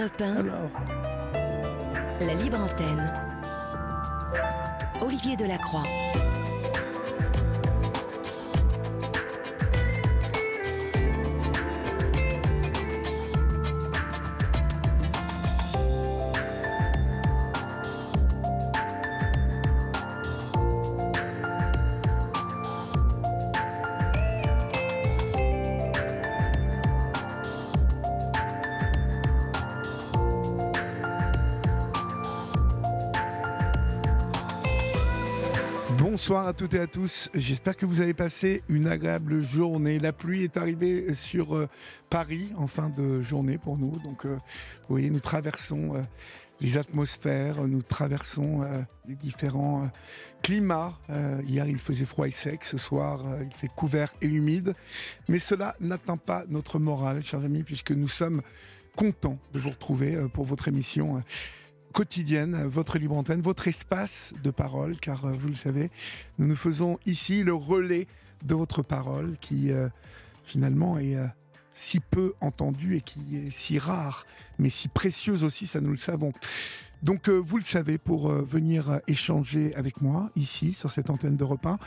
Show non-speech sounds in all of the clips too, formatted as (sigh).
Europe 1, Alors, la libre antenne. Olivier Delacroix. Bonsoir à toutes et à tous. J'espère que vous avez passé une agréable journée. La pluie est arrivée sur euh, Paris en fin de journée pour nous. Donc, euh, vous voyez, nous traversons euh, les atmosphères, nous traversons les différents climats. Hier, il faisait froid et sec. Ce soir, il fait couvert et humide. Mais cela n'atteint pas notre morale, chers amis, puisque nous sommes contents de vous retrouver pour votre émission quotidienne, votre libre antenne, votre espace de parole, car euh, vous le savez, nous nous faisons ici le relais de votre parole qui euh, finalement est euh, si peu entendue et qui est si rare, mais si précieuse aussi, ça nous le savons. Donc vous le savez, pour venir échanger avec moi ici sur cette antenne d'Europe 1,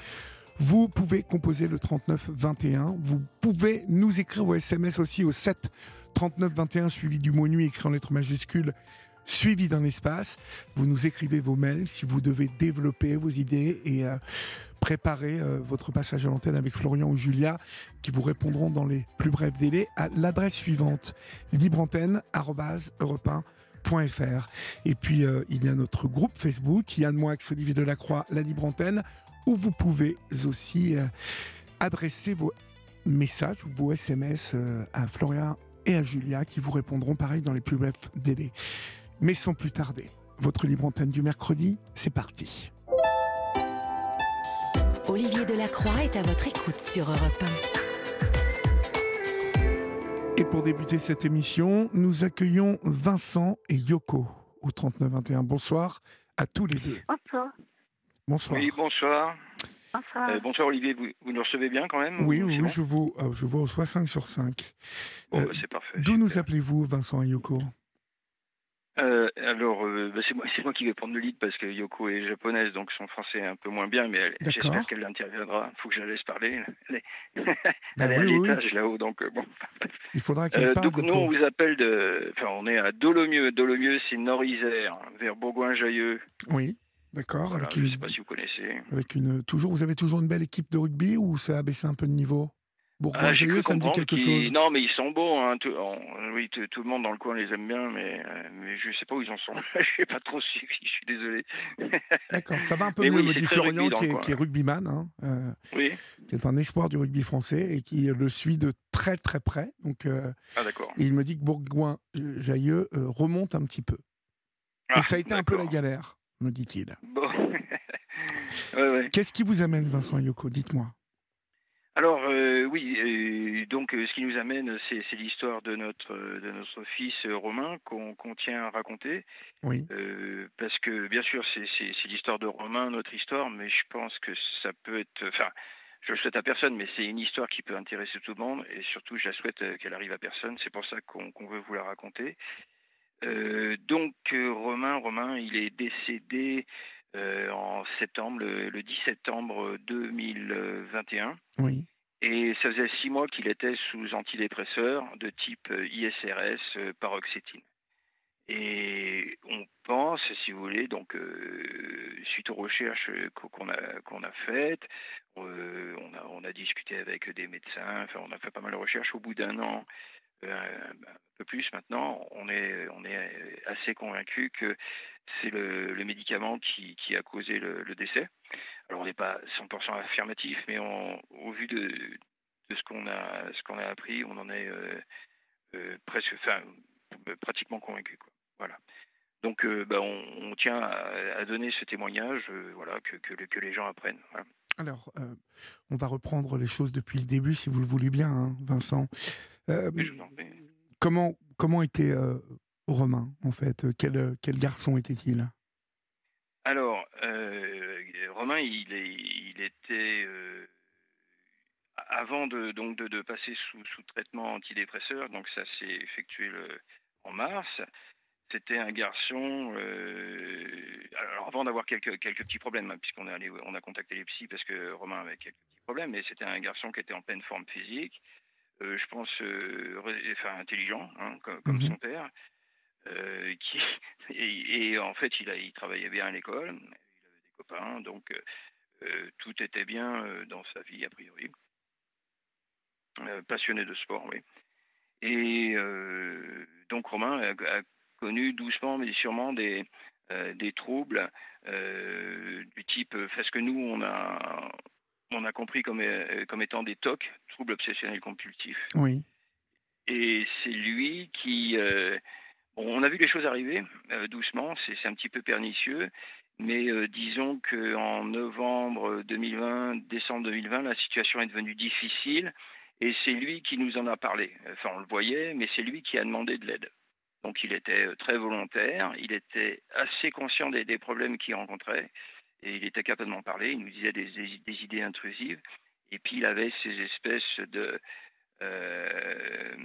vous pouvez composer le 39 21. Vous pouvez nous écrire vos SMS aussi au 7 39 21 suivi du mot nuit écrit en lettres majuscules suivi d'un espace. Vous nous écrivez vos mails si vous devez développer vos idées et euh, préparer euh, votre passage à l'antenne avec Florian ou Julia qui vous répondront dans les plus brefs délais à l'adresse suivante libreantenne@europe1.fr. Et puis euh, il y a notre groupe Facebook Yann Moix, Olivier Delacroix, la Libre Antenne où vous pouvez aussi adresser vos messages ou vos SMS à Florian et à Julia qui vous répondront pareil dans les plus brefs délais. Mais sans plus tarder, votre libre antenne du mercredi, c'est parti. Olivier Delacroix est à votre écoute sur Europe Et pour débuter cette émission, nous accueillons Vincent et Yoko au 3921. Bonsoir à tous les deux. Bonsoir. Bonsoir. Oui, bonsoir. Bonsoir. Euh, bonsoir Olivier, vous, vous nous recevez bien quand même Oui, ou oui, bon je vous, euh, je vous reçois 5 sur 5. Bon, euh, bah, c'est parfait. D'où nous appelez-vous, Vincent et Yoko? Euh, Alors, euh, bah, c'est moi, moi qui vais prendre le lead parce que Yoko est japonaise, donc son français est un peu moins bien, mais j'espère qu'elle interviendra. Il faut que je la laisse parler. Elle est, Bah elle est à oui, l'étage là-haut, donc euh, bon. Il faudra qu'elle Euh, parle. donc nous, on vous appelle de... Enfin, on est à Dolomieu. Dolomieux, c'est Nord-Isère, vers Bourgoin-Jailleux. Oui, d'accord. Voilà, je ne une, sais pas si vous connaissez. avec une, toujours, vous avez toujours une belle équipe de rugby ou ça a baissé un peu de niveau? Ah, j'ai Bourgoin-Jailleux, cru ça me dit quelque qu'ils- chose. Non, mais ils sont beaux. Hein. Tout, on- oui, tout, tout le monde dans le coin les aime bien, mais, euh, mais je sais pas où ils en sont. (laughs) je n'ai pas trop suivi, je suis désolé. (laughs) D'accord, ça va un peu Mais mieux, oui, me c'est dit très Florian, qui est, qui est rugbyman, hein, euh, oui, qui est un espoir du rugby français et qui le suit de très très près. Donc, euh, ah d'accord. il me dit que Bourgoin-Jailleux euh, remonte un petit peu. Ah, et ça a été un peu la galère, me dit-il. Bon. (laughs) ouais, ouais. Qu'est-ce qui vous amène, Vincent Yoko Dites-moi. Alors euh, oui, donc euh, ce qui nous amène, c'est l'histoire de notre de notre fils euh, Romain qu'on qu'on tient à raconter, Oui, euh, parce que bien sûr c'est l'histoire de Romain, notre histoire, mais je pense que ça peut être, enfin. Je le souhaite à personne, mais c'est une histoire qui peut intéresser tout le monde et surtout, je la souhaite qu'elle arrive à personne. C'est pour ça qu'on qu'on veut vous la raconter. Euh, donc, Romain, Romain, il est décédé euh, en septembre, le, le 10 septembre 2021. oui, Et ça faisait six mois qu'il était sous antidépresseur de type euh, ISRS euh, paroxétine. Et on pense, si vous voulez, donc euh, suite aux recherches qu'o- qu'on a qu'on a faites, euh, on a on a discuté avec des médecins, enfin on a fait pas mal de recherches. Au bout d'un an, un peu plus maintenant, on est assez convaincu que c'est le, médicament qui a causé le, décès. Alors on n'est pas 100% affirmatif, mais au vu de, ce qu'on a appris, on en est euh, euh, pratiquement convaincu. Voilà. Donc euh, bah, on, tient à, donner ce témoignage, voilà, que, les gens apprennent. Alors, on va reprendre les choses depuis le début, si vous le voulez bien, hein, Vincent. Euh, comment, comment était euh, Romain, en fait? Quel, quel garçon était-il? Alors, euh, Romain, il, est, il était euh, avant de donc de, de passer sous, sous traitement antidépresseur, donc ça s'est effectué le, en mars. C'était un garçon. alors avant d'avoir quelques quelques petits problèmes, hein, puisqu'on est allé, on a contacté les psys parce que Romain avait quelques petits problèmes, mais c'était un garçon qui était en pleine forme physique, je pense, enfin intelligent, hein, comme, comme mhm. son père. (laughs) qui et, en fait il, a, il travaillait bien à l'école, il avait des copains, donc tout était bien dans sa vie a priori. passionné de sport, oui. Et donc Romain a, connu doucement mais sûrement des, des troubles du type, parce que nous on a on a compris comme, comme étant des TOC, troubles obsessionnels compulsifs. Oui. Et c'est lui qui on a vu les choses arriver euh, doucement, c'est un petit peu pernicieux, mais euh, disons qu'en novembre 2020, décembre 2020, la situation est devenue difficile et c'est lui qui nous en a parlé. Enfin, on le voyait, mais c'est lui qui a demandé de l'aide. Donc il était euh, très volontaire, il était assez conscient des, problèmes qu'il rencontrait et il était capable d'en parler, il nous disait des, idées intrusives et puis il avait ces espèces de euh,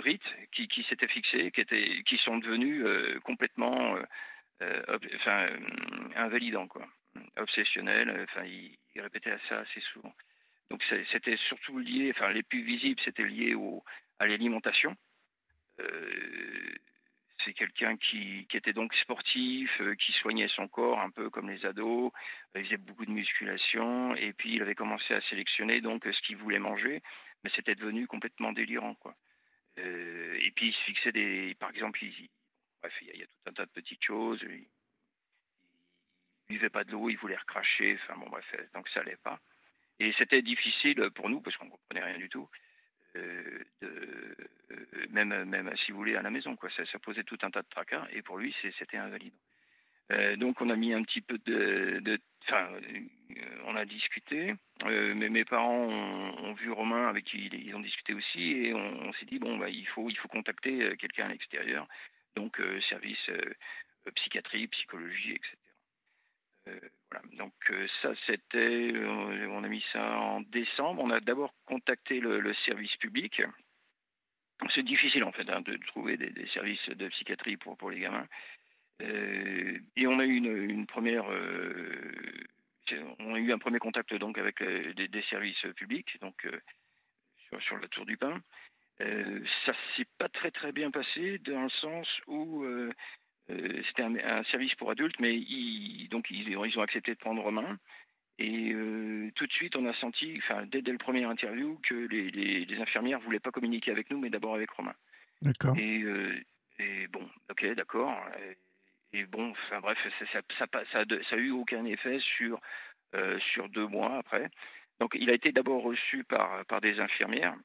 rites qui, s'étaient fixés, qui, sont devenus euh, complètement euh, invalidants, quoi. obsessionnels. Il, répétait ça assez souvent. Donc c'était surtout lié, enfin les plus visibles, c'était lié au, à l'alimentation. C'est quelqu'un qui, était donc sportif, qui soignait son corps un peu comme les ados. il faisait beaucoup de musculation et puis il avait commencé à sélectionner donc ce qu'il voulait manger mais c'était devenu complètement délirant. Euh, et puis il se fixait des, par exemple, il y, a, tout un tas de petites choses. Il, il buvait pas de l'eau, il voulait recracher. Enfin bon, bref, donc ça allait pas. Et c'était difficile pour nous parce qu'on comprenait rien du tout. Euh, euh, même, même si vous voulez à la maison, quoi. Ça, posait tout un tas de tracas. Et pour lui, c'était invalide. Euh, donc on a mis un petit peu de, enfin, on a discuté. Mais mes parents ont, vu Romain avec qui ils ont discuté aussi et on, s'est dit bon bah il faut il faut contacter quelqu'un à l'extérieur, donc service psychiatrie, psychologie, etc. voilà. Donc ça c'était, on a mis ça en décembre. On a d'abord contacté le, service public. C'est difficile en fait hein, de trouver des, services de psychiatrie pour pour les gamins. Euh, et on a eu une, première, euh, on a eu un premier contact donc avec euh, des, services publics, donc sur, la Tour du Pin. ça s'est pas très très bien passé dans le sens où c'était un, service pour adultes, mais ils, donc ils, ils, ont accepté de prendre Romain. Et tout de suite, on a senti, enfin, dès, dès le premier interview, que les, les, les infirmières voulaient pas communiquer avec nous, mais d'abord avec Romain. D'accord. Et, et, bon, ok, d'accord. Et bon, enfin bref, ça n'a ça, ça, ça, eu aucun effet sur, euh, sur deux mois après. Donc il a été d'abord reçu par, par des infirmières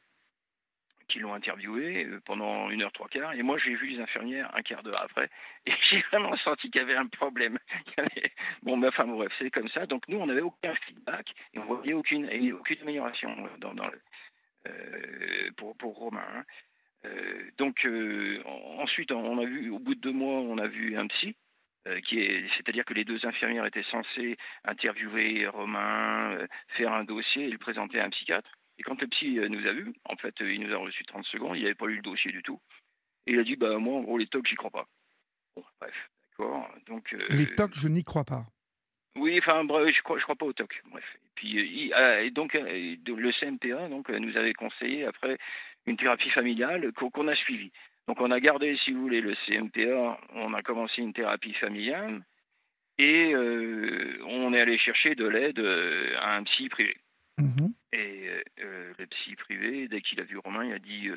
qui l'ont interviewé euh, pendant une heure trois quarts. Et moi, j'ai vu les infirmières un quart d'heure après. (laughs) Et j'ai vraiment senti qu'il y avait un problème. (laughs) Bon, mais enfin, bref, c'est comme ça. Donc, nous, on n'avait aucun feedback et on voyait aucune, aucune amélioration dans euh, pour, pour Romain. Hein. Euh, donc euh, ensuite, on a vu, au bout de deux mois, on a vu un psy. Euh, qui est, c'est-à-dire que les deux infirmières étaient censées interviewer Romain, faire un dossier et le présenter à un psychiatre. Et quand le psy nous a vus, en fait, il nous a reçu 30 secondes, il n'avait pas lu le dossier du tout. Et il a dit, bah moi, en gros, les tocs, j'y crois pas. Bon, bref, d'accord. Donc, les tocs, je n'y crois pas. Oui, enfin, bref, je crois, je crois pas aux tocs. Bref. Et puis, et donc, le CMPA donc, nous avait conseillé, après, une thérapie familiale qu'on a suivie. Donc on a gardé, si vous voulez, le CMPA, on a commencé une thérapie familiale et euh, on est allé chercher de l'aide euh, à un psy privé. Mhm. Et euh, le psy privé, dès qu'il a vu Romain, il a dit,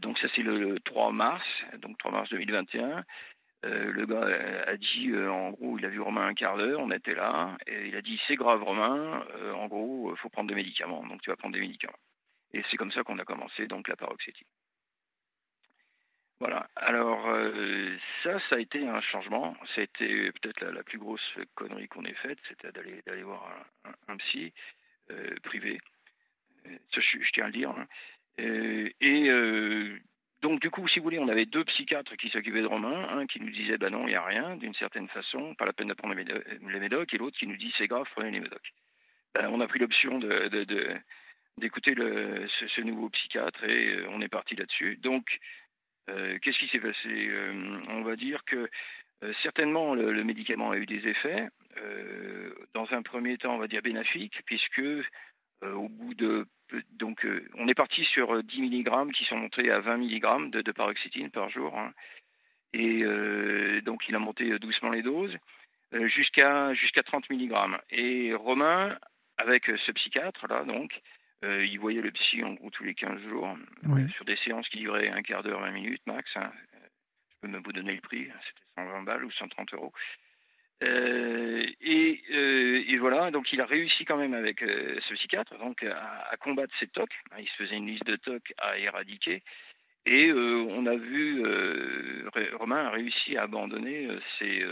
donc ça c'est le 3 mars, donc 3 mars 2021, le gars a dit, en gros, il a vu Romain un quart d'heure, on était là, et il a dit, c'est grave Romain, en gros, il faut prendre des médicaments, donc tu vas prendre des médicaments. Et c'est comme ça qu'on a commencé donc la paroxétine. Voilà. Alors euh, ça, ça a été un changement. C'était peut-être la, plus grosse connerie qu'on ait faite, c'était d'aller d'aller voir un, psy euh, privé. Euh, ça, je, tiens à le dire. Hein. et donc du coup, si vous voulez, on avait deux psychiatres qui s'occupaient de Romain, un qui nous disait bah non, il n'y a rien, d'une certaine façon, pas la peine de prendre les, médocs, et l'autre qui nous dit c'est grave, prenez les médocs. Ben, on a pris l'option de, d'écouter ce, nouveau psychiatre et euh, on est parti là-dessus. Donc, Qu'est-ce qui s'est passé? On va dire que certainement le, médicament a eu des effets. dans un premier temps, on va dire bénéfiques, puisque au bout de donc on est parti sur 10 mg qui sont montés à 20 mg de, paroxétine par jour. Hein. et donc il a monté doucement les doses jusqu'à jusqu'à 30 mg. Et Romain, avec ce psychiatre là, donc, euh, il voyait le psy en gros tous les 15 jours, euh, sur des séances qui duraient un quart d'heure, 20 minutes max. Hein. Je peux même vous donner le prix, c'était 120 balles ou 130 euros. Euh, et, voilà, donc il a réussi quand même avec ce psychiatre donc à, combattre ces tocs. Hein, il se faisait une liste de tocs à éradiquer. Et on a vu, Romain a réussi à abandonner ces,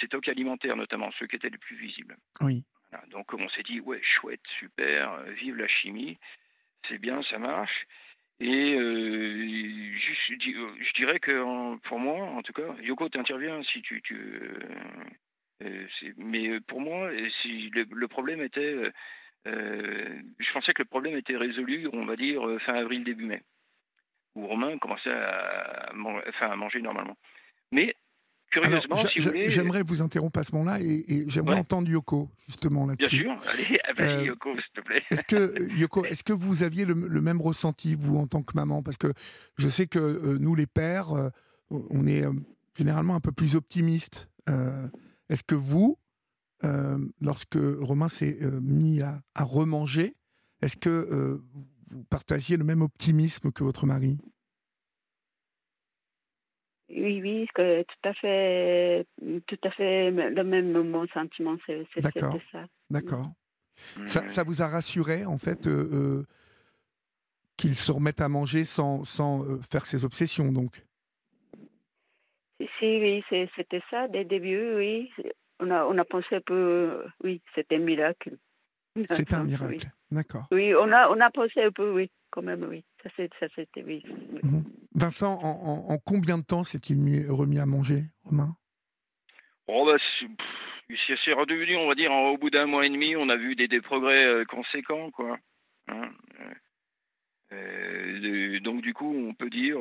ces tocs alimentaires, notamment ceux qui étaient les plus visibles. Oui. Donc on s'est dit, ouais, chouette, super, euh, vive la chimie, c'est bien, ça marche. Et euh, je, dirais que pour moi, en tout cas, Yoko, t'interviens si tu... tu euh, mais pour moi, si le, problème était... je pensais que le problème était résolu, on va dire, fin avril, début mai, où Romain commençait à, à manger normalement. Mais Curieusement, si vous voulez. J'aimerais vous interrompre à ce moment-là et, j'aimerais entendre Yoko, justement, là-dessus. Bien sûr, allez, (laughs) vas-y, euh, Yoko, s'il te plaît. Est-ce que, Yoko, est-ce que vous aviez le, même ressenti, vous, en tant que maman? Parce que je sais que euh, nous, les pères, euh, on est généralement un peu plus optimistes. est-ce que vous, lorsque Romain s'est mis à, à remanger, est-ce que vous partagiez le même optimisme que votre mari? Oui, oui, que tout à fait, tout à fait le même mon sentiment, c'est D'accord. ça. D'accord. Mm. Ça, ça, vous a rassuré, en fait, euh, euh, qu'il se remette à manger sans, sans euh, faire ses obsessions, donc? Si, oui, c'était ça, dès le début, oui. On a, on a pensé peu, oui, c'était un miracle. C'était (laughs) un miracle, d'accord. Oui, on a, on a pensé un peu, oui, quand même, oui. Ça, c'était, oui. Mhm. Vincent, en, combien de temps s'est-il remis à manger, Romain? Oh bah, C'est redevenu, on va dire, au bout d'un mois et demi, on a vu des, progrès euh, conséquents, quoi. Hein, euh, euh, donc, du coup, on peut dire.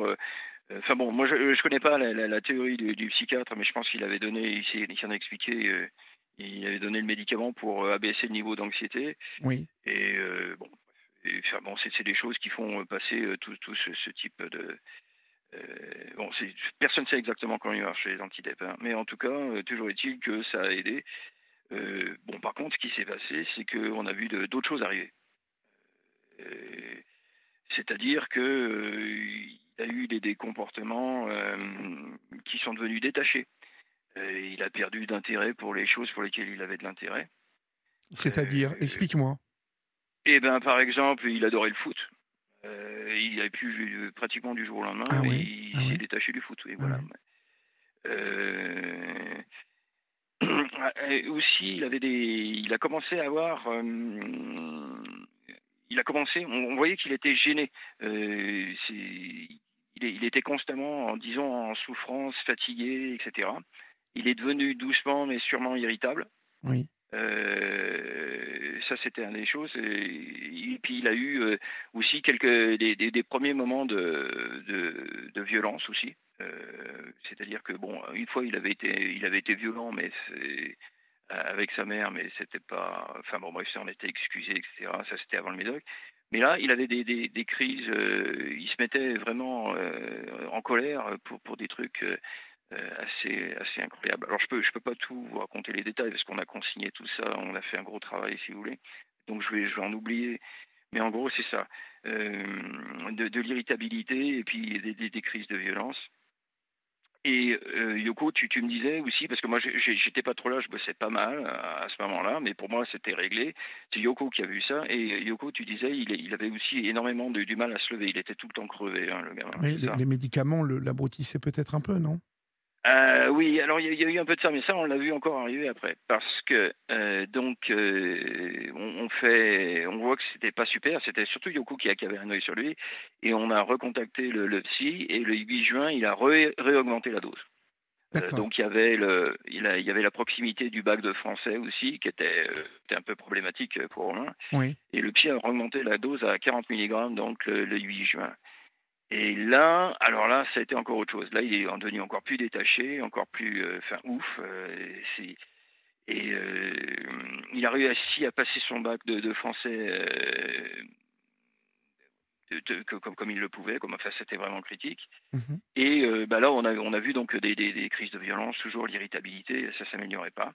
Enfin bon, moi je ne connais pas la, théorie du, psychiatre, mais je pense qu'il avait donné, il, il s'en a expliqué, il avait donné le médicament pour abaisser le niveau d'anxiété. Oui. Et bon, bon, c'est des choses qui font passer euh, tout, tout ce, type de. Euh, bon, personne ne sait exactement comment il marche les antidep, hein, mais en tout cas, euh, toujours est-il que ça a aidé. bon, par contre, ce qui s'est passé, c'est qu'on a vu d'autres choses arriver. C'est-à-dire qu'il a eu des, des comportements qui sont devenus détachés. Il a perdu d'intérêt pour les choses pour lesquelles il avait de l'intérêt. C'est-à-dire, explique-moi. Eh ben, par exemple, il adorait le foot. Euh, il avait pu pratiquement du jour au lendemain, ah il ah s'est détaché du foot. (clears throat) Et voilà. Euh, aussi, il avait des, il a commencé à avoir, euh, il a commencé, on, voyait qu'il était gêné. il, était constamment, en disant, en souffrance, fatigué, etc. Il est devenu doucement mais sûrement irritable. Oui. Euh, ça, c'était un des choses. Et, puis, il a eu euh, aussi quelques des, des, premiers moments de, de, de violence aussi. Euh, c'est-à-dire que bon, une fois, il avait été, il avait été violent, mais avec sa mère, mais c'était pas. Enfin bon, bref, ça, on était excusé, etc. Ça, c'était avant le Médoc. Mais là, il avait des, des, des crises. il se mettait vraiment en colère pour, pour des trucs assez, assez incroyable. Alors je peux, je peux pas tout vous raconter les détails parce qu'on a consigné tout ça, on a fait un gros travail si vous voulez. Donc je vais, je vais en oublier. Mais en gros c'est ça, euh, de, de l'irritabilité et puis des, des, crises de violence. Et euh, Yoko, tu, tu, me disais aussi, parce que moi j'étais pas trop là, je bossais pas mal à, ce moment-là, mais pour moi c'était réglé. C'est Yoko qui a vu ça. Et Yoko, tu disais, il, il avait aussi énormément de, du mal à se lever. Il était tout le temps crevé, hein, le gamin. les, les, médicaments l'abrutissaient peut-être un peu, non? Euh, oui, alors il y, a eu un peu de ça, mais ça on l'a vu encore arriver après, parce que euh, donc euh, on, fait, on voit que c'était pas super, c'était surtout Yoko qui, avait un œil sur lui, et on a recontacté le, le psy, et le 8 juin il a réaugmenté la dose. donc il y avait le, il, a, il, y avait la proximité du bac de français aussi qui était, était un peu problématique pour Romain. Oui. Et le psy a augmenté la dose à 40 mg donc le, le 8 juin. Et là, alors là, ça a été encore autre chose. Là, il est devenu encore plus détaché, encore plus, enfin, ouf. c'est et il a réussi à passer son bac de, français comme, comme, il le pouvait, comme enfin c'était vraiment critique. Mhm. Et bah là, on a, on a vu donc des, des, crises de violence, toujours l'irritabilité, ça s'améliorait pas.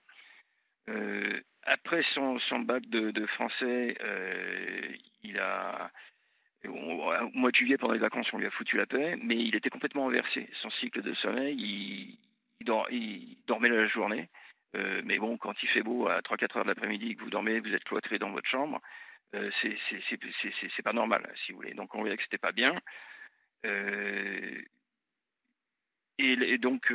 après son, son, bac de, français, il a au mois de juillet pendant les vacances, on lui a foutu la paix, mais il était complètement renversé. Son cycle de sommeil, il, dormait la journée. Euh, mais bon, quand il fait beau à 3-4 heures de l'après-midi que vous dormez, vous êtes cloîtré dans votre chambre, euh, c'est pas normal, si vous voulez. Donc on voyait que c'était pas bien. Euh, et, donc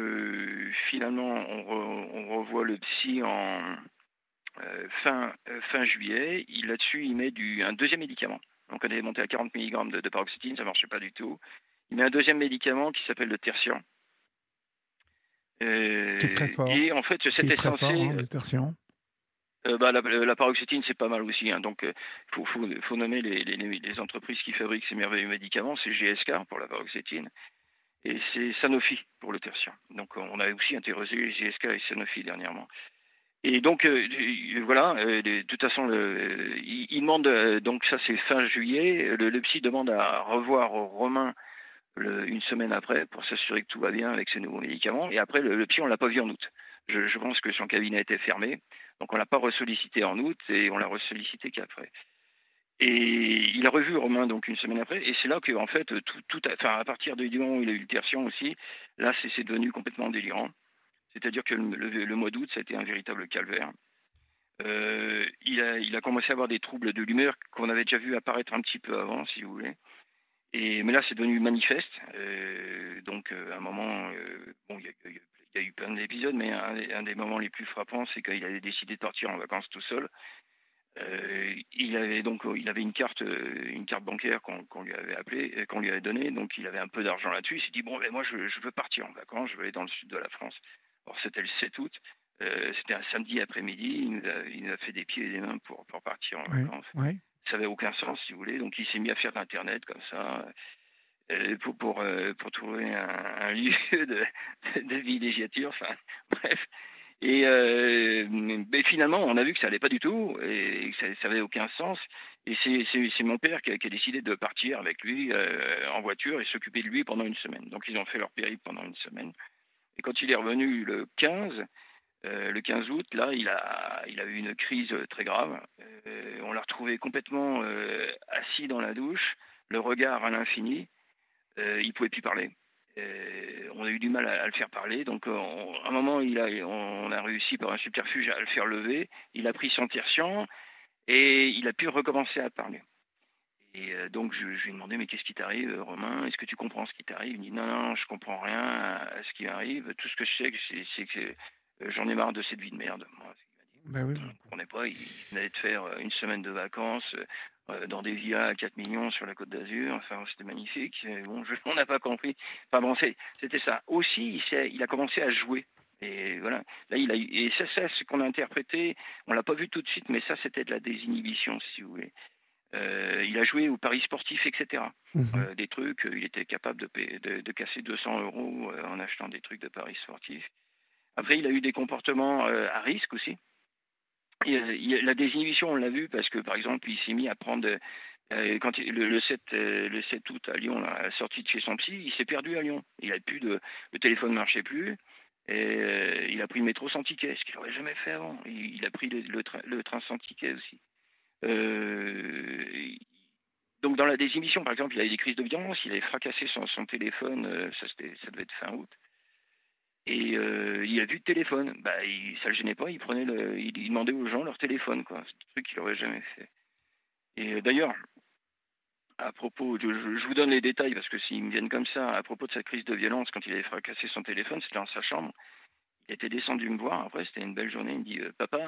finalement, on, revoit le psy en fin, fin juillet. Là-dessus, il met un deuxième médicament. Donc on est monté à 40 mg de, de paroxétine, ça marchait pas du tout. Il met un deuxième médicament qui s'appelle le tertian euh, très fort. Et en fait, c'était censé. Fort, hein, euh, bah, la, la, paroxétine, c'est pas mal aussi. Hein. donc, il euh, faut, faut, nommer les, les, les, entreprises qui fabriquent ces merveilleux médicaments. C'est GSK pour la paroxétine et c'est Sanofi pour le tertian. Donc, on a aussi interrogé GSK et Sanofi dernièrement. Et donc, voilà, de, toute façon, le, il, demande, donc ça c'est fin juillet, le, le, psy demande à revoir Romain une semaine après pour s'assurer que tout va bien avec ces nouveaux médicaments. Et après, le, psy, on l'a pas vu en août. Je, pense que son cabinet était fermé. Donc on l'a pas ressollicité en août et on l'a ressollicité qu'après. Et il a revu Romain donc une semaine après, et c'est là que en fait tout, tout enfin à partir de moment où il a eu le tertian aussi, là c'est devenu complètement délirant. C'est-à-dire que le, mois d'août, ça a été un véritable calvaire. Euh, il, a, commencé à avoir des troubles de l'humeur qu'on avait déjà vu apparaître un petit peu avant, si vous voulez. Mais là, c'est devenu manifeste. Euh, donc, euh, à un moment, euh, bon, il y, a eu plein d'épisodes, mais un, des moments les plus frappants, c'est qu'il avait décidé de partir en vacances tout seul. il avait donc, il avait une carte, une carte bancaire qu'on lui avait appelé, qu'on lui avait donnée. Donc, il avait un peu d'argent là-dessus. Il s'est dit bon, ben, moi, je, je, veux partir en vacances. Je veux aller dans le sud de la France. Alors, c'était le 7 août. c'était un samedi après-midi. Il, il, nous a fait des pieds et des mains pour, pour partir en vacances ça n'avait aucun sens, si vous voulez. Donc il s'est mis à faire d'Internet comme ça. Euh, pour, pour, euh, pour, trouver un, lieu (laughs) de, de, villégiature, enfin (laughs) bref. Et euh, mais finalement, on a vu que ça allait pas du tout et que ça n'avait aucun sens. Et c'est mon père qui a, qui a, décidé de partir avec lui en voiture et s'occuper de lui pendant une semaine. Donc ils ont fait leur périple pendant une semaine. Et quand il est revenu le 15, euh, le 15 août, là, il a, il a eu une crise très grave. Euh, on l'a retrouvé complètement euh, assis dans la douche, le regard à l'infini. il ne pouvait plus parler. on a eu du mal à, le faire parler. Donc, à un moment, il a, on a réussi par un subterfuge à le faire lever. Il a pris son tertian et il a pu recommencer à parler. Et donc, je, lui ai demandé, mais qu'est-ce qui t'arrive, Romain? Est-ce que tu comprends ce qui t'arrive? Il me dit, non, non, je comprends rien à ce qui m'arrive. Tout ce que je sais, c'est que euh, j'en ai marre de cette vie de merde. Moi, ben oui. On n'est pas, il venait de faire euh, une semaine de vacances euh, dans des villas à 4 millions sur la côte d'Azur. Enfin, c'était magnifique. Bon, je, (laughs) on n'a pas compris. Enfin bon, c'était ça. Aussi, il, il, a commencé à jouer. Et voilà. Là, il a et ça, c'est ce qu'on a interprété. On l'a pas vu tout de suite, mais ça, c'était de la désinhibition, si vous voulez. Il a joué au paris sportif, etc. Mhm. des trucs, il était capable de, de, de, casser 200 euros en achetant des trucs de paris sportifs. Après, il a eu des comportements euh, à risque aussi. Euh, la désinhibition, on l'a vu parce que, par exemple, il s'est mis à prendre euh, quand le, 7, le 7 août à Lyon, à la sortie de chez son psy, il s'est perdu à Lyon. Il a plus de, le téléphone ne marchait plus. Et il a pris le métro sans ticket, ce qu'il n'aurait jamais fait avant. Il, a pris le, train sans ticket aussi. Donc dans la désinhibition, par exemple, il a eu des crises de violence, il avait fracassé son, téléphone, ça, ça devait être fin août. Et euh, il a vu le téléphone. Bah, il, ça le gênait pas. Il prenait il, demandait aux gens leur téléphone, quoi. C'est un truc qu'il aurait jamais fait. Et euh, d'ailleurs, à propos, de, je, vous donne les détails parce que s'ils me viennent comme ça, à propos de sa crise de violence, quand il avait fracassé son téléphone, c'était dans sa chambre. Il était descendu me voir. Après, c'était une belle journée. Il me dit, euh, papa,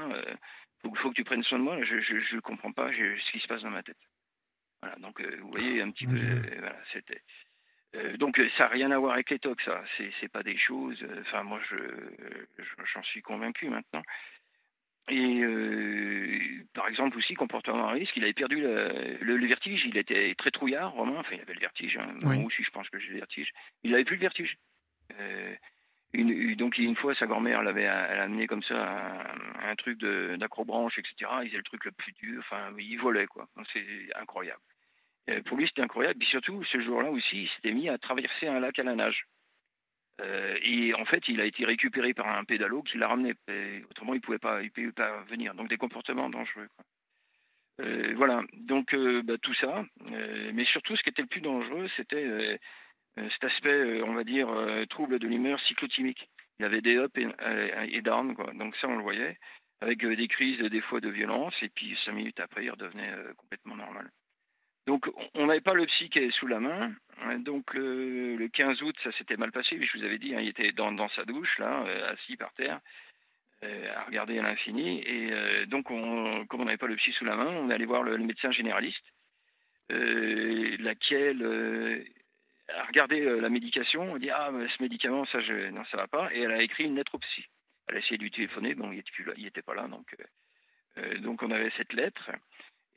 il faut, que tu prennes soin de moi. Je, ne comprends pas ce qui se passe dans ma tête. Voilà. Donc, vous voyez un petit peu. voilà, c'était. Euh, donc ça n'a rien à voir avec les tocs, ça. C'est, c'est pas des choses. Euh, enfin, moi, je, j'en suis convaincu maintenant. et par exemple aussi, comportement à risque, il avait perdu le, vertige, il était très trouillard, Romain, enfin il avait le vertige, hein. moi aussi je pense que j'ai le vertige, il n'avait plus le vertige. Donc une fois, sa grand-mère l'avait a amené comme ça un, truc d'acrobranche, etc. Il faisait le truc le plus dur, enfin il volait quoi. C'est incroyable. pour lui c'était incroyable. Et surtout ce jour-là aussi, il s'était mis à traverser un lac à la nage. Euh, et en fait, il a été récupéré par un pédalo qui l'a ramené. autrement, il ne pouvait, pouvait pas venir. Donc, des comportements dangereux. Euh, voilà. Donc, euh, bah, tout ça. mais surtout, ce qui était le plus dangereux, c'était cet aspect, on va dire, trouble de l'humeur cyclotimique. Il y avait des ups et, et downs. Donc, ça, on le voyait. Avec des crises, des fois de violence. Et puis, cinq minutes après, il redevenait complètement normal. Donc, on n'avait pas le psy qui est sous la main. Donc, le, 15 août, ça s'était mal passé. Mais je vous avais dit, hein, il était dans, sa douche, là, euh, assis par terre, euh, à regarder à l'infini. Et euh, donc, on, comme on n'avait pas le psy sous la main, on est allé voir le, médecin généraliste, laquelle a regardé la médication. On dit Ah, ce médicament, ça, je, non, ça va pas. Et elle a écrit une lettre au psy. Elle a essayé de lui téléphoner, bon, il n'était pas là. Donc, donc, on avait cette lettre.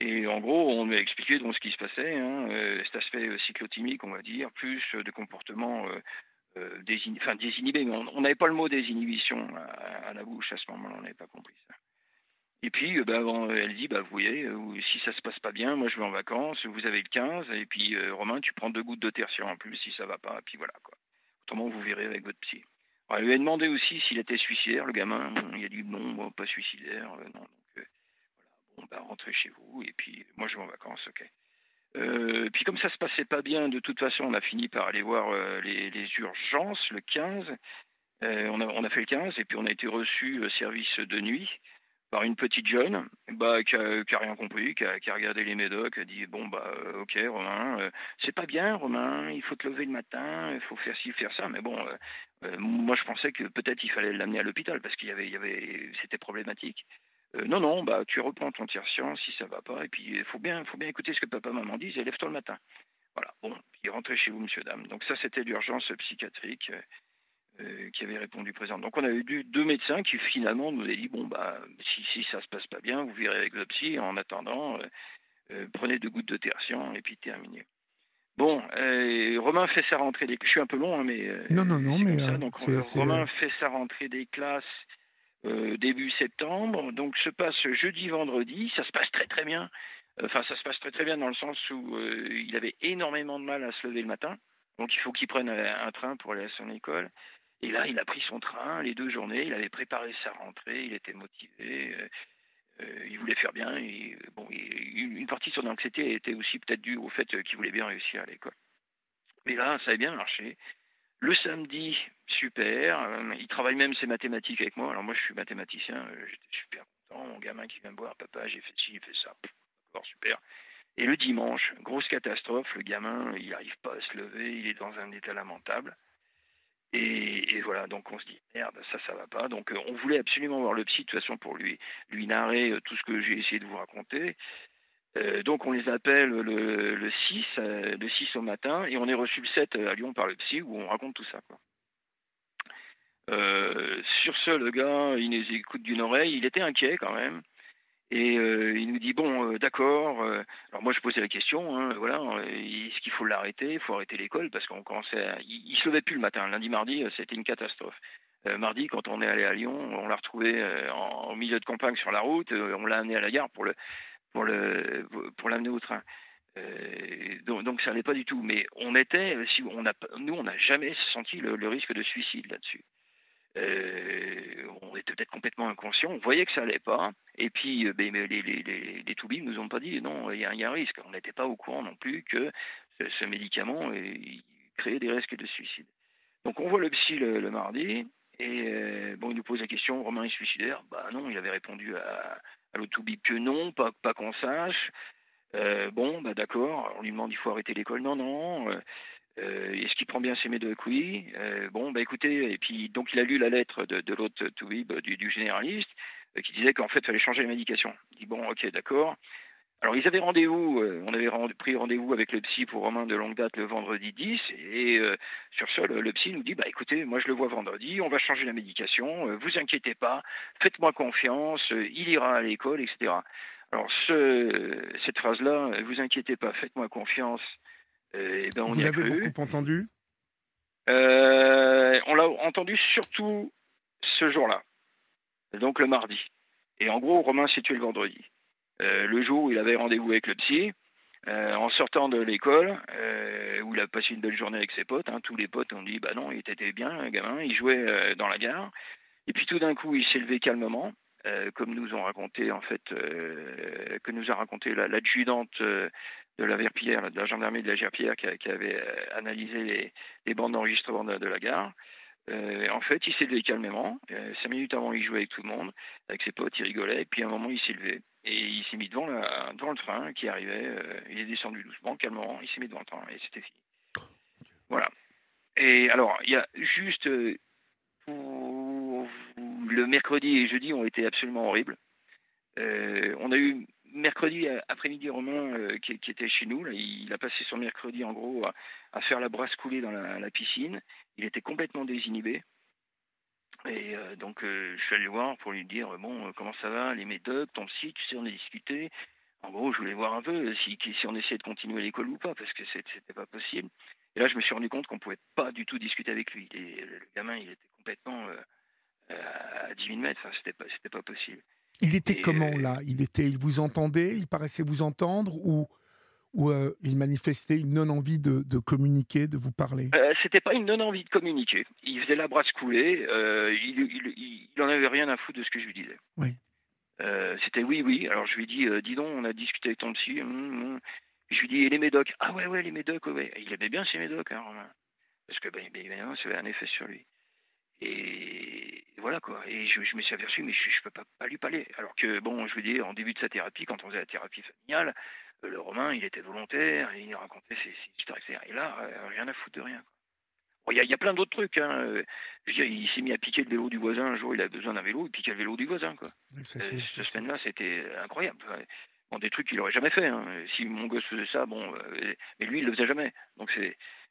Et en gros, on m'a expliqué donc ce qui se passait, hein, euh, cet aspect euh, cyclotimique, on va dire, plus euh, de comportement euh, désinhibé, mais on n'avait pas le mot désinhibition à, la bouche à ce moment-là, on n'avait pas compris ça. Et puis, bah, elle dit, bah, vous voyez, si ça se passe pas bien, moi je vais en vacances, vous avez le 15, et puis Romain, tu prends deux gouttes de tertiaire en plus si ça va pas, et puis voilà quoi. Autrement, vous verrez avec votre psy. Elle lui a demandé aussi s'il était suicidaire, le gamin. Il a dit non, pas suicidaire, non. On va rentrer chez vous, et puis moi je vais en vacances, ok. Euh, puis comme ça se passait pas bien, de toute façon, on a fini par aller voir euh, les, urgences le 15. Euh, on, a, on, a, fait le 15 et puis on a été reçu service de nuit par une petite jeune bah, qui, a, rien compris, qui a, regardé les médocs, qui a dit bon bah ok Romain, c'est pas bien Romain, il faut te lever le matin, il faut faire ci, faire ça, mais bon, moi je pensais que peut-être il fallait l'amener à l'hôpital parce qu'il y avait, c'était problématique. Euh, non, non, bah, tu reprends ton tiers-science si ça va pas, et puis il faut bien, faut bien écouter ce que papa, maman disent, et lève-toi le matin. Voilà, bon, puis rentrez chez vous, monsieur, dame. Donc ça, c'était l'urgence psychiatrique euh, euh, qui avait répondu présent. Donc on a eu deux médecins qui finalement nous ont dit, bon, bah, si, si ça se passe pas bien, vous verrez avec le psy, en attendant, prenez deux gouttes de tertian, et puis terminé. Bon, Romain fait sa rentrée des... Je suis un peu long, hein, mais... non, non, non, mais... Donc, Romain fait sa rentrée des classes euh, début septembre. Donc se passe jeudi, vendredi. Ça se passe très très bien. Enfin, ça se passe très très bien dans le sens où euh, il avait énormément de mal à se lever le matin. Donc il faut qu'il prenne un train pour aller à son école. Et là, il a pris son train les deux journées. Il avait préparé sa rentrée. Il était motivé. Euh, il voulait faire bien. Et, bon, une partie de son anxiété était aussi peut-être due au fait qu'il voulait bien réussir à l'école. Mais là, ça a bien marché. Le samedi, super. Euh, il travaille même ses mathématiques avec moi. Alors moi, je suis mathématicien. Euh, j'étais super content. Mon gamin qui vient me voir, papa, j'ai fait ci, j'ai fait ça. D'accord, super. Et le dimanche, grosse catastrophe. Le gamin, il n'arrive pas à se lever. Il est dans un état lamentable. Et, voilà, donc on se dit merde, ça, ça va pas. Donc euh, on voulait absolument voir le psy de toute façon pour lui lui narrer tout ce que j'ai essayé de vous raconter. Euh, donc on les appelle le, 6, euh, le 6 au matin, et on est reçu le 7 à Lyon par le psy où on raconte tout ça. Euh, sur ce, le gars, il nous écoute d'une oreille, il était inquiet quand même. Et il nous dit bon, d'accord. alors moi je posais la question, hein, voilà, est-ce qu'il faut l'arrêter Il faut arrêter l'école parce qu'on commençait, il, ne se levait plus le matin. Lundi, mardi, c'était une catastrophe. mardi, quand on est allé à Lyon, on l'a retrouvé en, au milieu de campagne sur la route. on l'a amené à la gare pour le pour le pour l'amener au train. Euh, donc, donc, ça n'allait pas du tout. Mais on était, si on a, nous, on n'a jamais senti le, risque de suicide là-dessus. Euh, on était peut-être complètement inconscient. On voyait que ça allait pas. Et puis, euh, ben, les, les, les, nous ont pas dit non, il y, a un risque. On n'était pas au courant non plus que ce, médicament créait des risques de suicide. Donc, on voit le psy le, mardi. Et bon, il nous pose la question Romain est suicidaire? Bah non, il avait répondu à, à que non, pas, pas qu'on sache. Euh, bon, bah d'accord, on lui demande il faut arrêter l'école, non, non. Euh, euh, est-ce qu'il prend bien ses médocs? Oui. bon, bah écoutez, et puis donc il a lu la lettre de, de l'autre toubib, du, du, généraliste, qui disait qu'en fait il fallait changer la médication. Il dit bon, ok, d'accord. Alors, ils avaient rendez-vous, euh, on avait pris rendez-vous avec le psy pour Romain de longue date le vendredi 10, et euh, sur ce, le, psy nous dit, bah écoutez, moi je le vois vendredi, on va changer la médication, euh, vous inquiétez pas, faites-moi confiance, il ira à l'école, etc. Alors, ce, cette phrase-là, vous inquiétez pas, faites-moi confiance, eh ben, on vous l'avez beaucoup entendu On l'a entendu surtout ce jour-là, donc le mardi. Et en gros, Romain s'est tué le vendredi. Euh, le jour où il avait rendez-vous avec le psy, euh, en sortant de l'école, euh, où il a passé une belle journée avec ses potes, hein, tous les potes ont dit bah non, il était bien, un gamin, il jouait dans la gare. Et puis tout d'un coup, il s'est levé calmement, comme nous ont raconté en fait, que nous a raconté l'adjudante de la gendarmerie de la Verpillière, qui, avait analysé les, bandes d'enregistrement de, la gare. en fait, il s'est levé calmement. cinq minutes avant, il jouait avec tout le monde, avec ses potes, il rigolait. Puis à un moment, il s'est levé. Et il s'est mis devant, le train qui arrivait. Euh, il est descendu doucement, calmement. Il s'est mis devant le train et c'était fini. Voilà. Et alors, il y a juste euh, le mercredi et jeudi ont été absolument horribles. Euh, on a eu mercredi après-midi Romain qui, était chez nous. Il a passé son mercredi en gros à, faire la brasse coulée dans la, piscine. Il était complètement désinhibé. Et euh, donc, euh, je suis allé le voir pour lui dire bon, euh, comment ça va, les médocs, ton psy, tu sais, on a discuté. En gros, je voulais voir un peu si, on essayait de continuer l'école ou pas, parce que c'était pas possible. Et là, je me suis rendu compte qu'on pouvait pas du tout discuter avec lui. Et le gamin, il était complètement à 10 000 mètres. Enfin, c'était pas possible. Il était comment là? Il était, il vous entendait Il paraissait vous entendre ou ou euh, il manifestait une non-envie de, communiquer, de vous parler? Euh, C'était pas une non-envie de communiquer. Il faisait la brasse couler. Euh, il, n'en avait rien à foutre de ce que je lui disais. Oui. Euh, c'était oui, oui. Alors je lui dit, dis donc, on a discuté avec ton psy. Hum, hum. Je lui dit, et les médocs? Ah ouais, ouais, les médocs, ouais. il aimait bien ces médocs, hein, Parce que, ben, évidemment, ça avait un effet sur lui. Et voilà quoi. Et je, me suis aperçu, mais je, ne peux pas, pas, lui parler. Alors que, bon, je veux dire, en début de sa thérapie, quand on faisait la thérapie familiale, euh, le Romain, il était volontaire, il racontait ses, histoires, etc. Et là, euh, rien à foutre de rien. Il y, a plein d'autres trucs. Hein. Euh, je veux dire, il s'est mis à piquer le vélo du voisin. Un jour, il a besoin d'un vélo, il piquait le vélo du voisin. Quoi. cette semaine-là, c'était incroyable. Bon, des trucs qu'il n'aurait jamais fait. Hein. Si mon gosse faisait ça, bon, mais lui, il le faisait jamais. Donc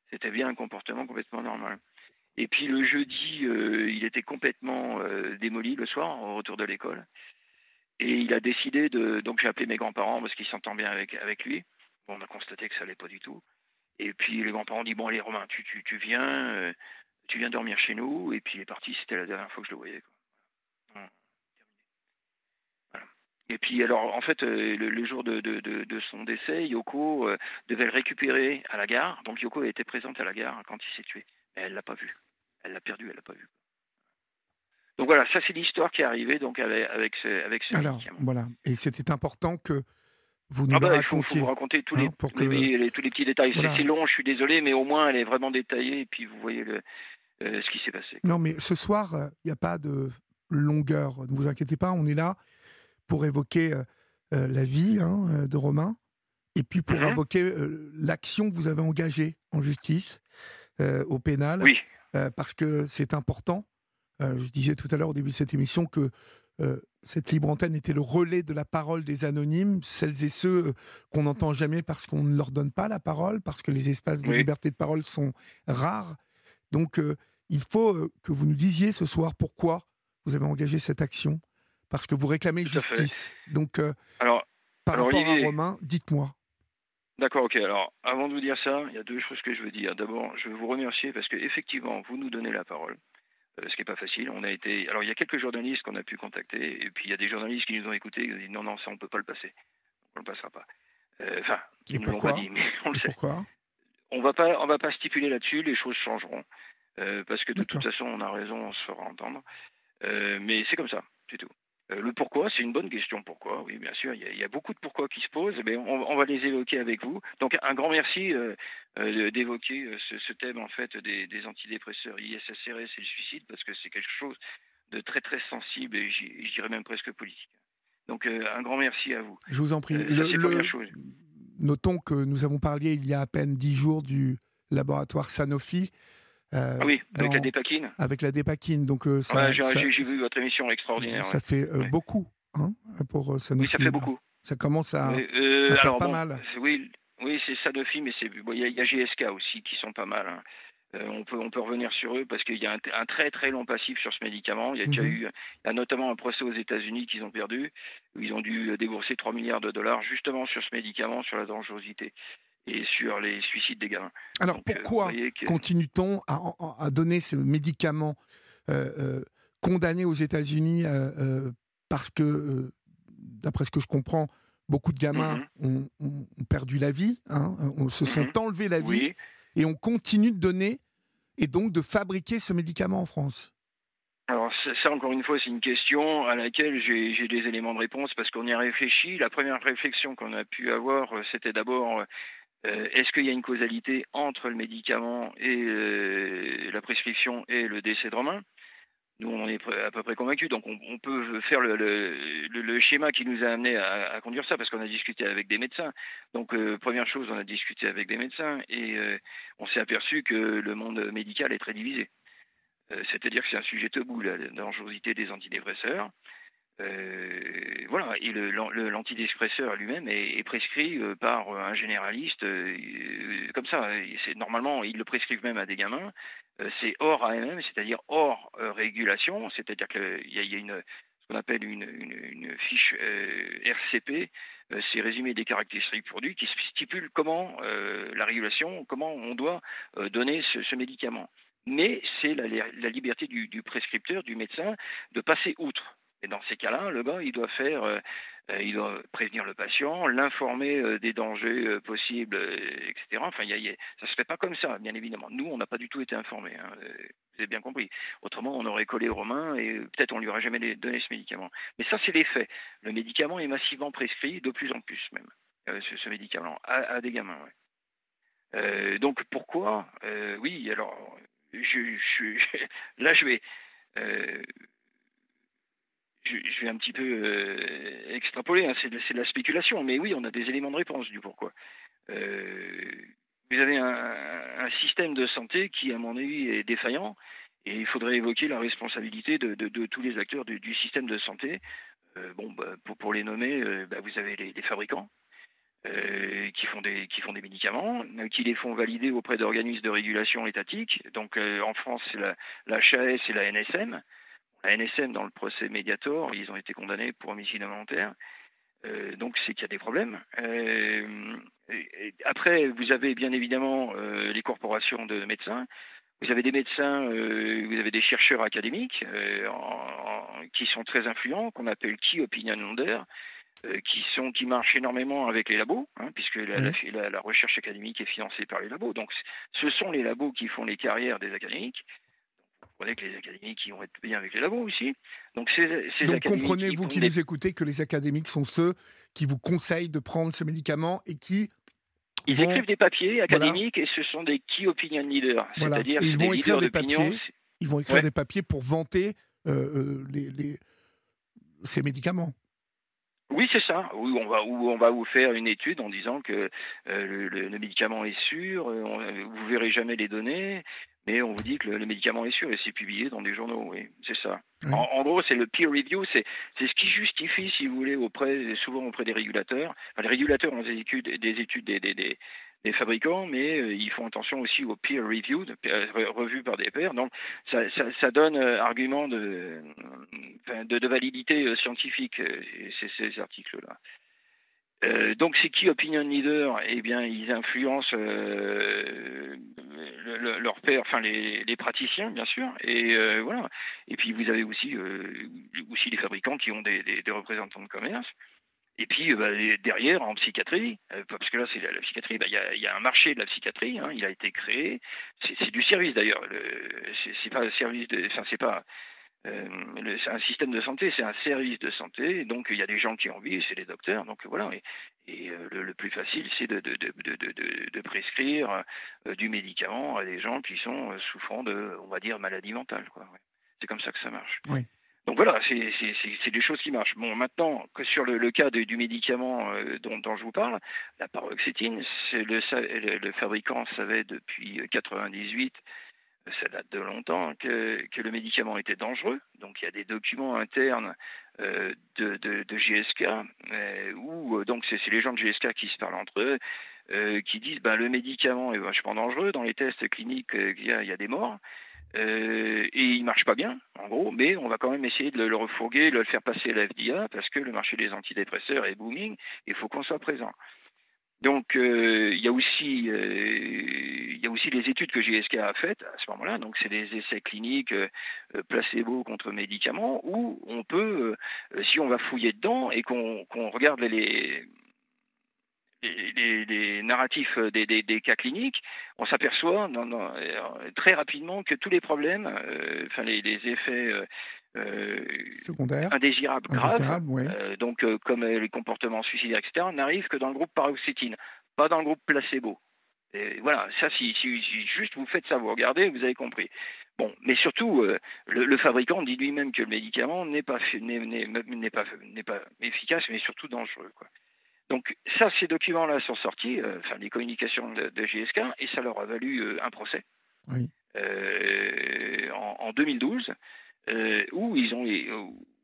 c'était bien un comportement complètement normal. Et puis le jeudi, il était complètement démoli le soir, au retour de l'école. Et il a décidé de. Donc j'ai appelé mes grands-parents parce qu'ils s'entendent bien avec, avec lui. Bon, on a constaté que ça allait pas du tout. Et puis les grands-parents ont dit Bon, allez, Romain, tu, tu, tu viens, euh, tu viens dormir chez nous. Et puis il est parti, c'était la dernière fois que je le voyais. Voilà. Et puis, alors, en fait, euh, le, jour de, de, de, son décès, Yoko euh, devait le récupérer à la gare. Donc Yoko été présente à la gare quand il s'est tué. Elle l'a pas vu. Elle l'a perdu, elle l'a pas vu. Donc voilà, ça c'est l'histoire qui est arrivée donc avec, avec ce, avec ce Alors, voilà, et c'était important que vous nous ah bah, racontiez. Il faut, vous raconter tous, les, hein, tous les, petits détails. C'est long, je suis désolé, mais au moins elle est vraiment détaillée et puis vous voyez le, euh, ce qui s'est passé. Non, mais ce soir, il euh, n'y a pas de longueur. Ne vous inquiétez pas, on est là pour évoquer euh, la vie hein, de Romain et puis pour mhm. évoquer l'action que vous avez engagée en justice, au pénal. Oui. parce que c'est important euh, je disais tout à l'heure au début de cette émission que euh, cette libre antenne était le relais de la parole des anonymes, celles et ceux euh, qu'on n'entend jamais parce qu'on ne leur donne pas la parole, parce que les espaces de liberté de parole sont rares. Donc, il faut que vous nous disiez ce soir pourquoi vous avez engagé cette action, parce que vous réclamez justice. Donc, alors, par rapport à Romain, dites-moi. D'accord, ok. Alors, avant de vous dire ça, il y a deux choses que je veux dire. D'abord, je veux vous remercier parce que effectivement, vous nous donnez la parole. Euh, ce qui n'est pas facile. On a été, alors il y a quelques journalistes qu'on a pu contacter, et puis il y a des journalistes qui nous ont écoutés, qui ont dit non, non, ça on peut pas le passer, on le passera pas. Euh, enfin, ils ne l'ont pas dit, mais on le sait. Pourquoi? On va pas, on va pas stipuler là-dessus. Les choses changeront, euh, parce que de toute façon, on a raison, on se fera entendre. mais c'est comme ça, c'est tout. Euh, le pourquoi, c'est une bonne question. Pourquoi Oui, bien sûr, il y, a, beaucoup de pourquoi qui se posent. Mais on, va les évoquer avec vous. Donc, un grand merci euh, euh, d'évoquer ce, thème en fait des, antidépresseurs ISSRS et le suicide parce que c'est quelque chose de très très sensible et je dirais même presque politique. Donc, un grand merci à vous. Je vous en prie. le, chose. Notons que nous avons parlé il y a à peine dix jours du laboratoire Sanofi. Euh, ah oui, avec la dépakine. Avec la dépakine, donc j'ai vu votre émission extraordinaire. Ça fait euh, beaucoup hein, pour Sanofi. Oui, ça fait beaucoup. Ça commence à, faire pas mal. Oui, oui c'est Sanofi, mais il bon, y, a GSK aussi qui sont pas mal. Hein. Euh, on, peut, on peut revenir sur eux parce qu'il y a un, très très long passif sur ce médicament. Il y a déjà mhm. eu il y a notamment un procès aux États-Unis qu'ils ont perdu, où ils ont dû débourser 3 milliards de dollars justement sur ce médicament, sur la dangerosité et sur les suicides des gamins. Alors euh, pourquoi continue-t-on à, donner ce médicament euh, condamné aux États-Unis parce que, d'après ce que je comprends, beaucoup de gamins mhm. ont, perdu la vie, hein, se sont mhm. enlevés la vie, et on continue de donner et donc de fabriquer ce médicament en France alors ça, encore une fois, c'est une question à laquelle j'ai des éléments de réponse parce qu'on y a réfléchi. La première réflexion qu'on a pu avoir, euh, c'était d'abord euh, est-ce qu'il y a une causalité entre le médicament et euh, la prescription et le décès de Romain? Nous, on est à peu près convaincus. Donc, on, peut faire le, schéma qui nous a amené à, conduire ça, parce qu'on a discuté avec des médecins. Donc, première chose, on a discuté avec des médecins et on s'est aperçu que le monde médical est très divisé. C'est-à-dire que c'est un sujet tabou, la dangerosité des antidépresseurs. Euh, voilà, et l'antidépresseur lui-même est, prescrit euh, par un généraliste euh, comme ça. Normalement, ils le prescrivent même à des gamins. c'est hors AMM, c'est-à-dire hors régulation, c'est-à-dire qu'il y, a, une ce qu'on appelle une, fiche RCP, c'est résumé des caractéristiques produits qui stipule comment la régulation, comment on doit donner ce, médicament. Mais c'est la, liberté du prescripteur, du médecin, de passer outre. Et dans ces cas-là, le gars, il doit faire, euh, euh, il doit prévenir le patient, l'informer euh, des dangers possibles, etc. Enfin, y a, ça se fait pas comme ça, bien évidemment. Nous, on n'a pas du tout été informés. Hein, vous avez bien compris. Autrement, on aurait collé Romain et peut-être on lui aurait jamais donné ce médicament. Mais ça, c'est les faits. Le médicament est massivement prescrit, de plus en plus même, ce, médicament, à, des gamins. donc pourquoi Oui, alors, je, (laughs) là, je vais je, vais un petit peu euh, extrapoler, hein, c'est de, la spéculation, mais oui, on a des éléments de réponse du pourquoi. Euh, vous avez un, système de santé qui, à mon avis, est défaillant, et il faudrait évoquer la responsabilité de, tous les acteurs du, système de santé. Euh, bon, bah, pour, les nommer, bah, vous avez les, fabricants. qui, font des, médicaments, qui les font valider auprès d'organismes de régulation étatiques. Donc en France, c'est la HAS et la NSM. La NSM, dans le procès Mediator, ils ont été condamnés pour homicide involontaire. Euh, donc c'est qu'il y a des problèmes. Euh, après, vous avez bien évidemment euh, les corporations de médecins. Vous avez des médecins, vous avez des chercheurs académiques qui sont très influents, qu'on appelle key opinion leaders, qui sont qui marchent énormément avec les labos, hein, puisque la, la, recherche académique est financée par les labos. Donc, ce sont les labos qui font les carrières des académiques que les académiques qui vont être bien avec les labos aussi. Donc, Donc comprenez-vous qui, nous écoutez que les académiques sont ceux qui vous conseillent de prendre ce médicament et qui ils écrivent des papiers académiques et ce sont des key opinion leaders, c'est-à-dire ils vont écrire des papiers. Ils vont écrire des papiers pour vanter euh, euh, les, ces médicaments. Oui, c'est ça. Oui, on va, on va vous faire une étude en disant que euh, le, médicament est sûr, on, vous verrez jamais les données, mais on vous dit que le, médicament est sûr et c'est publié dans des journaux, oui, c'est ça. En, gros, c'est le peer review, c'est ce qui justifie, si vous voulez, auprès, souvent auprès des régulateurs. les régulateurs ont des études, des, études des, des, des, fabricants, mais euh, ils font attention aussi au peer review, de, revu par des pairs. Donc, ça, donne euh, argument de, de, validité euh, scientifique, ces, articles-là. Euh, donc c'est qui opinion leader? Eh bien, ils influencent euh, père, enfin les, praticiens, bien sûr. Et euh, voilà. Et puis vous avez aussi aussi les fabricants qui ont des, représentants de commerce. Et puis bah, derrière, en psychiatrie, parce que là c'est la, psychiatrie, bah, il y, a, un marché de la psychiatrie. Hein, il a été créé. C'est du service d'ailleurs. C'est pas un service de, c'est pas euh, un système de santé, c'est un service de santé, donc il y a des gens qui ont envie, c'est les docteurs, donc voilà. Et, euh, le, plus facile, c'est de, prescrire euh, du médicament à des gens qui sont souffrant de, on va dire, maladie mentale. C'est comme ça que ça marche. Oui. Donc voilà, c'est des choses qui marchent. Bon, maintenant, que sur le, cas du médicament dont, dont, je vous parle, la paroxétine, le, le, fabricant savait depuis 98 ça date de longtemps, que, le médicament était dangereux. Donc il y a des documents internes euh, de, GSK, euh, où donc c'est les gens de GSK qui se parlent entre eux, euh, qui disent ben, le médicament est vachement dangereux, dans les tests cliniques il y a des morts. Et il marche pas bien, en gros, mais on va quand même essayer de le, refourguer, de le faire passer à la parce que le marché des antidépresseurs est booming, il faut qu'on soit présent. Donc euh, il y a aussi euh, il aussi les études que GSK a faites à ce moment-là. Donc c'est des essais cliniques euh, placebo contre médicaments où on peut, si on va fouiller dedans et qu'on regarde les les, les, narratifs des, des, des, cas cliniques, on s'aperçoit très rapidement que tous les problèmes, enfin les, les effets euh, secondaires, indésirables, graves, euh, donc euh, comme les comportements suicidaires, etc., n'arrivent que dans le groupe paroxétine, pas dans le groupe placebo. Et voilà, ça, si, si, juste vous faites ça, vous regardez, vous avez compris. Bon, mais surtout, le, fabricant dit lui-même que le médicament n'est pas, n'est, pas, n'est pas efficace, mais surtout dangereux. Quoi. Donc ça, ces documents-là sont sortis, enfin les communications de, de, GSK, et ça leur a valu un procès oui. en, en, 2012. Euh, où ils ont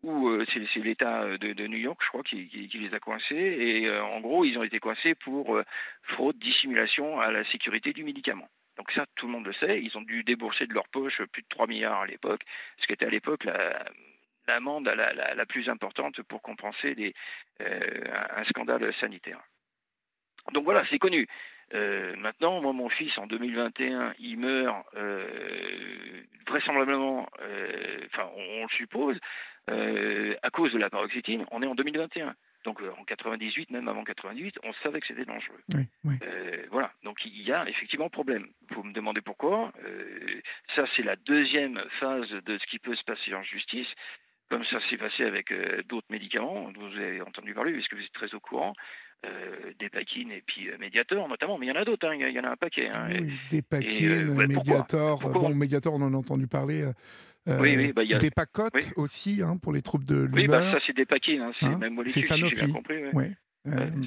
où euh, c'est l'État de, de, New York, je crois, qui, qui, qui les a coincés. Et euh, en gros, ils ont été coincés pour fraude, dissimulation à la sécurité du médicament. Donc ça, tout le monde le sait. Ils ont dû débourser de leur poche plus de 3 milliards à l'époque, ce qui était à l'époque la, l'amende la, la, la, plus importante pour compenser des, euh, un scandale sanitaire. Donc voilà, c'est connu. Euh, maintenant, moi, mon fils, en 2021, il meurt euh, vraisemblablement, enfin, on, le suppose, à cause de la paroxétine. On est en 2021. Donc en 98, même avant 98, on savait que c'était dangereux. Oui, oui. voilà, donc il y a effectivement problème. Vous me demandez pourquoi. ça, c'est la deuxième phase de ce qui peut se passer en justice comme ça s'est passé avec d'autres médicaments dont vous avez entendu parler, puisque vous êtes très au courant. Euh, des paquines et puis euh, Mediator notamment, mais il y en a d'autres, hein, il y en a un paquet. Hein, oui, des paquines, euh, Mediator, bon, Mediator on en a entendu parler. oui, oui, bah, y a... Des pacotes aussi hein, pour les troubles de l'humeur. Oui, bah, ça c'est des paquines, hein, c'est hein? même C'est Sanofi. Si compris, ouais.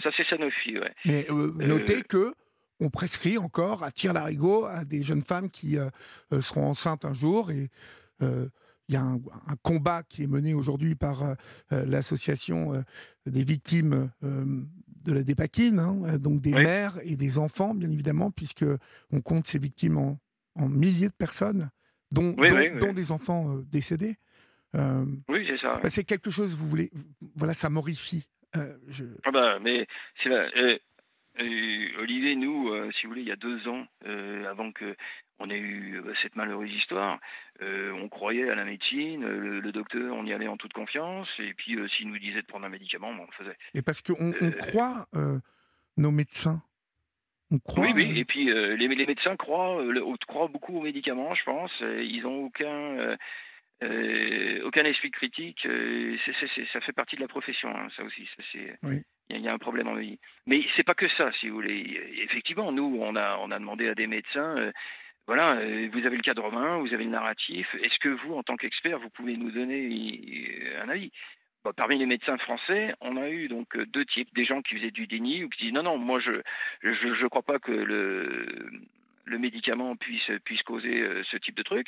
ça c'est Sanofi, ouais. Mais notez que on prescrit encore à tir larigot à des jeunes femmes qui seront enceintes un jour et il y a un, combat qui est mené aujourd'hui par l'association des victimes de la dépakine, hein, euh, donc des mères et des enfants, bien évidemment, puisque on compte ces victimes en, milliers de personnes, dont, dont, des enfants euh, décédés. Euh, oui, c'est ça. Bah, c'est quelque chose, vous voulez, voilà, ça m'horrifie. Je... Ah bah, mais c'est Olivier, nous, si vous voulez, il y a deux ans, avant que on a eu euh, cette malheureuse histoire. Euh, on croyait à la médecine, le, docteur, on y allait en toute confiance, et puis euh, s'il nous disait de prendre un médicament, on le faisait. Et parce qu'on on croit nos médecins. On croit, oui, oui, et puis les, les, médecins croient, croient beaucoup aux médicaments, je pense. Ils n'ont aucun. aucun esprit critique, ça fait partie de la profession, hein, ça aussi. c'est, il y, a un problème en vie. Mais c'est pas que ça, si vous voulez. Effectivement, nous, on a, on a demandé à des médecins voilà, euh, vous avez le cadre romain, vous avez le narratif. Est-ce que vous, en tant qu'expert, vous pouvez nous donner euh, un avis? Parmi les médecins français, on a eu donc euh, deux types, des gens qui faisaient du déni ou qui disent non, non, moi je je, je crois pas que le, le médicament puisse puisse causer ce type de truc,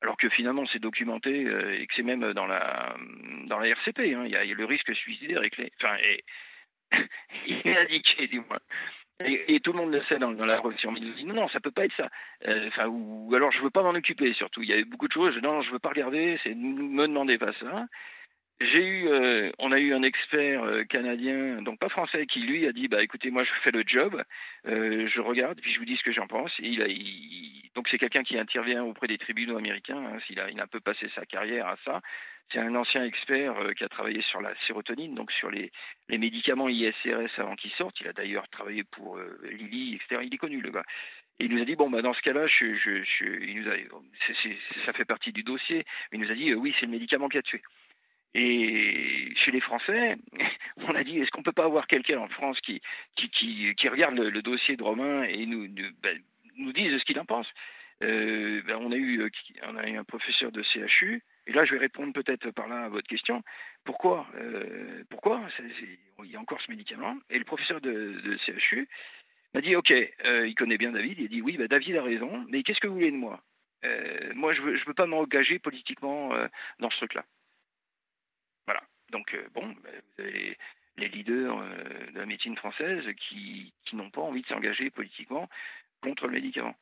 alors que finalement c'est documenté et que c'est même dans la dans la RCP, hein, il, y a, le risque suicidaire enfin, et, (laughs) il est indiqué du moins. Et, tout le monde le sait dans, la relation. Mais il dit non, non, ça peut pas être ça. Euh, ou, alors je veux pas m'en occuper. Surtout, il y avait beaucoup de choses. Non, je veux pas regarder. C'est me demandez pas ça. J'ai eu, euh, on a eu un expert euh, canadien, donc pas français, qui lui a dit bah écoutez, moi je fais le job, je regarde, puis je vous dis ce que j'en pense. Et il a, donc c'est quelqu'un qui intervient auprès des tribunaux américains. Hein, il, a, il a un peu passé sa carrière à ça. C'est un ancien expert euh, qui a travaillé sur la sérotonine, donc sur les, les médicaments ISRS avant qu'ils sortent. Il a d'ailleurs travaillé pour euh, Lilly, etc. Il est connu, le gars. Et il nous a dit bon bah dans ce cas-là, je, je, je, il nous a, ça fait partie du dossier. Il nous a dit euh, oui, c'est le médicament qui a tué. Et chez les Français, (laughs) on a dit est-ce qu'on peut pas avoir quelqu'un en France qui regarde le, dossier de Romain et nous nous, ben, nous dise ce qu'il en pense. Euh, ben on a eu on a eu un professeur de CHU et là, je vais répondre peut-être par là à votre question. Pourquoi euh, Pourquoi? Il y a encore ce médicament. Et le professeur de, CHU m'a dit, OK, euh, il connaît bien David. Il a dit, oui, bah, David a raison, mais qu'est-ce que vous voulez de moi? Moi, je ne veux, je veux pas m'engager politiquement dans ce truc-là. Donc, bon, ben, vous avez les, leaders de la médecine française qui, qui n'ont pas envie de s'engager politiquement contre le médicament.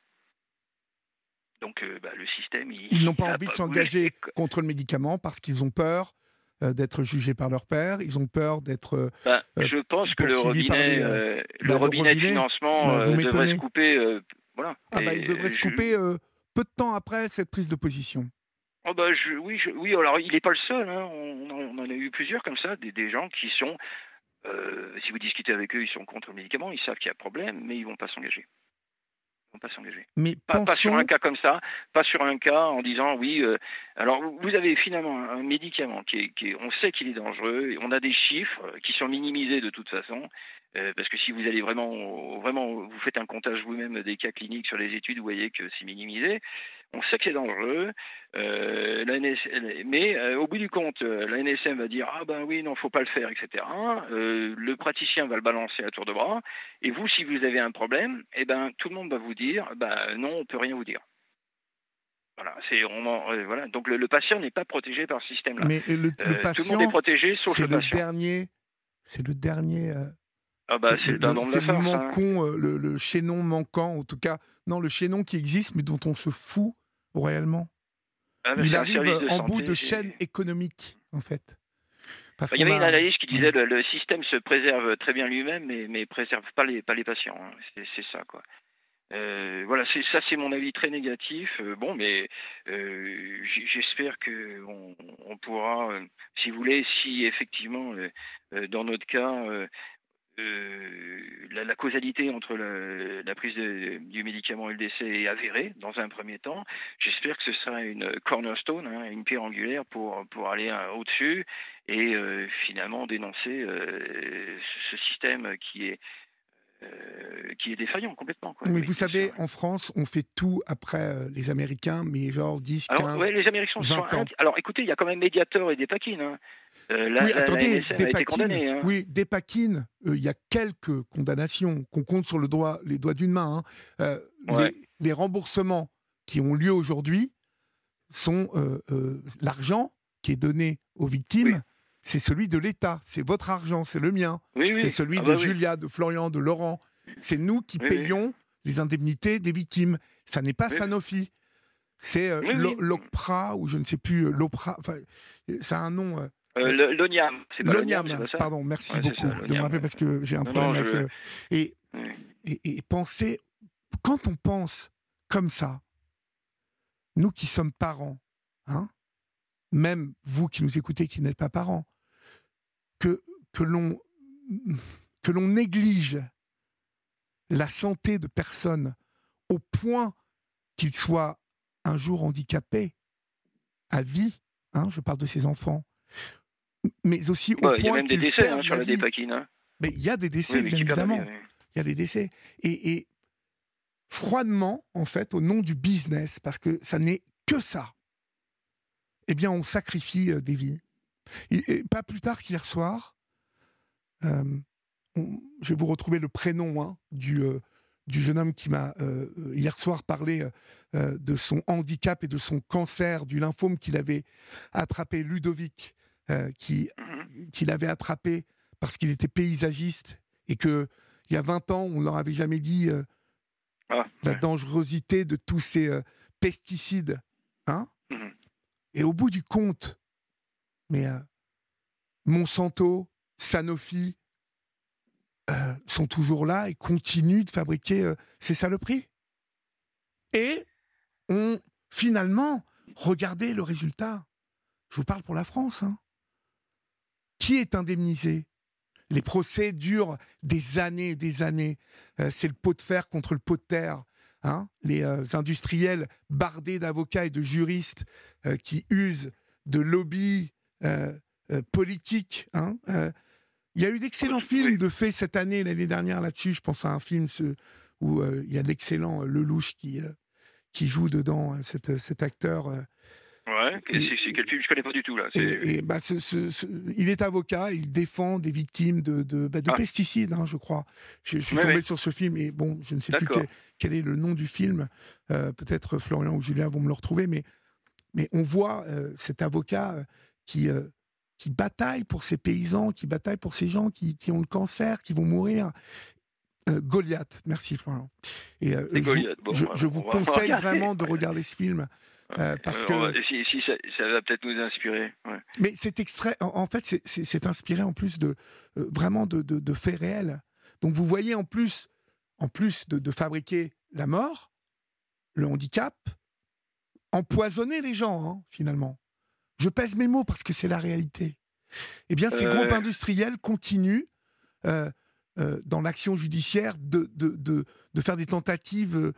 Donc, bah, le système. ils n'ont pas envie de s'engager (laughs) contre le médicament parce qu'ils ont peur euh, d'être jugés par leur père, ils ont peur d'être. Euh, ben, euh, je pense que le robinet, le bah, robinet, de financement bah, devrait se couper. voilà. Ah bah, il devrait se couper peu de temps après cette prise de position. Oh bah je, oui, oui, alors il n'est pas le seul. Hein. On, on, en a eu plusieurs comme ça, des, des gens qui sont, si vous discutez avec eux, ils sont contre le médicament, ils savent qu'il y a problème, mais ils vont pas s'engager pas s'engager. Mais pas, sur un cas comme ça, pas sur un cas en disant oui. Euh, alors vous avez finalement un médicament qui est, qui on sait qu'il est dangereux, et on a des chiffres qui sont minimisés de toute façon. Euh, parce que si vous allez vraiment, vraiment, vous faites un comptage vous-même des cas cliniques sur les études, vous voyez que c'est minimisé. On sait que c'est dangereux, euh, mais euh, au bout du compte, la NSM va dire ah ben oui non faut pas le faire etc. le praticien va le balancer à tour de bras et vous si vous avez un problème, eh ben tout le monde va vous dire ben non on peut rien vous dire. Voilà, c'est voilà. Donc le, patient n'est pas protégé par ce système-là. Mais le, patient, tout le monde est protégé sauf le, patient. Dernier, c'est le dernier ah bah, c'est le, le manquant, euh, le, le, chaînon manquant, en tout cas, non, le chaînon qui existe, mais dont on se fout réellement. Ah, il arrive en bout de chaîne économique, en fait. Parce il y avait une analyse qui disait que le, système se préserve très bien lui-même, mais ne préserve pas les, pas les patients. Hein. C'est ça, quoi. Euh, voilà, c'est ça, c'est mon avis très négatif. Euh, bon, mais j'espère que on, pourra, si vous voulez, si effectivement, dans notre cas, euh, la, causalité entre la prise du médicament et le décès est avérée dans un premier temps. J'espère que ce sera une cornerstone, hein, une pierre angulaire pour, pour aller euh, au-dessus et euh, finalement dénoncer ce système qui est qui est défaillant complètement. Mais vous savez, en France, on fait tout après les Américains, mais genre 10, 15, Alors, ouais, les Américains sont, Alors écoutez, il y a quand même Mediator et des paquines. Hein. Euh, oui, attendez, des hein. Oui, des paquines, euh, il y a quelques condamnations qu'on compte sur le doigt, les doigts d'une main. Hein. Euh, les, remboursements qui ont lieu aujourd'hui sont l'argent qui est donné aux victimes. C'est celui de l'État, c'est votre argent, c'est le mien, c'est celui ah de bah Julia, de Florian, de Laurent. C'est nous qui payons les indemnités des victimes. Ça n'est pas Sanofi. C'est l'OPRA, ou je ne sais plus, l'OPRA. Ça a un nom. Euh, L'ONIAM, c'est pas L'ONIAM, pardon, merci beaucoup de me rappeler parce que j'ai un problème avec. Euh, et, et, penser, quand on pense comme ça, nous qui sommes parents, hein, même vous qui nous écoutez qui n'êtes pas parents, que, que l'on que l'on néglige la santé de personnes au point qu'ils soient un jour handicapés à vie, hein, je parle de ces enfants, mais aussi au point Il y a même des décès hein, sur la dépakine. Hein. Mais il y a des décès, bien évidemment. Il y a des décès. Et, et, froidement, en fait, au nom du business, parce que ça n'est que ça, eh bien, on sacrifie euh, des vies. Et, pas plus tard qu'hier soir, euh, je vais vous retrouver le prénom hein, du, euh, du jeune homme qui m'a hier soir parlé de son handicap et de son cancer, du lymphome qu'il avait attrapé, Ludovic. Euh, qui mmh qu'il avait attrapé parce qu'il était paysagiste et que il y a 20 ans, on leur avait jamais dit euh, ah, la dangerosité de tous ces euh, pesticides. Hein mmh et au bout du compte, mais Monsanto, Sanofi sont toujours là et continuent de fabriquer ces saloperies. Et on, finalement, regardez le résultat. Je vous parle pour la France. Hein. Qui est indemnisé? Les procès durent des années et des années. Euh, c'est le pot de fer contre le pot de terre. Hein les euh, industriels bardés d'avocats et de juristes euh, qui usent de lobbies politiques. Hein il y a eu d'excellents films de fait cette année, l'année dernière là-dessus. Je pense à un film où il y a l'excellent Lelouch qui, qui joue dedans, cet, cet acteur Ouais, c'est quel film Je connais pas du tout là. Et, bah, il est avocat, il défend des victimes de, de, bah, ah. pesticides, hein, je crois. Je, suis tombé sur ce film et bon, je ne sais plus quel, est le nom du film. Euh, peut-être Florian ou Julien vont me le retrouver, mais, mais on voit euh, cet avocat euh, qui, bataille pour ces paysans, qui bataille pour ces gens qui, qui ont le cancer, qui vont mourir. Goliath, merci Florian. Et, je, vous conseille vraiment de regarder ce film. Euh, parce que si, ça, va peut-être nous inspirer. Mais cet extrait, en, fait, c'est inspiré en plus de euh, vraiment de, de, faits réels. Donc vous voyez en plus, en plus de, fabriquer la mort, le handicap, empoisonner les gens hein, finalement. Je pèse mes mots parce que c'est la réalité. Eh bien, ces groupes euh. industriels continuent dans l'action judiciaire de, de, faire des tentatives euh,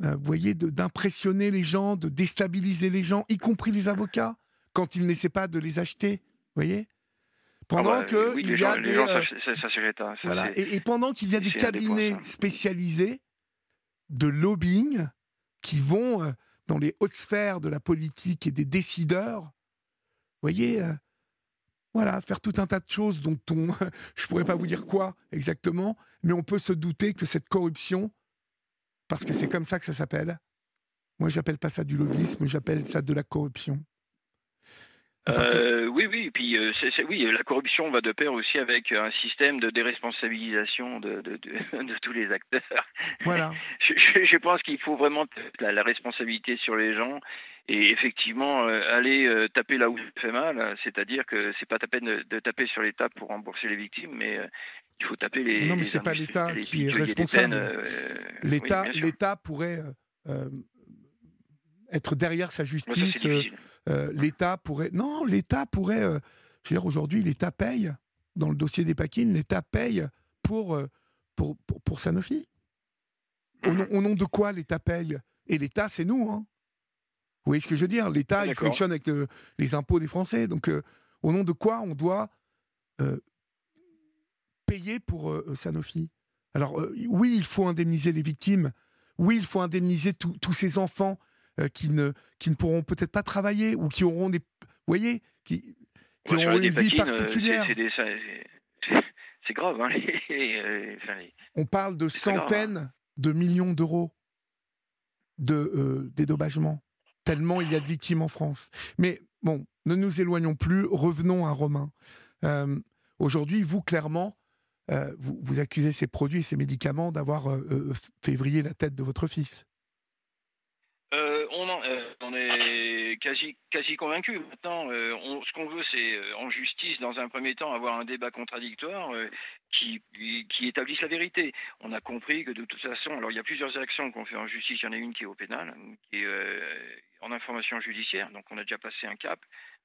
vous voyez, d'impressionner les gens, de déstabiliser les gens, y compris les avocats, quand ils n'essaient pas de les acheter. Vous voyez pendant que il y a des voilà et, pendant qu'il y a des cabinets spécialisés de lobbying qui vont euh, dans les hautes sphères de la politique et des décideurs, voyez, euh, voilà, faire tout un tas de choses dont on, (laughs) je pourrais pas vous dire quoi exactement, mais on peut se douter que cette corruption parce que c'est comme ça que ça s'appelle. Moi, j'appelle pas ça du lobbyisme, j'appelle ça de la corruption. Euh, oui, oui, puis euh, oui, la corruption va de pair aussi avec un système de déresponsabilisation de, de, de, (laughs) tous les acteurs. Voilà. (laughs) je, je, pense qu'il faut vraiment la, la, responsabilité sur les gens et effectivement euh, aller taper là où ça fait mal, c'est-à-dire que c'est pas la peine de, taper sur l'État pour rembourser les victimes, mais il faut taper les. Non, mais c'est pas l'État qui est responsable. L'État, l'État pourrait être derrière sa justice. Euh, l'État pourrait. Non, l'État pourrait. Euh, je veux dire, aujourd'hui, l'État paye. Dans le dossier des Paquines, l'État paye pour, euh, pour, pour, Sanofi. Au nom, de quoi l'État paye? Et l'État, c'est nous. Hein. Vous voyez ce que je veux dire? L'État, il fonctionne avec les impôts des Français. Donc, au nom de quoi on doit payer pour Sanofi Alors, oui, il faut indemniser les victimes. Oui, il faut indemniser tous ces enfants euh, qui, ne, qui ne pourront peut-être pas travailler ou qui auront des. Vous voyez Qui, qui auront une vie euh, particulière. C'est grave. Hein, (laughs) On parle de centaines hein. de millions d'euros de euh, dédommagement, tellement il y a de victimes en France. Mais bon, ne nous éloignons plus, revenons à Romain. Aujourd'hui, vous, clairement, vous, vous, accusez ces produits et ces médicaments d'avoir fait vriller la tête de votre fils? Euh, on, est quasi, quasi convaincu. Maintenant, euh, ce qu'on veut, c'est euh, en justice, dans un premier temps, avoir un débat contradictoire qui, qui établisse la vérité. On a compris que de toute façon, alors il y a plusieurs actions qu'on fait en justice. Il y en a une qui est au pénal, qui est en information judiciaire. Donc on a déjà passé un cap,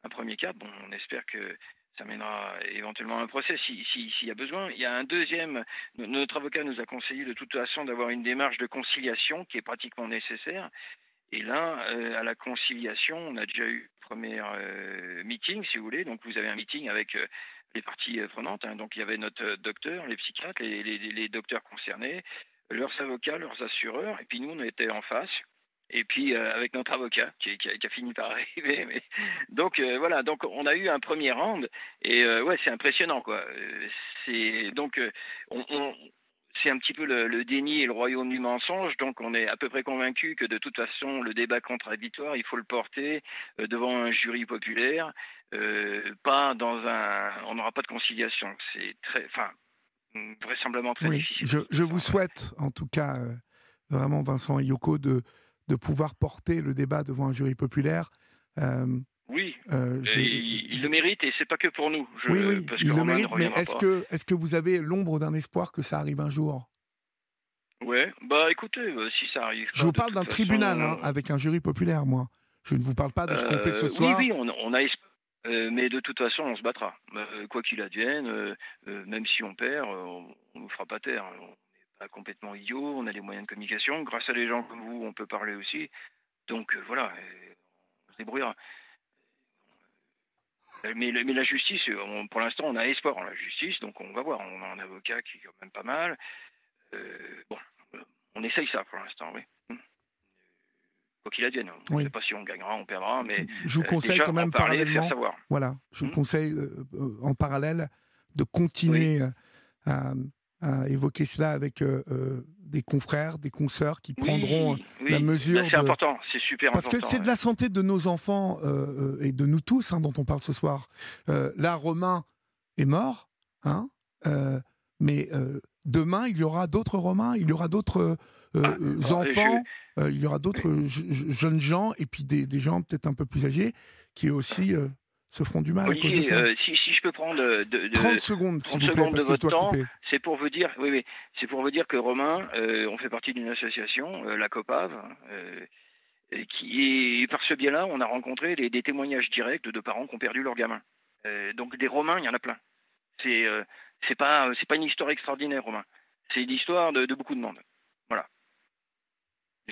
un premier cap. On espère que ça mènera éventuellement à un procès s'il si, y a besoin. Il y a un deuxième, notre avocat nous a conseillé de toute façon d'avoir une démarche de conciliation qui est pratiquement nécessaire. Et là, euh, à la conciliation, on a déjà eu premier euh, meeting, si vous voulez. Donc, vous avez un meeting avec euh, les parties prenantes. Hein. Donc, il y avait notre docteur, les psychiatres, les, docteurs concernés, leurs avocats, leurs assureurs. Et puis, nous, on était en face. Et puis, avec notre avocat, qui, qui, a, fini par (laughs) arriver. Mais... Donc, voilà. Donc, on a eu un premier round. Et ouais, c'est impressionnant, quoi. C'est donc, on, on c'est un petit peu le, déni et le royaume du mensonge. Donc, on est à peu près convaincu que de toute façon, le débat contradictoire, il faut le porter euh, devant un jury populaire, euh, pas dans un. On n'aura pas de conciliation. C'est très, enfin, vraisemblablement très difficile. Je, je, vous souhaite, en tout cas, euh, vraiment, Vincent et Yoko, de, de pouvoir porter le débat devant un jury populaire. Oui, il, le mérite et c'est pas que pour nous. oui, oui, il le mérite, mais est-ce que, est que vous avez l'ombre d'un espoir que ça arrive un jour? Ouais, bah écoutez, euh, si ça arrive. Je vous parle d'un tribunal hein, avec un jury populaire, moi. Je ne vous parle pas de ce qu'on fait ce euh, soir. Oui, oui, on, a euh, mais de toute façon, on se battra. quoi qu'il advienne, même si on perd, on ne nous fera pas taire. Complètement idiot, on a les moyens de communication. Grâce à des gens comme vous, on peut parler aussi. Donc voilà, on se débrouillera. Euh, mais, mais, la justice, pour l'instant, on a espoir en la justice, donc on va voir. On a un avocat qui est quand même pas mal. Euh, bon, on essaye ça pour l'instant, oui. quoi qu'il advienne. On ne Oui. sait pas si on gagnera, on perdra, mais Je vous euh, conseille déjà, quand même parler, faire parallèlement. savoir. Voilà, je vous Hmm. conseille euh, euh, en parallèle de continuer euh, à, à évoquer cela avec euh, euh, des confrères, des consoeurs qui prendront. oui, la mesure c'est de- important, c'est super Parce que important. c'est de la santé de nos enfants euh, euh, et de nous tous hein, dont on parle ce soir. Euh, là, Romain est mort, hein, euh, mais euh, demain, il y aura d'autres Romains, il y aura d'autres euh, Ah, euh, alors, enfants, euh, il y aura d'autres je- je- jeunes gens et puis des, des gens peut-être un peu plus âgés qui aussi euh, se feront du mal à cause de Olivier, ça. euh, si, si je peux prendre de, de- 30 secondes, s'il 30 vous plaît, secondes parce de votre temps. c'est pour vous dire, oui, oui, c'est pour vous dire que Romain, euh, on fait partie d'une association, euh, la COPAV, euh, et qui et par ce biais-là, on a rencontré des, des témoignages directs de parents qui ont perdu leur gamin. Euh, donc des Romains, il y en a plein. C'est euh, c'est pas c'est pas une histoire extraordinaire, Romain. C'est l'histoire de, de beaucoup de monde.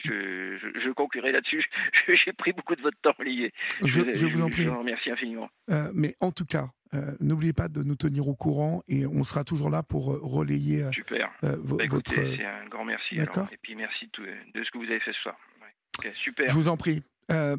Je, je, je conclurai là-dessus. (laughs) J'ai pris beaucoup de votre temps, Olivier. Je, je vous en prie. Je vous remercie infiniment. Euh, mais en tout cas, euh, n'oubliez pas de nous tenir au courant et on sera toujours là pour euh, relayer euh, Super. euh, Bah, votre. écoutez, c'est un grand merci. D'accord. Et puis merci de, ce que vous avez fait ce soir. Ouais. Super. Je vous en prie. Euh,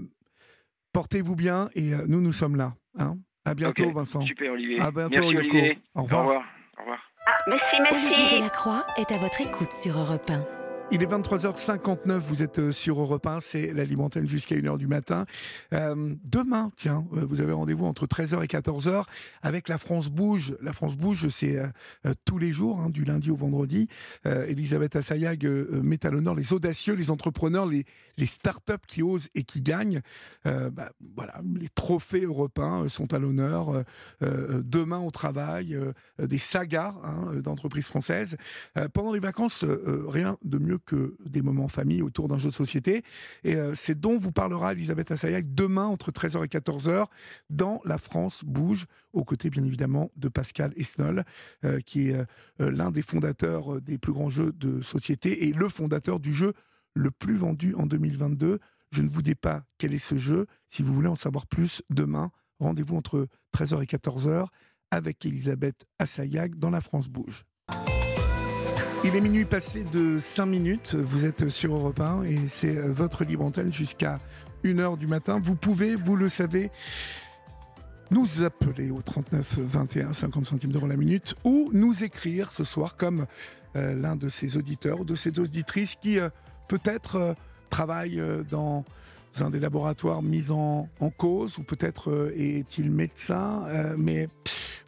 Portez-vous bien et euh, nous, nous sommes là. Hein à bientôt, Vincent. Super, Olivier. À bientôt, merci, Yoko. Olivier. Au revoir. Au revoir. Au revoir. Ah, merci, merci. Olivier Delacroix est à votre écoute sur Europe 1. Il est 23h59, vous êtes euh, sur Europe 1, c'est la libre antenne jusqu'à 1h du matin. Euh, demain, tiens, euh, vous avez rendez-vous entre 13h et 14h avec La France Bouge. La France Bouge, c'est euh, tous les jours, hein, du lundi au vendredi. Elisabeth Assayag met à l'honneur les audacieux, les entrepreneurs, les, les start-up qui osent et qui gagnent. Bah, voilà, les trophées européens sont à l'honneur. Demain au travail, euh, euh, des sagas hein, d'entreprises françaises. Pendant les vacances, rien de mieux que des moments en famille autour d'un jeu de société. Et euh, c'est dont vous parlera Elisabeth Assayag demain entre 13h et 14h dans La France Bouge, aux côtés bien évidemment de Pascal Esnol, euh, qui est euh, l'un des fondateurs des plus grands jeux de société et le fondateur du jeu le plus vendu en 2022. Je ne vous dis pas quel est ce jeu. Si vous voulez en savoir plus, demain, rendez-vous entre 13h et 14h avec Elisabeth Assayag dans La France Bouge. Il est minuit passé de 5 minutes, vous êtes sur Europe 1 et c'est euh, votre libre antenne jusqu'à 1h du matin. Vous pouvez, vous le savez, nous appeler au 39 21 50 centimes d'euros la minute ou nous écrire ce soir comme euh, l'un de ces auditeurs ou de ces auditrices qui euh, peut-être euh, travaillent dans un des laboratoires mis en, en cause ou peut-être est-il médecin, mais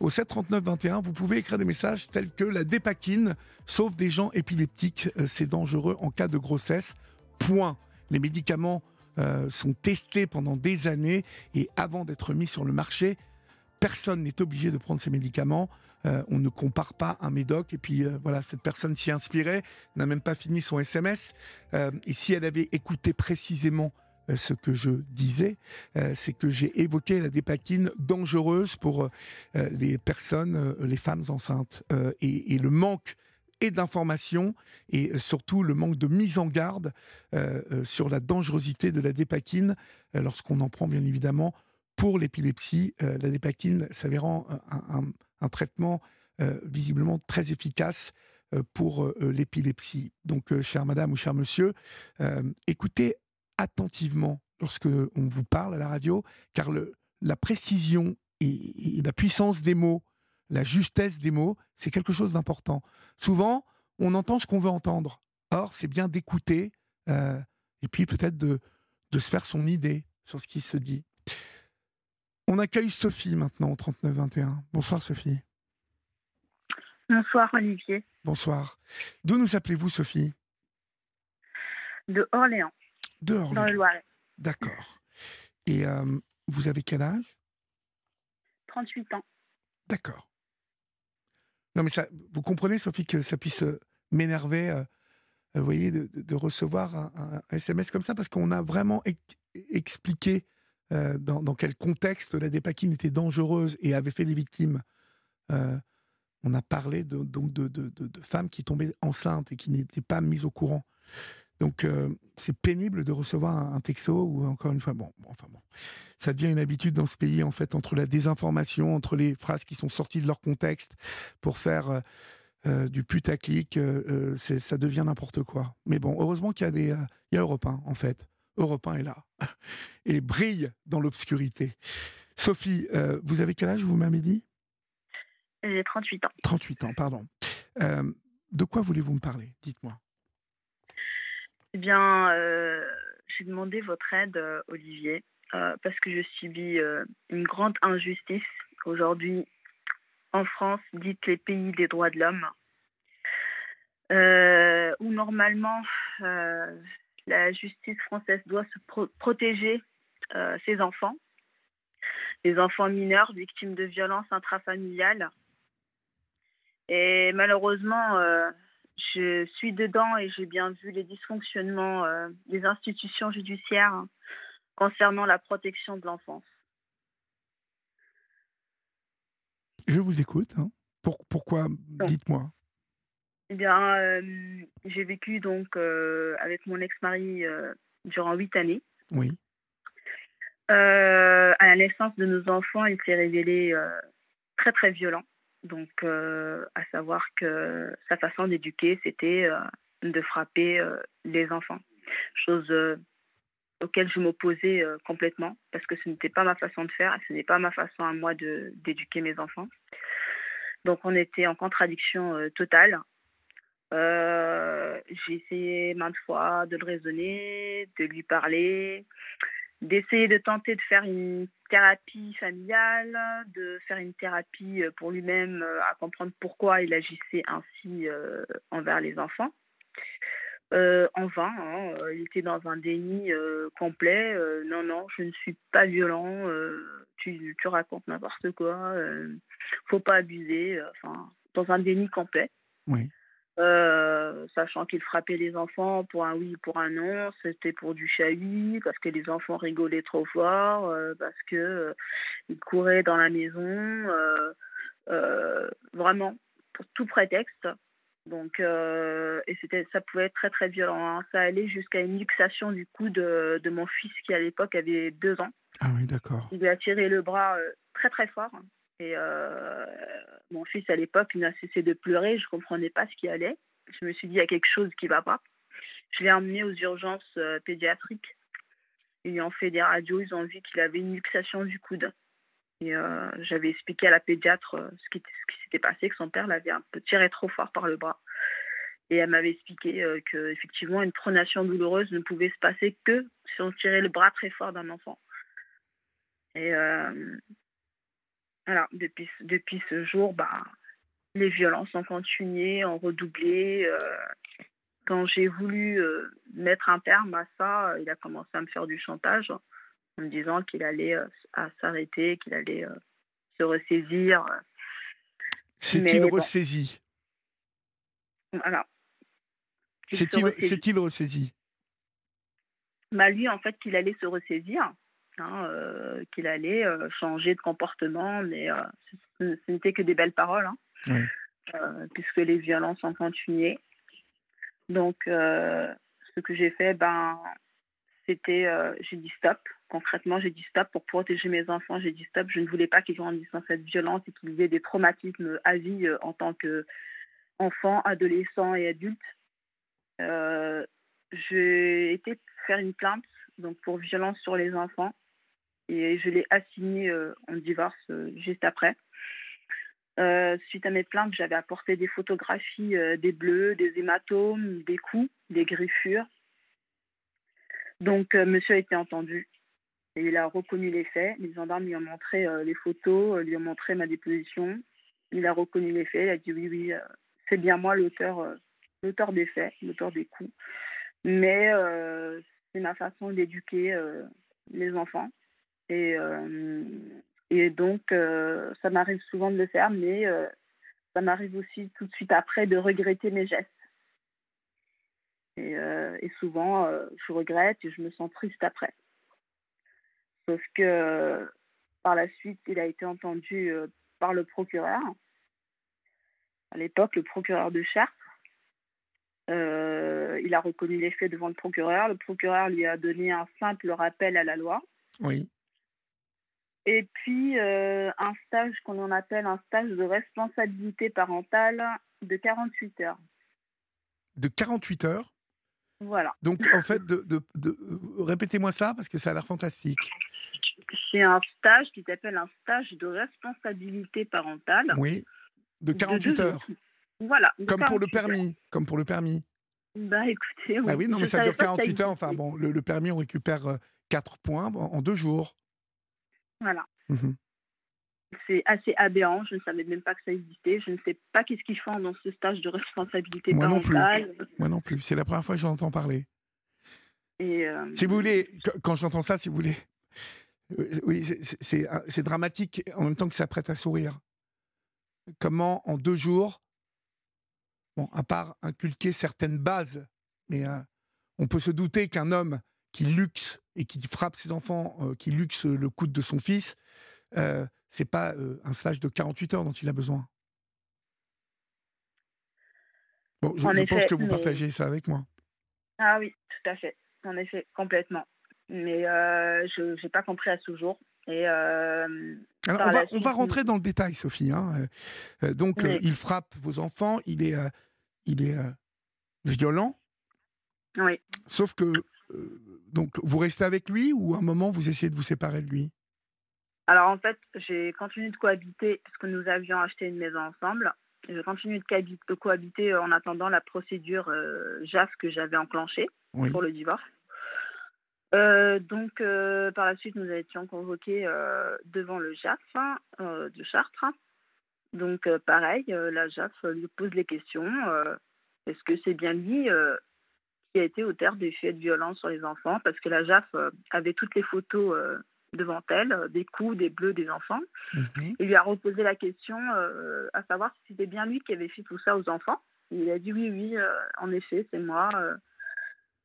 au 739 21, vous pouvez écrire des messages tels que la dépakine sauve des gens épileptiques, euh, c'est dangereux en cas de grossesse. Point. Les médicaments euh, sont testés pendant des années et avant d'être mis sur le marché, personne n'est obligé de prendre ces médicaments. Euh, on ne compare pas un médoc et puis voilà, cette personne s'y inspirait, n'a même pas fini son SMS. Et si elle avait écouté précisément ce que je disais, euh, c'est que j'ai évoqué la dépakine dangereuse pour euh, les personnes, euh, les femmes enceintes, euh, et, le manque et d'informations et euh, surtout le manque de mise en garde euh, euh, sur la dangerosité de la dépakine euh, lorsqu'on en prend bien évidemment pour l'épilepsie. Euh, la dépakine s'avérant un, un- un traitement euh, visiblement très efficace euh, pour euh, l'épilepsie. Donc, euh, chère madame ou cher monsieur, euh, écoutez attentivement lorsque on vous parle à la radio, car le, la précision et, et la puissance des mots, la justesse des mots, c'est quelque chose d'important. Souvent, on entend ce qu'on veut entendre. Or, c'est bien d'écouter euh, et puis peut-être de, de se faire son idée sur ce qui se dit. On accueille Sophie maintenant au 3921. Bonsoir Sophie. Bonsoir Olivier, Bonsoir. D'où nous appelez-vous Sophie? De Orléans, De dans le. Loiret. D'accord. Et euh, vous avez quel âge? 38 ans. D'accord. Non, mais ça, vous comprenez, Sophie, que ça puisse euh, m'énerver, euh, vous voyez, de, recevoir un, SMS comme ça, parce qu'on a vraiment ex- expliqué euh, dans, dans quel contexte la dépakine était dangereuse et avait fait des victimes. On a parlé de, donc de, de- de- de femmes qui tombaient enceintes et qui n'étaient pas mises au courant. Donc, euh, c'est pénible de recevoir un, un texto ou encore une fois, bon, enfin bon ça devient une habitude dans ce pays, en fait, entre la désinformation, entre les phrases qui sont sorties de leur contexte pour faire euh, euh, du putaclic, euh, ça devient n'importe quoi. Mais bon, heureusement qu'il y a des, il y a Europe 1, en fait. Europe 1 est là (laughs) et brille dans l'obscurité. Sophie, vous avez quel âge, vous m'avez dit? J'ai 38 ans. 38 ans, pardon. De quoi voulez-vous me parler? Dites-moi. Eh bien, euh, j'ai demandé votre aide, euh, Olivier, euh, parce que je subis une grande injustice aujourd'hui en France, dite les pays des droits de l'homme, où normalement la justice française doit se pro- protéger ses enfants, les enfants mineurs victimes de violences intrafamiliales. Et malheureusement, je suis dedans et j'ai bien vu les dysfonctionnements euh, des institutions judiciaires hein, concernant la protection de l'enfance. Je vous écoute. hein. Pour- pourquoi Dites-moi. Eh bien, euh, j'ai vécu donc euh, avec mon ex-mari durant huit années. Oui. À la naissance de nos enfants, il s'est révélé très très violent. Donc, euh, à savoir que sa façon d'éduquer, c'était euh, de frapper euh, les enfants. Chose auquel je m'opposais complètement parce que ce n'était pas ma façon de faire, ce n'est pas ma façon à moi d'éduquer mes enfants. Donc, on était en contradiction totale. J'ai essayé maintes fois de le raisonner, de lui parler, d'essayer de tenter de faire une thérapie familiale, de faire une thérapie euh, pour lui-même euh, à comprendre pourquoi il agissait ainsi euh, envers les enfants. En vain, hein, il était dans un déni complet. Non, non, je ne suis pas violent. tu, tu racontes n'importe quoi. Faut pas abuser. Enfin, dans un déni complet. Oui. Euh, sachant qu'il frappait les enfants pour un oui, pour un non, c'était pour du chahut, parce que les enfants rigolaient trop fort, euh, parce que euh, ils couraient dans la maison, vraiment pour tout prétexte. Donc, et c'était, ça pouvait être très très violent. hein. Ça allait jusqu'à une luxation du cou de, de mon fils qui à l'époque avait deux ans. Ah oui, d'accord. Il lui a tiré le bras très très fort. Et euh, mon fils à l'époque n'a cessé de pleurer. Je comprenais pas ce qui allait. Je me suis dit il y a quelque chose qui va pas. Je l'ai emmené aux urgences euh, pédiatriques. Ils ont fait des radios. Ils ont vu qu'il avait une luxation du coude. Et euh, j'avais expliqué à la pédiatre ce qui, s'était passé, que son père l'avait un peu tiré trop fort par le bras. Et elle m'avait expliqué euh, que effectivement une pronation douloureuse ne pouvait se passer que si on tirait le bras très fort d'un enfant. Et voilà, depuis, depuis ce jour, bah, les violences ont continué, ont redoublé. euh, quand j'ai voulu euh, mettre un terme à ça, euh, il a commencé à me faire du chantage en me disant qu'il allait euh, s'arrêter, qu'il allait se ressaisir. euh, C'est-il Mais bon. ressaisi Voilà. Ressaisit. c'est-il ressaisi bah, lui, en fait, qu'il allait se ressaisir, hein, euh, qu'il allait euh, changer de comportement, mais euh, ce, ce n'était que des belles paroles, hein, Oui. puisque les violences ont continué. Donc, ce que j'ai fait, ben, c'était, j'ai dit stop. Concrètement, j'ai dit stop pour protéger mes enfants. J'ai dit stop. Je ne voulais pas qu'ils grandissent dans cette violence et qu'ils aient des traumatismes à vie en tant qu'enfants, adolescents et adultes. Euh, j'ai été faire une plainte donc pour violence sur les enfants et je l'ai assigné euh, en divorce euh, juste après. Euh, suite à mes plaintes, j'avais apporté des photographies des bleus, des hématomes, des coups, des griffures. Donc, monsieur a été entendu et il a reconnu les faits. Les gendarmes lui ont montré les photos, lui ont montré ma déposition. Il a reconnu les faits. Il a dit oui, oui, c'est bien moi l'auteur, l'auteur des faits, l'auteur des coups. Mais c'est ma façon d'éduquer les enfants. Et, euh, et donc, euh, ça m'arrive souvent de le faire, mais euh, ça m'arrive aussi tout de suite après de regretter mes gestes. Et, souvent, je regrette et je me sens triste après. Sauf que par la suite, il a été entendu par le procureur. À l'époque, le procureur de Chartres. Il a reconnu les faits devant le procureur. Le procureur lui a donné un simple rappel à la loi. Oui. Et puis, euh, un stage qu'on en appelle un stage de responsabilité parentale de 48 heures. De 48 heures? Voilà. Donc, en fait, de, de- de- euh, répétez-moi ça parce que ça a l'air fantastique. C'est un stage qui s'appelle un stage de responsabilité parentale. Oui, de de 48 deux heures. Voilà. comme pour le 48 heures. permis, comme pour le permis. Bah écoutez, oui. Ah oui, non, mais ça dure pas que ça 48 heures. Enfin, bon, le, le permis, on récupère 4 points en, en deux jours. Voilà. Mhm. C'est assez aberrant. Je ne savais même pas que ça existait. Je ne sais pas qu'est-ce qu'ils font dans ce stage de responsabilité Moi non plus. Moi non plus. C'est la première fois que j'en entends parler. Et, euh, Si vous voulez, qu- quand j'entends ça, si vous voulez, euh, oui, c'est- c'est dramatique en même temps que ça prête à sourire. Comment, en deux jours, bon, à part inculquer certaines bases, mais euh, on peut se douter qu'un homme qui luxe et qui frappe ses enfants, euh, qui luxe le coude de son fils, euh, c'est pas euh, un stage de 48 heures dont il a besoin. Bon, je, En je pense que vous mais- partagez ça avec moi. Ah oui, tout à fait. En effet, complètement. Mais euh, je n'ai pas compris à ce jour. Et euh, Alors, on, va, on va rentrer dans le détail, Sophie. hein. Euh, donc, euh, il frappe vos enfants, il est, il est violent, oui. sauf que donc vous restez avec lui ou à un moment vous essayez de vous séparer de lui? Alors en fait, j'ai continué de cohabiter parce que nous avions acheté une maison ensemble. J'ai continué de, cohabi- de cohabiter en attendant la procédure euh, JAF que j'avais enclenchée Oui. pour le divorce. Euh, donc euh, par la suite, nous étions convoqués euh, devant le JAF hein, euh, de Chartres. Donc euh, pareil, euh, la JAF lui pose les questions. euh, Est-ce que c'est bien lui euh, qui a été auteur des faits de violence sur les enfants Parce que la JAF euh, avait toutes les photos euh, devant elle, euh, des coups, des bleus des enfants. Mhm. Il lui a reposé la question euh, à savoir si c'était bien lui qui avait fait tout ça aux enfants. Il a dit oui, oui, euh, en effet, c'est moi. euh.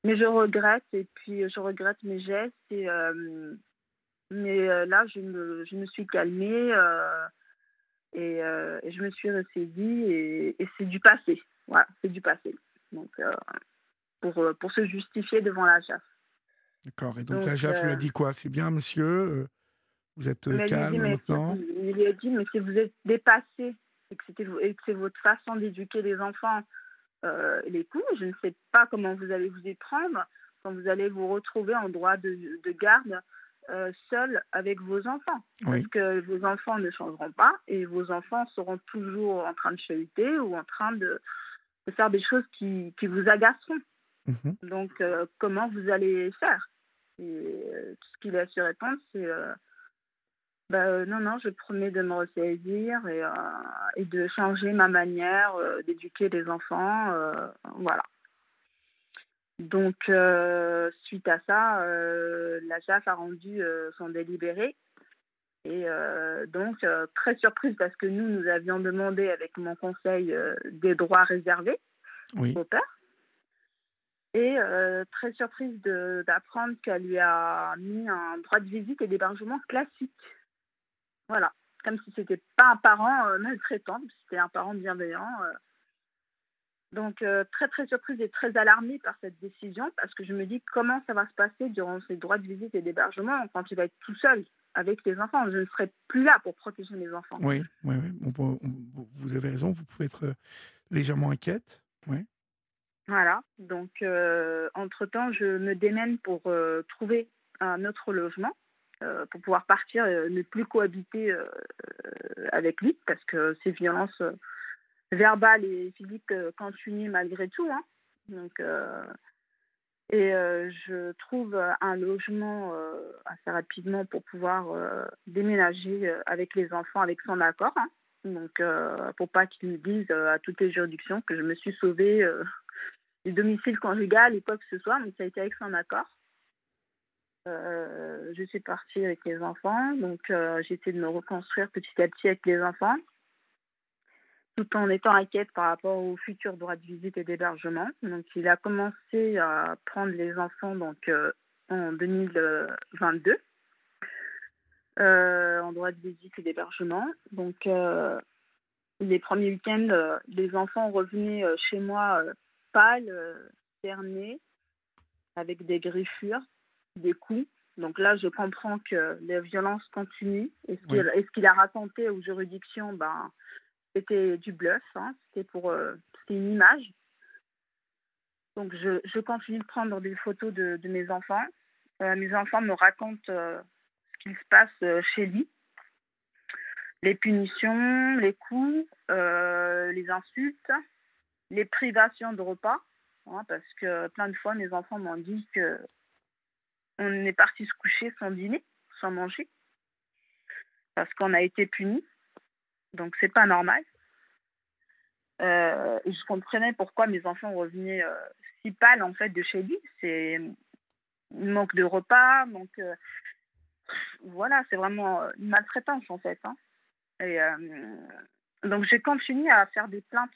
mais je regrette, et puis je regrette mes gestes. Et, mais là, je me, je me suis calmée et, et je me suis ressaisie, et, et c'est du passé. Voilà, c'est du passé. Donc, pour, euh, pour se justifier devant la JAF. D'accord. Et donc, Donc, la JAF lui a euh, dit quoi? C'est bien, monsieur? Euh, Vous êtes Mais il lui a dit, calme mais maintenant? si- il lui a dit, mais si vous êtes dépassé et que, c'était, et que c'est votre façon d'éduquer les enfants, euh, les coups, je ne sais pas comment vous allez vous y prendre quand vous allez vous retrouver en droit de, de garde euh, seul avec vos enfants. Oui. Parce que vos enfants ne changeront pas et vos enfants seront toujours en train de chahuter ou en train de, de faire des choses qui, qui vous agaceront. Mhm. Donc, euh, comment vous allez faire Et euh, tout ce qu'il a su répondre, c'est euh, bah, non, non, je promets de me ressaisir et, et de changer ma manière d'éduquer les enfants. voilà. Donc, suite à ça, la JAF a rendu son délibéré. Et donc, très surprise parce que nous, nous avions demandé avec mon conseil des droits réservés Oui. au père. Et euh, très surprise d'apprendre qu'elle lui a mis un droit de visite et d'hébergement classique. Voilà. Comme si c'était pas un parent euh, maltraitant, c'était un parent bienveillant. euh. Donc, euh, très très surprise et très alarmée par cette décision parce que je me dis comment ça va se passer durant ces droits de visite et d'hébergement quand il va être tout seul avec les enfants? Je ne serai plus là pour protéger mes enfants. Oui, oui, oui. Vous avez raison, vous pouvez être légèrement inquiète. Oui. Voilà, donc euh, entre-temps, je me démène pour euh, trouver un autre logement, euh, pour pouvoir partir, euh, ne plus cohabiter avec lui, parce que ces violences verbales et physiques continuent malgré tout. hein. Donc, et je trouve un logement assez rapidement pour pouvoir déménager avec les enfants, avec son accord. hein. Donc, pour pas qu'ils me disent à toutes les juridictions que je me suis sauvée du domicile conjugal ou quoi que ce soit. Donc, ça a été avec son accord. Euh, je suis partie avec les enfants. Donc, euh, j'ai essayé de me reconstruire petit à petit avec les enfants, tout en étant inquiète par rapport aux futurs droits de visite et d'hébergement. Donc, il a commencé à prendre les enfants donc, euh, en 2022 euh, en droit de visite et d'hébergement. Donc, les premiers week-ends, les enfants revenaient chez moi euh, pâles, euh, cernés, avec des griffures, des coups. Donc là, je comprends que les violences continuent. Et ce Oui. qu'il a raconté aux juridictions, ben, c'était du bluff. hein. C'était pour, euh, une image. Donc, je, je, continue de prendre des photos de, de mes enfants. mes enfants me racontent ce qu'il se passe chez lui les punitions, les coups, euh, les insultes, les privations de repas, hein, parce que plein de fois mes enfants m'ont dit que on est parti se coucher sans dîner, sans manger, parce qu'on a été punis. Donc c'est pas normal. Euh, je comprenais pourquoi mes enfants revenaient euh, si pâles en fait de chez lui. C'est manque de repas, manque voilà, c'est vraiment une maltraitance en fait. Hein. Et euh, donc j'ai continué à faire des plaintes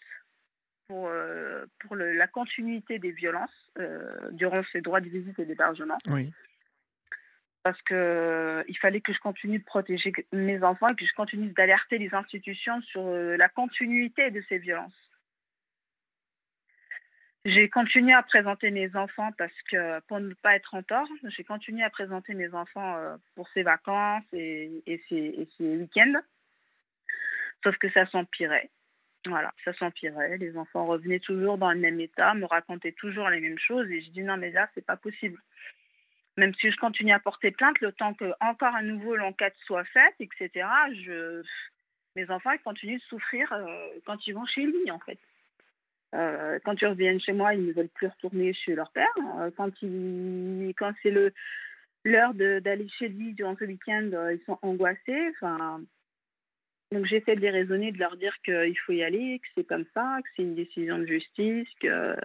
pour, euh, pour le, la continuité des violences euh, durant ces droits de visite et d'hébergement. Oui. Parce que il fallait que je continue de protéger mes enfants et que je continue d'alerter les institutions sur la continuité de ces violences. J'ai continué à présenter mes enfants parce que pour ne pas être en tort, j'ai continué à présenter mes enfants pour ces vacances et, et ces, et ces week-ends. Sauf que ça s'empirait. Voilà, ça s'empirait. Les enfants revenaient toujours dans le même état, me racontaient toujours les mêmes choses. Et je dis non, mais là, c'est pas possible. Même si je continue à porter plainte, le temps que encore à nouveau l'enquête soit faite, etc., mes enfants ils continuent de souffrir euh, quand ils vont chez lui, en fait. Euh, quand ils reviennent chez moi, ils ne veulent plus retourner chez leur père. Euh, quand ils... quand c'est le l'heure d'aller chez lui durant ce week-end, ils sont angoissés. Enfin, donc j'essaie de les raisonner, de leur dire qu'il faut y aller, que c'est comme ça, que c'est une décision de justice, que...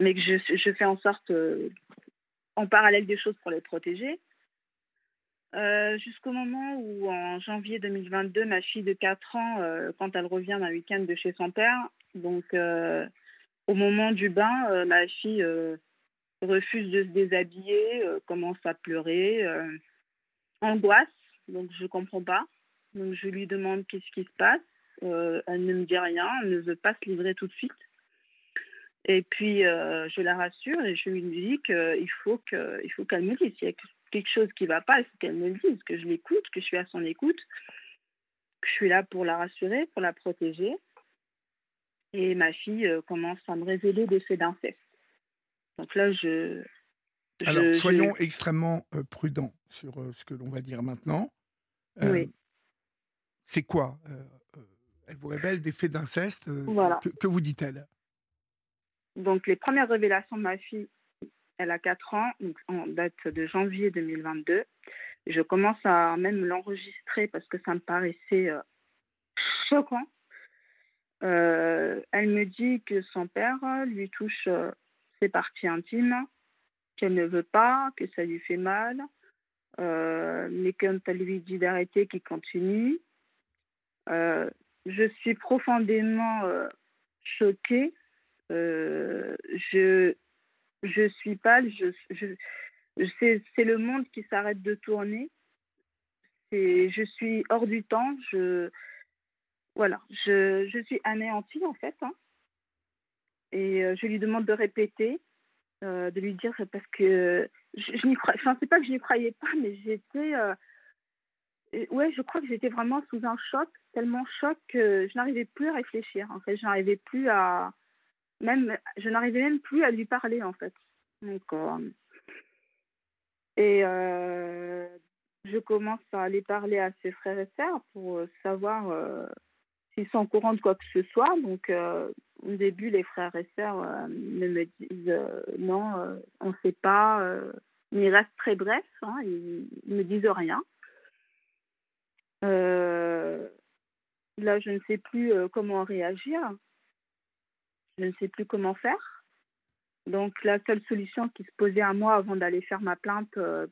mais que je, je fais en sorte, euh, en parallèle des choses pour les protéger. Euh, jusqu'au moment où, en janvier 2022, ma fille de 4 ans, euh, quand elle revient d'un week-end de chez son père, donc au moment du bain, ma fille refuse de se déshabiller, commence à pleurer, angoisse, donc je ne comprends pas. Donc je lui demande qu'est-ce qui se passe. Euh, elle ne me dit rien, elle ne veut pas se livrer tout de suite. Et puis euh, je la rassure et je lui dis qu'il faut qu'elle me dise s'il y a quelque chose qui ne va pas, il faut qu'elle me le dise, que je l'écoute, que je suis à son écoute, que je suis là pour la rassurer, pour la protéger. Et ma fille euh, commence à me révéler des faits d'inceste. Donc là, je. Alors, soyons extrêmement prudents sur ce que l'on va dire maintenant. oui c'est quoi euh, euh, Elle vous révèle des faits d'inceste. Euh, que, vous dit-elle? Donc, les premières révélations de ma fille, elle a 4 ans, donc en date de janvier 2022. Je commence à même l'enregistrer parce que ça me paraissait choquant. elle me dit que son père lui touche ses parties intimes, qu'elle ne veut pas, que ça lui fait mal, mais quand elle lui dit d'arrêter, qu'il continue. Euh, je suis profondément euh, choquée. Euh, je, je suis pâle. Je, c'est le monde qui s'arrête de tourner. Je suis hors du temps. Je, voilà, je, je suis anéantie en fait. Hein. Et je lui demande de répéter, de lui dire parce que je, je n'y crois. Enfin, c'est pas que je n'y croyais pas, mais j'étais ouais, je crois que j'étais vraiment sous un choc, tellement choc que je n'arrivais plus à réfléchir. En fait, je n'arrivais plus à même, je n'arrivais même plus à lui parler en fait. Donc, euh, et euh, je commence à aller parler à ses frères et sœurs pour savoir euh, s'ils sont au courant de quoi que ce soit. Donc, au début, les frères et sœurs me disent non, on ne sait pas. mais ils restent très brefs, hein, ils ne me disent rien. Euh, là, je ne sais plus euh, comment réagir. Je ne sais plus comment faire. Donc, la seule solution qui se posait à moi avant d'aller faire ma plainte, euh,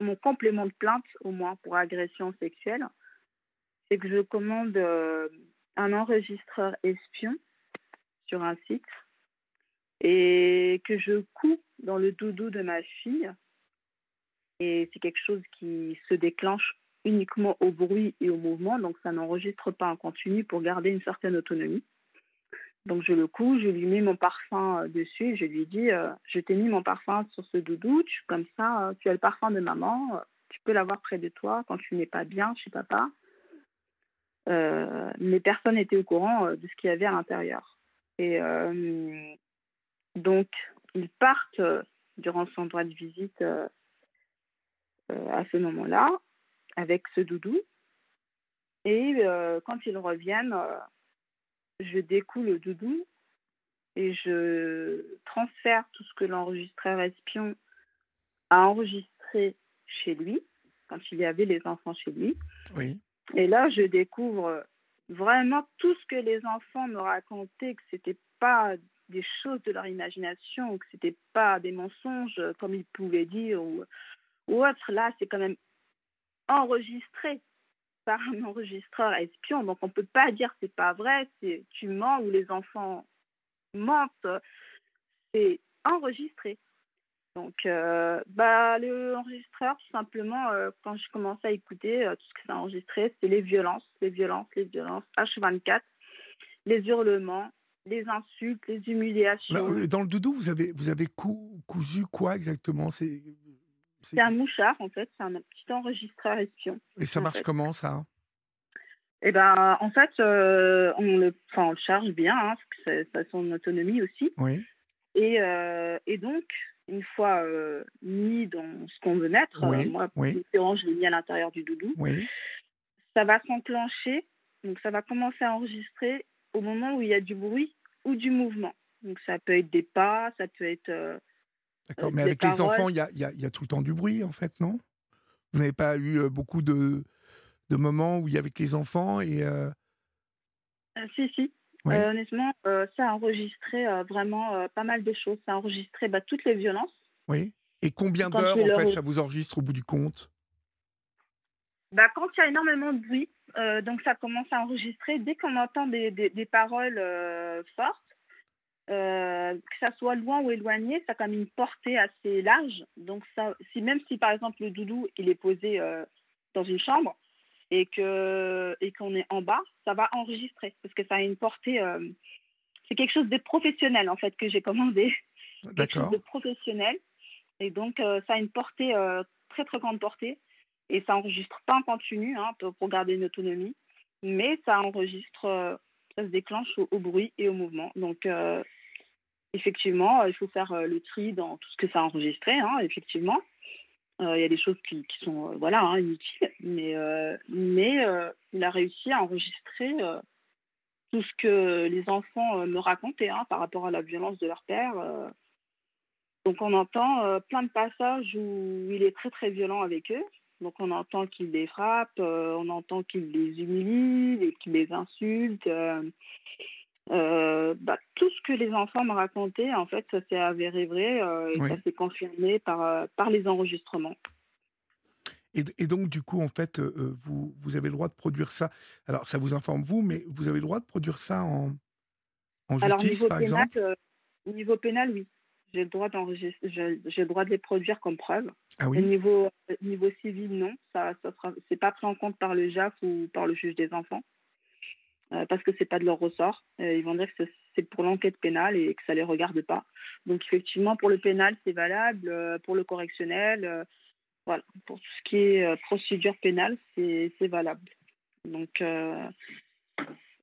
mon complément de plainte, au moins pour agression sexuelle, c'est que je commande un enregistreur espion sur un site et que je couds dans le doudou de ma fille. Et c'est quelque chose qui se déclenche uniquement au bruit et au mouvement, donc ça n'enregistre pas en continu pour garder une certaine autonomie. Donc je le couds, je lui mets mon parfum euh, dessus je lui dis euh, Je t'ai mis mon parfum sur ce doudou, comme ça, euh, tu as le parfum de maman, tu peux l'avoir près de toi quand tu n'es pas bien chez papa. mais personne n'était au courant de ce qu'il y avait à l'intérieur. Et Donc, ils partent durant son droit de visite à ce moment-là avec ce doudou. Et quand ils reviennent, je découle le doudou et je transfère tout ce que l'enregistreur espion a enregistré chez lui, quand il y avait les enfants chez lui. Oui. Et là, je découvre vraiment tout ce que les enfants me racontaient, que c'était pas des choses de leur imagination, que c'était pas des mensonges comme ils pouvaient dire ou, ou autre. Là, c'est quand même enregistré par un enregistreur espion. Donc on peut pas dire c'est pas vrai, c'est tu mens ou les enfants mentent. C'est enregistré. Donc, euh, bah, le tout simplement, euh, quand je commençais à écouter euh, tout ce que ça enregistré, c'est les violences, les violences, les violences, H24, les hurlements, les insultes, les humiliations. dans le doudou, vous avez, vous avez cousu quoi exactement? C'est un mouchard, en fait. C'est un petit enregistreur espion. Et ça marche comment, ça Eh ben, en fait, euh, on, le, on le charge bien, hein, parce que ça a son autonomie aussi. Oui. Et, euh, et donc, une fois euh, mis dans ce qu'on veut mettre, oui, moi, oui. je l'ai mis à l'intérieur du doudou, oui. ça va s'enclencher. Donc, ça va commencer à enregistrer au moment où il y a du bruit ou du mouvement. Donc, ça peut être des pas, ça peut être D'accord, mais avec les enfants, il y a, y, a, y a, tout le temps du bruit, en fait, non? Vous n'avez pas eu beaucoup de, de moments où il y avait les enfants et... Euh... si, si. Oui. Euh, honnêtement, euh, ça a enregistré vraiment pas mal de choses. Ça a enregistré bah, toutes les violences. Oui. Et combien d'heures, en fait, ça vous enregistre au bout du compte? Bah, Quand il y a énormément de bruit, donc ça commence à enregistrer. Dès qu'on entend des, des, des paroles fortes, euh, que ça soit loin ou éloigné, ça a quand même une portée assez large. Donc, ça, si, même si par exemple le doudou il est posé euh, dans une chambre et que et qu'on est en bas, ça va enregistrer parce que ça a une portée. Euh, c'est quelque chose de professionnel en fait que j'ai commandé. (laughs) quelque chose de professionnel et donc ça a une portée très très grande portée et ça enregistre pas en continu hein, pour, pour garder une autonomie, mais ça enregistre ça se déclenche au, bruit et au mouvement. Donc, euh, effectivement, il faut faire euh, le tri dans tout ce que ça a enregistré, hein, effectivement. Euh, il y a des choses qui, sont voilà, hein, inutiles, mais, mais il a réussi à enregistrer tout ce que les enfants me racontaient hein, par rapport à la violence de leur père. Donc on entend plein de passages où il est très très violent avec eux. Donc on entend qu'il les frappe, euh, on entend qu'il les humilie, qu'il les insulte. Euh, euh, bah, tout ce que les enfants m'ont raconté, en fait, ça s'est avéré vrai et ça s'est confirmé par, par les enregistrements. Et, et, donc, du coup, en fait, vous, vous avez le droit de produire ça. Alors, ça vous informe vous, mais vous avez le droit de produire ça en, en justice, par exemple? Au niveau pénal, oui j'ai le droit d'enregistrer, j'ai le droit de les produire comme preuve. Ah oui? Au niveau, niveau civil, non, ça, ça sera, c'est pas pris en compte par le JAF ou par le juge des enfants, euh, parce que c'est pas de leur ressort. Euh, ils vont dire que c'est pour l'enquête pénale et que ça les regarde pas. Donc effectivement, pour le pénal, c'est valable. Euh, pour le correctionnel, voilà, pour tout ce qui est procédure pénale, c'est valable. Donc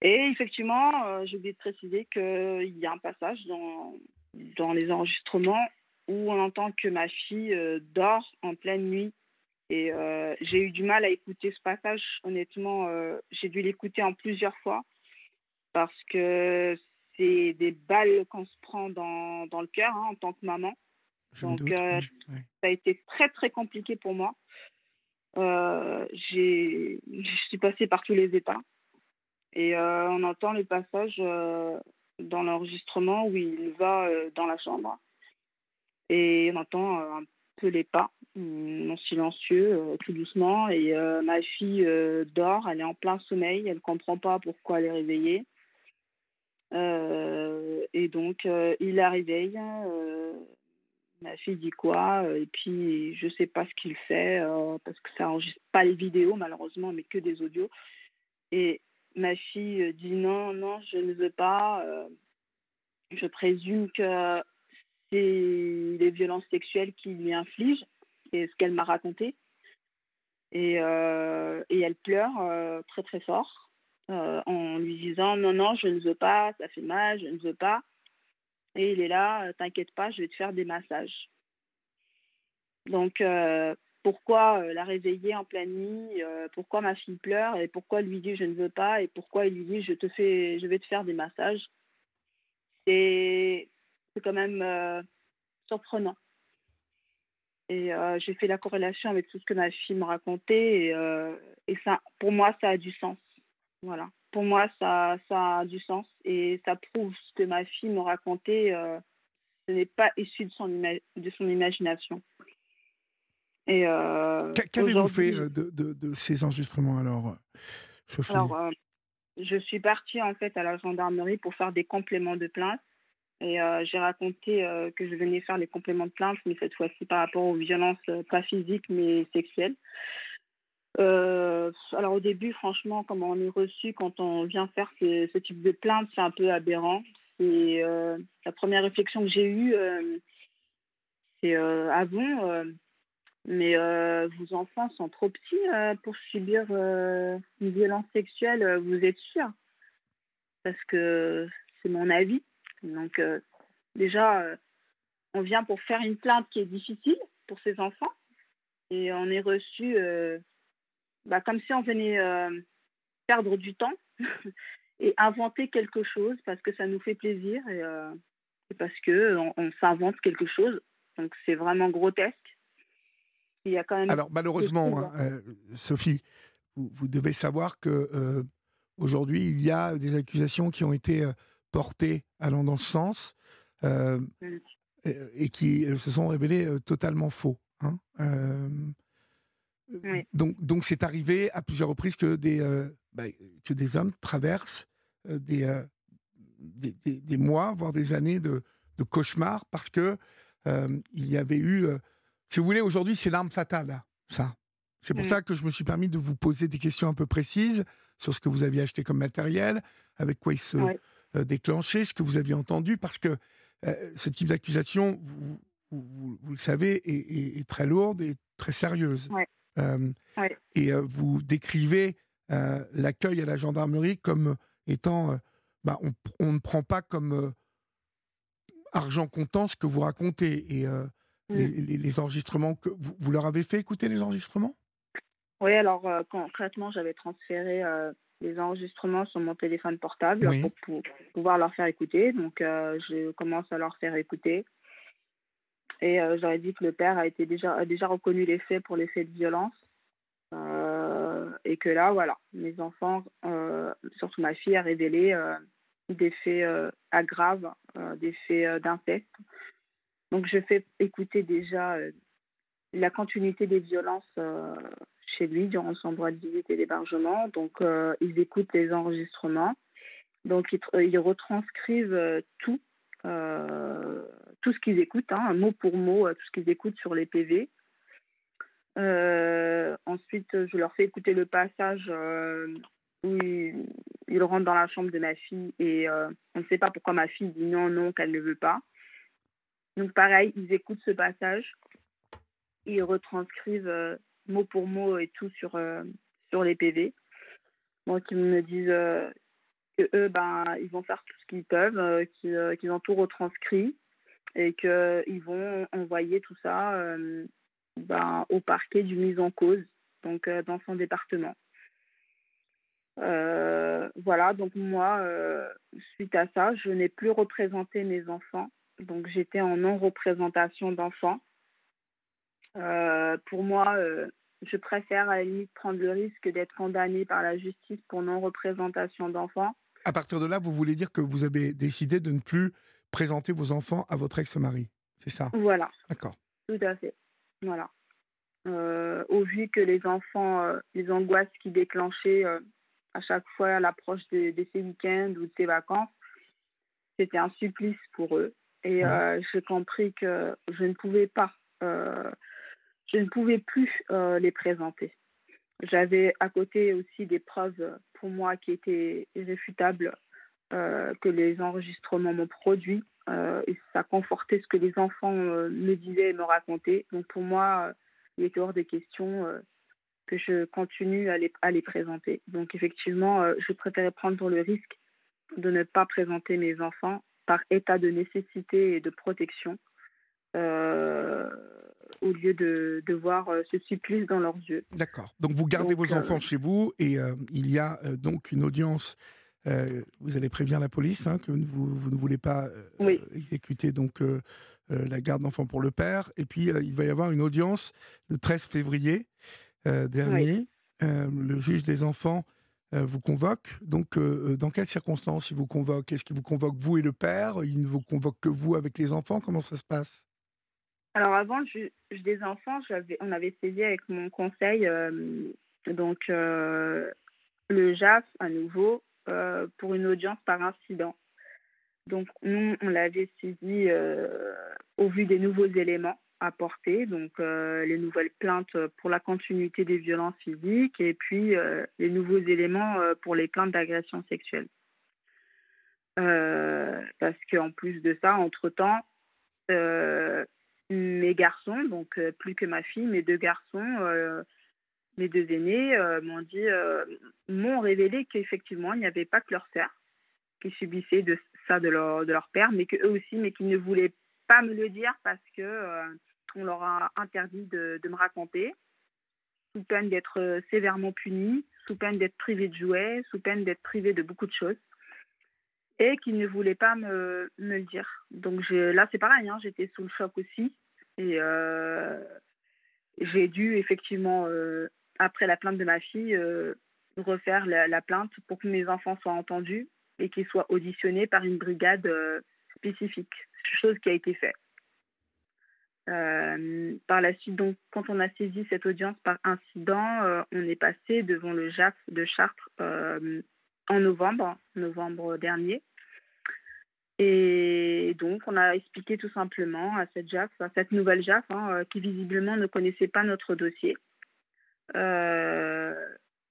et effectivement, j'ai oublié de préciser qu'il y a un passage dans dans les enregistrements où on entend que ma fille euh, dort en pleine nuit. Et euh, j'ai eu du mal à écouter ce passage. Honnêtement, euh, j'ai dû l'écouter en plusieurs fois parce que c'est des balles qu'on se prend dans, dans le cœur hein, en tant que maman. Donc, ça a été très, très compliqué pour moi. je suis passée par tous les états. Et on entend le passage dans l'enregistrement où il va euh, dans la chambre et on entend euh, un peu les pas, non silencieux, euh, tout doucement. Et ma fille dort, elle est en plein sommeil, elle ne comprend pas pourquoi elle est réveillée. et donc, il la réveille. ma fille dit quoi Et puis, je ne sais pas ce qu'il fait, parce que ça n'enregistre pas les vidéos, malheureusement, mais que des audios. Et ma fille euh, dit non, non, je ne veux pas. Euh, je présume que c'est les violences sexuelles qui lui infligent, c'est ce qu'elle m'a raconté. Et, euh, et, elle pleure très très fort en lui disant non, non, je ne veux pas, ça fait mal, je ne veux pas. et il est là, t'inquiète pas, je vais te faire des massages. Donc, pourquoi la réveiller en pleine nuit Pourquoi ma fille pleure Et pourquoi lui dit je ne veux pas Et pourquoi il lui dit je, te fais, je vais te faire des massages C'est quand même surprenant. Et j'ai fait la corrélation avec tout ce que ma fille me racontait. Et, et ça, pour moi, ça a du sens. Voilà. Pour moi, ça, ça a du sens. Et ça prouve ce que ma fille me racontait. ce n'est pas issu de son, de son imagination. Et qu'avez-vous fait de, de, de, ces enregistrements alors, Sophie? Alors, je suis partie en fait à la gendarmerie pour faire des compléments de plainte. Et euh, j'ai raconté euh, que je venais faire les compléments de plainte, mais cette fois-ci par rapport aux violences, euh, pas physiques, mais sexuelles. alors au début, franchement, comme on est reçu quand on vient faire ce, type de plainte, c'est un peu aberrant. Et la première réflexion que j'ai eue, c'est ah mais vos enfants sont trop petits pour subir une violence sexuelle, vous êtes sûr? Parce que c'est mon avis. Donc, euh, déjà, euh, on vient pour faire une plainte qui est difficile pour ces enfants. Et on est reçu euh, bah, comme si on venait perdre du temps (laughs) et inventer quelque chose parce que ça nous fait plaisir et, parce qu'on on, s'invente quelque chose. Donc, c'est vraiment grotesque. Il y a quand même Alors, malheureusement, hein, Sophie, vous, vous, devez savoir que aujourd'hui, il y a des accusations qui ont été portés allant dans ce sens euh, et, qui euh, se sont révélés euh, totalement faux. Hein. Donc, donc c'est arrivé à plusieurs reprises que des, bah, que des hommes traversent des, des, des, mois, voire des années de, de cauchemars parce que il y avait eu, si vous voulez, aujourd'hui c'est l'arme fatale, ça. C'est pour ça que je me suis permis de vous poser des questions un peu précises sur ce que vous aviez acheté comme matériel, avec quoi il se, euh, déclenché, ce que vous aviez entendu, parce que euh, ce type d'accusation, vous, le savez, est, très lourde et très sérieuse. Euh, et vous décrivez l'accueil à la gendarmerie comme étant, bah, on, ne prend pas comme argent comptant ce que vous racontez. Et mm. les, enregistrements que vous, leur avez fait écouter les enregistrements? Oui, alors concrètement, j'avais transféré les enregistrements sur mon téléphone portable pour, pouvoir leur faire écouter. Donc, euh, je commence à leur faire écouter. Et euh, j'aurais dit que le père a, été déjà, a déjà reconnu les faits pour les faits de violence. Euh, et que là, voilà, mes enfants, surtout ma fille, a révélé des faits aggraves, des faits d'inceste. Donc, je fais écouter déjà la continuité des violences chez lui durant son droit de visite et d'hébergement. Donc, euh, ils écoutent les enregistrements. Donc, ils, euh, retranscrivent euh, tout, tout ce qu'ils écoutent, hein, mot pour mot, tout ce qu'ils écoutent sur les PV. ensuite, je leur fais écouter le passage où ils, rentrent dans la chambre de ma fille et on ne sait pas pourquoi ma fille dit non, non, qu'elle ne veut pas. Donc, pareil, ils écoutent ce passage. Ils retranscrivent mot pour mot et tout sur, euh, sur les PV. Moi, qui me disent euh, que eux, ben, ils vont faire tout ce qu'ils peuvent, euh, qu'ils ont tout retranscrit et qu'ils vont envoyer tout ça ben, au parquet du mise en cause, donc dans son département. voilà, donc moi, suite à ça, je n'ai plus représenté mes enfants. Donc j'étais en non-représentation d'enfants. pour moi, je préfère à la limite prendre le risque d'être condamnée par la justice pour non-représentation d'enfants. À partir de là, vous voulez dire que vous avez décidé de ne plus présenter vos enfants à votre ex-mari, c'est ça? Voilà. D'accord. Tout à fait. Voilà. Euh, au vu que les enfants, euh, les angoisses qui déclenchaient euh, à chaque fois à l'approche de, ces week-ends ou de ces vacances, c'était un supplice pour eux. Et j'ai compris que je ne pouvais pas je ne pouvais plus euh, les présenter. J'avais à côté aussi des preuves pour moi qui étaient irréfutables euh, que les enregistrements m'ont produit euh, et ça confortait ce que les enfants me disaient et me racontaient. Donc pour moi, il était hors des questions que je continue à les, à les présenter. Donc effectivement, je préférais prendre le risque de ne pas présenter mes enfants par état de nécessité et de protection, au lieu de, de voir ce supplice dans leurs yeux. D'accord. Donc vous gardez vos enfants chez vous et il y a donc une audience. vous allez prévenir la police hein, que vous, vous, ne voulez pas exécuter donc la garde d'enfants pour le père. Et puis il va y avoir une audience le 13 février dernier. le juge des enfants euh, vous convoque. Donc, euh, euh, dans quelles circonstances il vous convoque Est-ce qu'il vous convoque vous et le père? Il ne vous convoque que vous avec les enfants? Comment ça se passe? Alors, avant je des enfants, on avait saisi avec mon conseil donc le JAF à nouveau pour une audience par incident. Donc, nous, on l'avait saisi au vu des nouveaux éléments apporter, donc euh, les nouvelles plaintes pour la continuité des violences physiques et puis euh, les nouveaux éléments euh, pour les plaintes d'agression sexuelle. parce qu'en plus de ça, entre-temps, mes garçons, donc plus que ma fille, mes deux garçons, mes deux aînés, m'ont dit, m'ont révélé qu'effectivement, il n'y avait pas que leur sœur qui subissait de ça de leur, de leur père, mais qu'eux aussi, mais qu'ils ne voulaient pas me le dire parce que on leur a interdit de, me raconter, sous peine d'être euh, sévèrement punis, sous peine d'être privés de jouets, sous peine d'être privés de beaucoup de choses, et qu'ils ne voulaient pas me, le dire. Donc là, c'est pareil, hein, j'étais sous le choc aussi, et euh, j'ai dû effectivement, euh, après la plainte de ma fille, refaire la, la, plainte pour que mes enfants soient entendus et qu'ils soient auditionnés par une brigade spécifique, chose qui a été faite. Euh, par la suite, donc, quand on a saisi cette audience par incident, euh, on est passé devant le JAF de Chartres euh, en novembre, novembre dernier. Et donc, on a expliqué tout simplement à cette JAF, à cette nouvelle JAF, hein, qui visiblement ne connaissait pas notre dossier,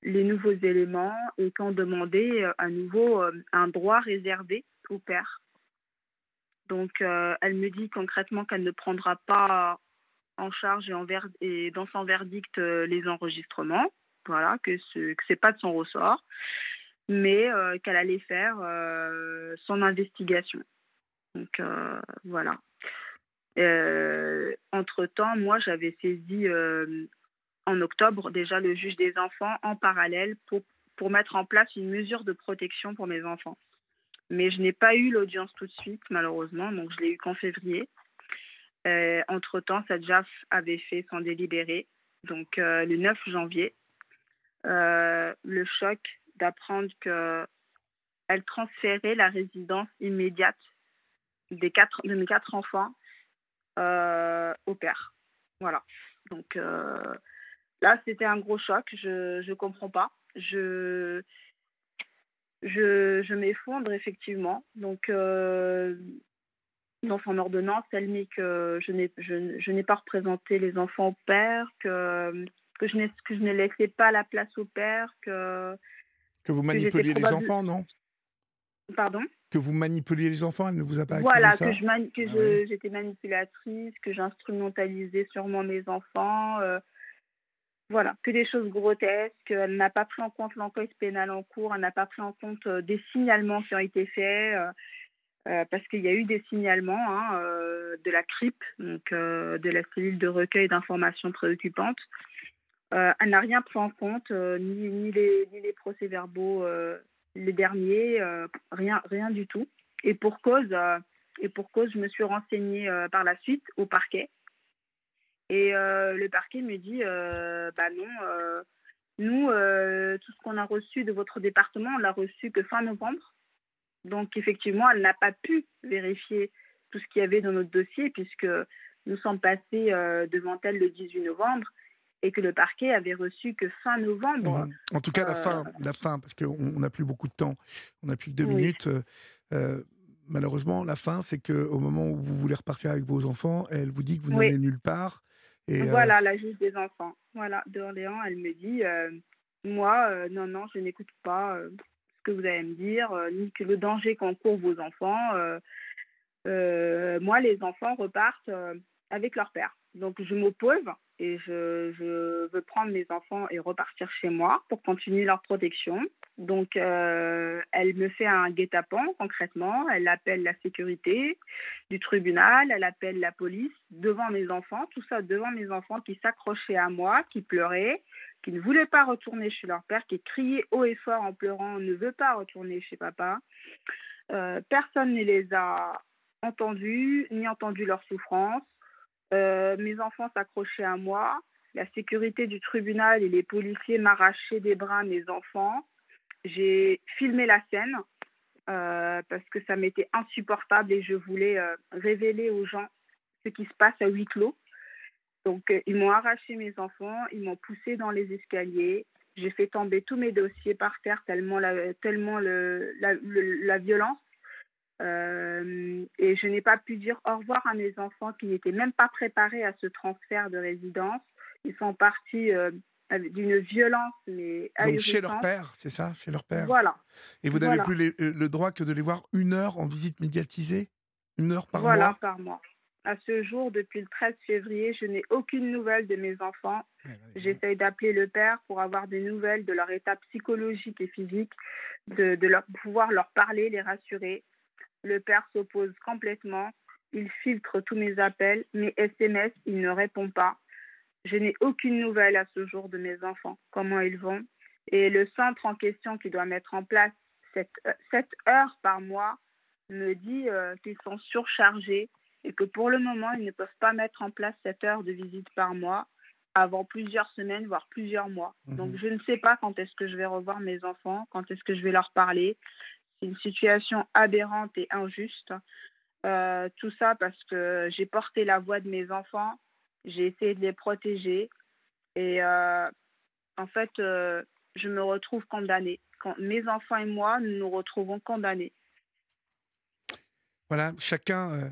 les nouveaux éléments et qu'on demandait à nouveau un droit réservé au père donc, euh, elle me dit concrètement qu'elle ne prendra pas en charge et, en et dans son verdict euh, les enregistrements, voilà, que ce n'est pas de son ressort, mais euh, qu'elle allait faire son investigation. Donc voilà. entre temps, moi j'avais saisi en octobre déjà le juge des enfants en parallèle pour mettre en place une mesure de protection pour mes enfants. Mais je n'ai pas eu l'audience tout de suite, malheureusement, donc je l'ai eu qu'en février. Euh, entre-temps, cette JAF avait fait son délibéré, donc euh, le 9 janvier. Euh, le choc d'apprendre qu'elle transférait la résidence immédiate des quatre, de mes quatre enfants au père. Voilà. Donc là, c'était un gros choc. Je ne comprends pas. Je je, je m'effondre effectivement. Donc, euh, dans son ordonnance, elle met que je n'ai, je, je n'ai pas représenté les enfants au père, que, que, je n'ai, que je ne laissais pas la place au père, que. Que vous manipuliez les enfants, non? Pardon? Que vous manipuliez les enfants, elle ne vous a pas Voilà, ça? que, je que je, j'étais manipulatrice, que j'instrumentalisais sûrement mes enfants. Euh, voilà, que des choses grotesques. Elle n'a pas pris en compte l'enquête pénale en cours, elle n'a pas pris en compte euh, des signalements qui ont été faits, euh, euh, parce qu'il y a eu des signalements hein, de la CRIP, donc de la cellule de recueil d'informations préoccupantes. elle n'a rien pris en compte, ni, ni, les, ni les procès-verbaux, les derniers, rien, rien du tout. Et pour cause, et pour cause, je me suis renseignée par la suite au parquet. Et euh, le parquet me dit euh, bah non, euh, nous, tout ce qu'on a reçu de votre département, on l'a reçu que fin novembre. Donc, effectivement, elle n'a pas pu vérifier tout ce qu'il y avait dans notre dossier, puisque nous sommes passés devant elle le 18 novembre et que le parquet avait reçu que fin novembre. Mmh. En tout cas, la fin, la fin, parce qu'on n'a plus beaucoup de temps, on n'a plus que deux minutes. malheureusement, la fin, c'est qu'au moment où vous voulez repartir avec vos enfants, elle vous dit que vous n'allez nulle part euh, voilà, la juge des enfants. Voilà, d'Orléans, elle me dit euh, Moi, euh, non, non, je n'écoute pas ce que vous allez me dire, ni que le danger qu'encourent vos enfants. moi, les enfants repartent avec leur père. Donc je m'oppose et je, veux prendre mes enfants et repartir chez moi pour continuer leur protection. Donc euh, elle me fait un guet-apens concrètement, elle appelle la sécurité du tribunal, elle appelle la police devant mes enfants, tout ça devant mes enfants qui s'accrochaient à moi, qui pleuraient, qui ne voulaient pas retourner chez leur père, qui criaient haut et fort en pleurant, ne veut pas retourner chez papa. Euh, personne ne les a entendus, ni entendu leur souffrance. Euh, mes enfants s'accrochaient à moi. La sécurité du tribunal et les policiers m'arrachaient des bras mes enfants. J'ai filmé la scène euh, parce que ça m'était insupportable et je voulais euh, révéler aux gens ce qui se passe à huis clos. Donc, ils m'ont arraché mes enfants, ils m'ont poussé dans les escaliers. J'ai fait tomber tous mes dossiers par terre tellement la, violence. Euh, et je n'ai pas pu dire au revoir à mes enfants qui n'étaient même pas préparés à ce transfert de résidence. Ils sont partis euh, d'une violence mais Donc chez leur père, c'est ça, chez leur père? Voilà. Et vous n'avez voilà. plus les, le droit que de les voir une heure en visite médiatisée, une heure par voilà, mois? Voilà, par mois. À ce jour, depuis le 13 février, je n'ai aucune nouvelle de mes enfants. Ouais, ouais, J'essaye d'appeler le père pour avoir des nouvelles de leur état psychologique et physique, de, de leur, pouvoir leur parler, les rassurer. Le père s'oppose complètement. Il filtre tous mes appels, mes SMS, il ne répond pas. Je n'ai aucune nouvelle à ce jour de mes enfants, comment ils vont? Et le centre en question qui doit mettre en place cette, cette heure par mois me dit euh, qu'ils sont surchargés et que pour le moment, ils ne peuvent pas mettre en place cette heure de visite par mois avant plusieurs semaines, voire plusieurs mois. Mmh. Donc, je ne sais pas quand est-ce que je vais revoir mes enfants, quand est-ce que je vais leur parler. C'est une situation aberrante et injuste. Euh, tout ça parce que j'ai porté la voix de mes enfants, j'ai essayé de les protéger et euh, en fait, euh, je me retrouve condamnée. Quand mes enfants et moi, nous nous retrouvons condamnés. Voilà, chacun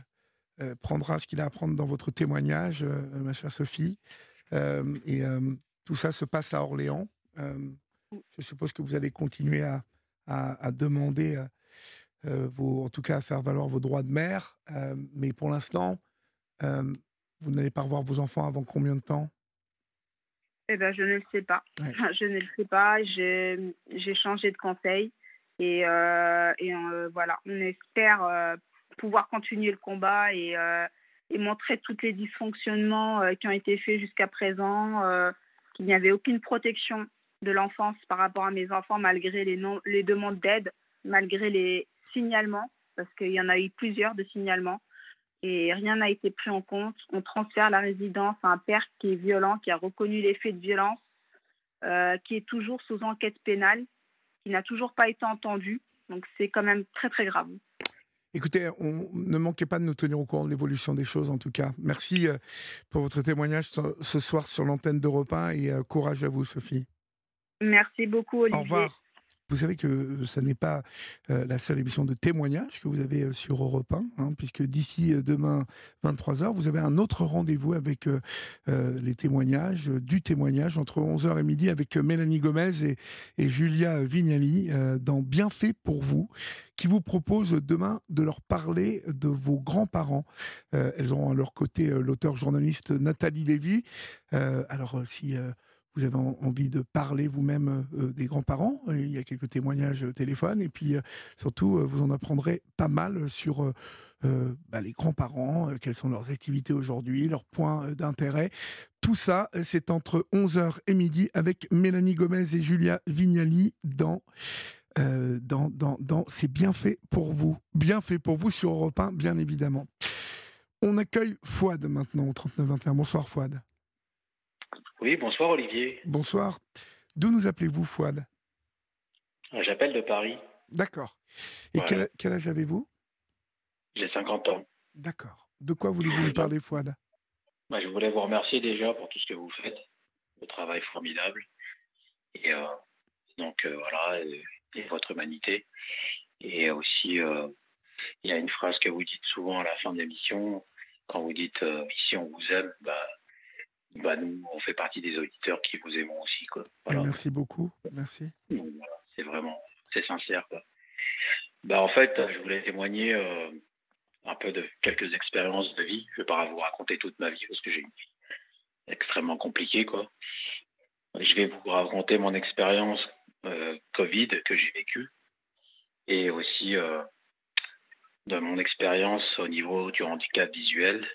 prendra ce qu'il a à prendre dans votre témoignage, ma chère Sophie. et tout ça se passe à Orléans. je suppose que vous allez continuer à, à, à demander, euh, vos, en tout cas à faire valoir vos droits de mère. Euh, mais pour l'instant, euh, vous n'allez pas revoir vos enfants avant combien de temps? Eh bien, je ne le sais pas. Ouais. (laughs) Je ne le sais pas. J'ai changé de conseil. Et, et voilà, on espère pouvoir continuer le combat et, et montrer tous les dysfonctionnements qui ont été faits jusqu'à présent, qu'il n'y avait aucune protection de l'enfance par rapport à mes enfants malgré les, demandes d'aide, malgré les signalements, parce qu'il y en a eu plusieurs de signalements, et rien n'a été pris en compte. On transfère la résidence à un père qui est violent, qui a reconnu les faits de violence, euh, qui est toujours sous enquête pénale, qui n'a toujours pas été entendu. Donc c'est quand même très très grave. Écoutez, on, ne manquez pas de nous tenir au courant de l'évolution des choses, en tout cas. Merci euh, pour votre témoignage ce soir sur l'antenne d'Europe 1 et euh, courage à vous, Sophie. Merci beaucoup, Olivier. Au revoir. Vous savez que ce n'est pas euh, la seule émission de témoignage que vous avez euh, sur Europe 1, hein, puisque d'ici euh, demain 23h, vous avez un autre rendez-vous avec euh, les témoignages, du témoignage entre 11h et midi avec Mélanie Gomez et, et Julia Vignali dans Bienfait pour vous qui vous propose demain de leur parler de vos grands-parents. elles auront à leur côté l'auteur journaliste Nathalie Lévy. alors si vous avez envie de parler vous-même euh, des grands-parents. Il y a quelques témoignages au téléphone. Et puis, euh, surtout, euh, vous en apprendrez pas mal sur bah, les grands-parents, quelles sont leurs activités aujourd'hui, leurs points d'intérêt. Tout ça, c'est entre 11h et midi avec Mélanie Gomez et Julia Vignali dans... dans, dans, dans C'est bien fait pour vous. Bien fait pour vous sur Europe 1, bien évidemment. On accueille Fouad maintenant au 3921. Bonsoir Fouad. Oui, bonsoir Olivier. Bonsoir. D'où nous appelez-vous, Fouad? J'appelle de Paris. D'accord. Et voilà. quel, quel, âge avez-vous? J'ai 50 ans. D'accord. De quoi voulez-vous nous parler, Fouad? Bah, Je voulais vous remercier déjà pour tout ce que vous faites, le travail formidable. Et euh, donc euh, voilà, et, et, votre humanité. Et aussi, euh, il y a une phrase que vous dites souvent à la fin de l'émission, quand vous dites ici on vous aime, bah, bah, nous, on fait partie des auditeurs qui vous aimons aussi. Quoi. Voilà. Merci beaucoup. Merci. Voilà, c'est vraiment, c'est sincère. Quoi. Bah, en fait, je voulais témoigner euh, un peu de quelques expériences de vie. Je ne vais pas vous raconter toute ma vie parce que j'ai une vie extrêmement compliqué, quoi. Je vais vous raconter mon expérience Covid que j'ai vécue et aussi de mon expérience au niveau du handicap visuel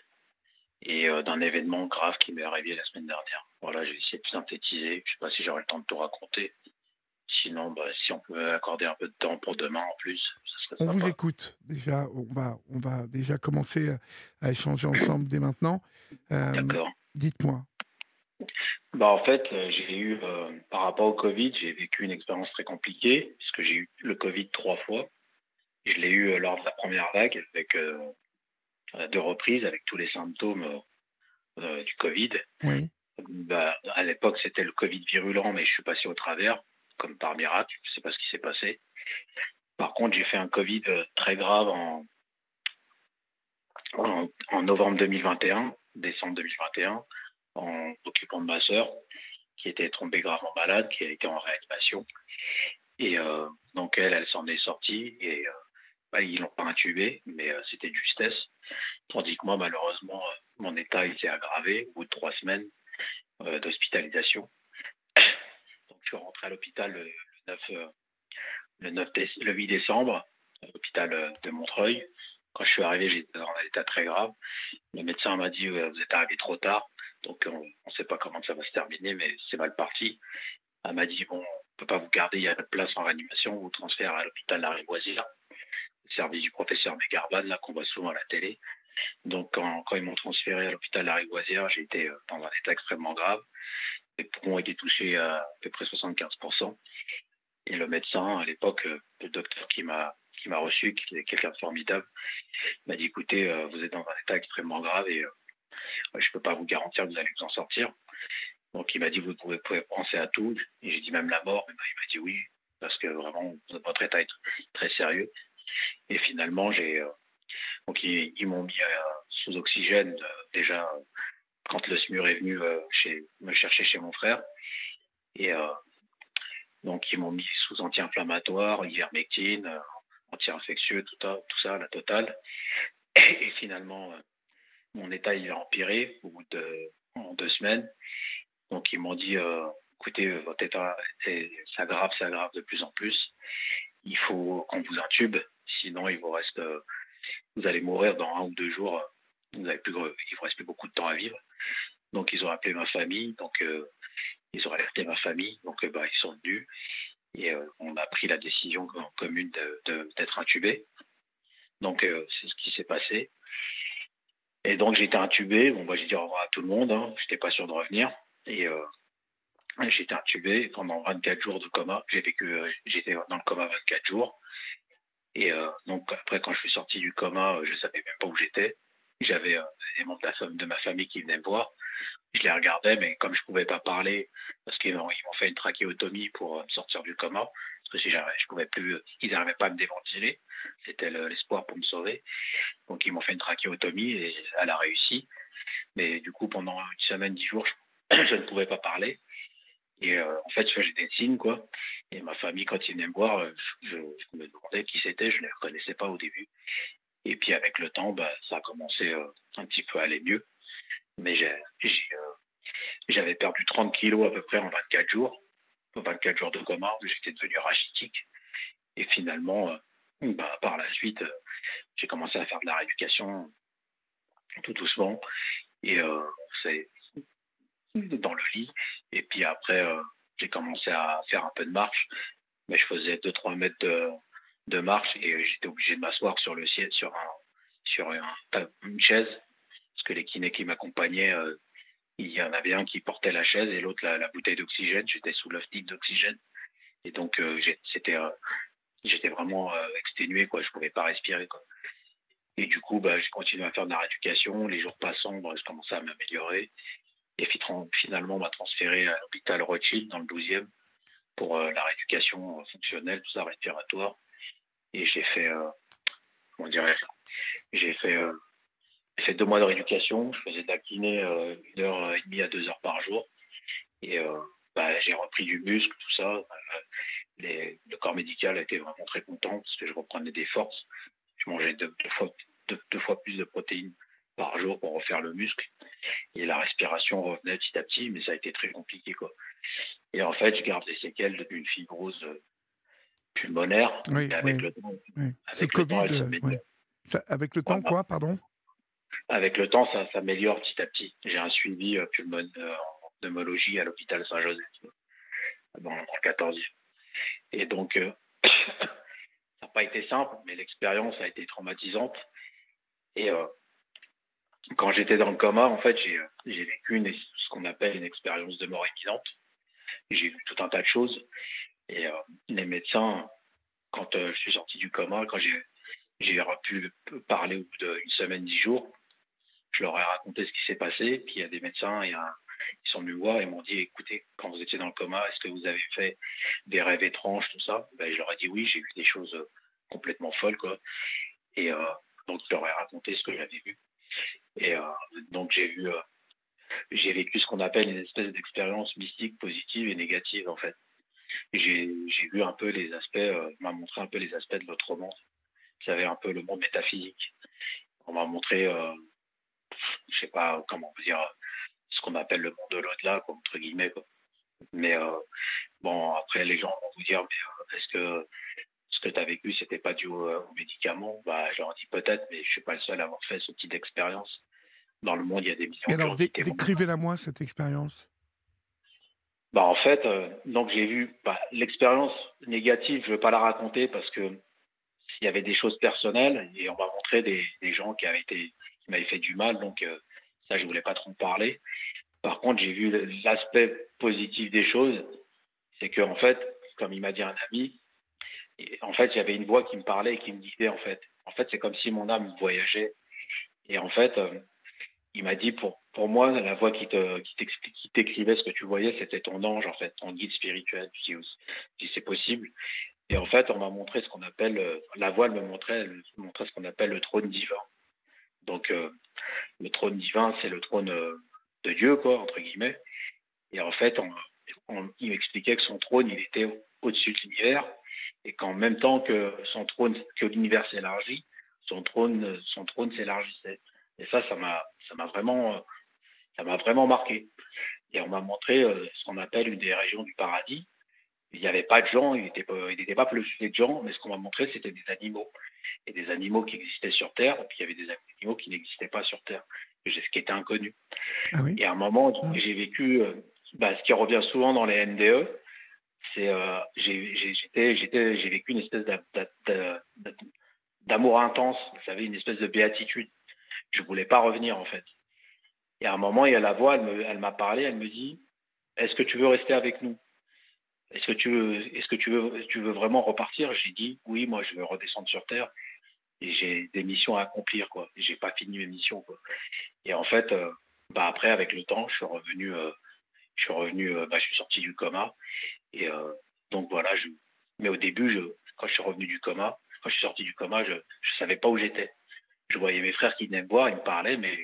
et d'un événement grave qui m'est arrivé la semaine dernière. Voilà, j'ai essayé de synthétiser. Je sais pas si j'aurai le temps de tout raconter. Sinon, bah, si on pouvait accorder un peu de temps pour demain en plus, ça serait On vous écoute déjà. On va, on va déjà commencer à échanger ensemble dès maintenant. Euh, D'accord. Dites-moi. Bah, en fait, euh, j'ai eu, euh, par rapport au Covid, j'ai vécu une expérience très compliquée, puisque j'ai eu le Covid trois fois. Je l'ai eu lors de la première vague, avec deux reprises, avec tous les symptômes du Covid. Oui. Bah, à l'époque, c'était le Covid virulent, mais je suis passé au travers, comme par miracle. Je ne sais pas ce qui s'est passé. Par contre, j'ai fait un Covid euh, très grave en, en, novembre 2021, décembre 2021, en occupant de ma sœur, qui était tombée gravement malade, qui a été en réanimation. Et euh, donc, elle, elle s'en est sortie et euh, bah, ils l'ont pas intubée, mais c'était de justesse. Tandis que moi, malheureusement, mon état il s'est aggravé au bout de trois semaines. Euh, d'hospitalisation. (coughs) Donc, je suis rentré à l'hôpital le, 9, le, 9 euh, le 8 décembre, à l'hôpital euh, de Montreuil. Quand je suis arrivé, j'étais dans un état très grave. Le médecin m'a dit Vous êtes arrivé trop tard, donc on ne sait pas comment ça va se terminer, mais c'est mal parti. Elle m'a dit Bon, on ne peut pas vous garder, il y a de place en réanimation, on vous transfère à l'hôpital Lariboisière, le service du professeur Megarban, là qu'on voit souvent à la télé. Donc, quand, ils m'ont transféré à l'hôpital Lariboisière, j'étais euh, dans un état extrêmement grave. Les poumons étaient touchés à, peu près 75%. Et le médecin, à l'époque, euh, le docteur qui m'a qui m'a reçu, qui est quelqu'un de formidable, m'a dit écoutez, euh, vous êtes dans un état extrêmement grave et je ne peux pas vous garantir que vous allez vous en sortir. Donc il m'a dit vous pouvez, penser à tout. Et j'ai dit même la mort. il m'a dit oui, parce que vraiment votre état est très sérieux. Et finalement, j'ai donc ils, m'ont mis euh, sous oxygène euh, déjà quand le SMUR est venu euh, me chercher chez mon frère. Et donc ils m'ont mis sous anti-inflammatoire, ivermectine, anti-infectieux, tout, tout, ça, la totale. Et, finalement, mon état il a empiré en deux semaines. Donc ils m'ont dit, écoutez, votre état s'aggrave, s'aggrave de plus en plus. Il faut qu'on vous intube, sinon vous reste vous allez mourir dans un ou deux jours, vous avez plus, vous reste plus beaucoup de temps à vivre. Donc ils ont appelé ma famille, donc euh, ils ont alerté ma famille, donc euh, bah, ils sont venus et euh, on a pris la décision commune d'être intubé. Donc c'est ce qui s'est passé. Et donc été intubé. Bon, bah, j'ai dit au revoir à tout le monde. Hein. J'étais pas sûr de revenir. Et été intubé pendant 24 jours de coma. J'étais dans le coma 24 jours. Et euh, donc après, quand je suis sorti du coma, euh, je savais même pas où j'étais. J'avais euh, des membres de, ma famille qui venaient me voir. Je les regardais, mais comme je pouvais pas parler, parce qu'ils m'ont fait une trachéotomie pour me sortir du coma, parce que je pouvais plus, ils n'arrivaient pas à me déventiler. C'était l'espoir pour me sauver. Donc ils m'ont fait une trachéotomie et elle a réussi. Mais du coup, pendant une semaine, dix jours, je (coughs) ne pouvais pas parler. Et euh, en fait, j'ai des signes, quoi. Et ma famille, quand ils venaient me voir, euh, je, me demandais qui c'était, je ne les reconnaissais pas au début. Et puis avec le temps, bah, ça a commencé euh, un petit peu à aller mieux. Mais j'avais perdu 30 kilos à peu près en 24 jours. 24 jours de coma, j'étais devenu rachitique. Et finalement, bah, par la suite, j'ai commencé à faire de la rééducation tout doucement. Et c'est (laughs) dans le lit. Et puis après, euh, j'ai commencé à faire un peu de marche. Mais je faisais 2-3 mètres de, marche et j'étais obligé de m'asseoir sur le ciel, sur, un, sur une chaise. Parce que les kinés qui m'accompagnaient, euh, il y en avait un qui portait la chaise et l'autre la, bouteille d'oxygène. J'étais sous l'optique d'oxygène. Et donc, euh, c'était, j'étais vraiment exténué, quoi. Je pouvais pas respirer. Et du coup, bah, j'ai continué à faire de la rééducation. Les jours passant, bah, je commençais à m'améliorer. Et finalement, on m'a transféré à l'hôpital Rothschild dans le 12e pour euh, la rééducation euh, fonctionnelle, tout ça, respiratoire. Et j'ai fait, euh, comment dirais j'ai fait, fait deux mois de rééducation. Je faisais de la kiné une heure et demie à deux heures par jour. Et bah, j'ai repris du muscle, tout ça. le corps médical a été vraiment très content parce que je reprenais des forces. Je mangeais deux, fois, deux fois plus de protéines par jour pour refaire le muscle. Et la respiration revenait petit été très compliqué. Quoi. Et en fait, je garde des séquelles d'une fibrose pulmonaire. Oui, avec oui, le temps, oui. avec le temps, Covid, elle euh, ouais. Ça- avec le temps, Voilà. quoi, pardon? Avec le temps, ça s'améliore petit à petit. J'ai un suivi euh, pulmonaire euh, en pneumologie à l'hôpital Saint-Joseph, dans le 14e. Et donc, euh, (coughs) ça n'a pas été simple, mais l'expérience a été traumatisante. Et euh, quand j'étais dans le coma, en fait, j'ai euh, vécu ce qu'on appelle une expérience de mort imminente. J'ai vu tout un tas de choses. Et euh, les médecins, quand euh, je suis sorti du coma, quand j'ai pu parler au bout d'une semaine, dix jours, je leur ai raconté ce qui s'est passé. Puis il y a des médecins, a- ils sont venus voir et m'ont dit écoutez, quand vous étiez dans le coma, est-ce que vous avez fait des rêves étranges, tout ça? Ben, Je leur ai dit oui, j'ai vu des choses complètement folles. Quoi. Et donc je leur ai raconté ce que j'avais vu. Et euh, donc j'ai euh, j'ai vécu ce qu'on appelle une espèce d'expérience mystique positive et négative en fait. J'ai vu un peu les aspects, euh, m'a montré un peu les aspects de l'autre monde. Vous savez, un peu le monde métaphysique. On m'a montré, euh, je sais pas comment vous dire, ce qu'on appelle le monde de l'au-delà, entre guillemets. Mais bon, après, les gens vont vous dire, est-ce que que tu as vécu, c'était pas dû au- aux médicaments Bah, je leur dis peut-être, mais je suis pas le seul à avoir fait ce type d'expérience. Dans le monde, il y a des millions de alors, dé- décrivez-la moi, cette expérience. Bah en fait, euh, donc j'ai vu bah, l'expérience négative, je veux pas la raconter parce que il y avait des choses personnelles et on m'a montré des, des gens qui avaient été qui m'avaient fait du mal, donc euh, ça je voulais pas trop en parler. Par contre, j'ai vu l'aspect positif des choses, c'est que en fait, comme il m'a dit un ami, en fait il y avait une voix qui me parlait et qui me disait en fait, en fait c'est comme si mon âme voyageait. Et en fait euh, il m'a dit pour pour moi la voix qui te qui t'écrivait ce que tu voyais c'était ton ange en fait ton guide spirituel. Je dis, c'est possible. Et en fait on m'a montré ce qu'on appelle euh, la voix me montrait montrait ce qu'on appelle le trône divin. Donc euh, le trône divin c'est le trône de Dieu quoi entre guillemets. Et en fait on, il m'expliquait que son trône il était au- au-dessus de l'univers et qu'en même temps que son trône que l'univers s'élargit son trône son trône s'élargissait et ça ça m'a ça m'a vraiment ça m'a vraiment marqué. Et on m'a montré euh, ce qu'on appelle une des régions du paradis. Il n'y avait pas de gens, il n'était pas, il n'était pas peuplé de gens, mais ce qu'on m'a montré, c'était des animaux. Et des animaux qui existaient sur Terre, et puis il y avait des animaux qui n'existaient pas sur Terre, ce qui était inconnu. Ah oui? Et à un moment, Ah. j'ai vécu euh, bah, ce qui revient souvent dans les NDE, c'est euh, j'ai vécu une espèce d'a- d'a- d'a- d'a- d'amour intense, vous savez, une espèce de béatitude. Je voulais pas revenir en fait. Et à un moment, il y a la voix, elle m'a parlé, elle me dit Est-ce que tu veux rester avec nous? Est-ce que tu veux, est-ce que tu veux, tu veux vraiment repartir? J'ai dit Oui, moi, je veux redescendre sur Terre et j'ai des missions à accomplir, quoi. J'ai pas fini mes missions, quoi. Et en fait, euh, bah après, avec le temps, je suis revenu, euh, je suis revenu, euh, bah, je suis sorti du coma. Et euh, donc voilà, je, mais au début, je, quand je suis revenu du coma, quand je suis sorti du coma, je, je savais pas où j'étais. Je voyais mes frères qui venaient me voir, ils me parlaient, mais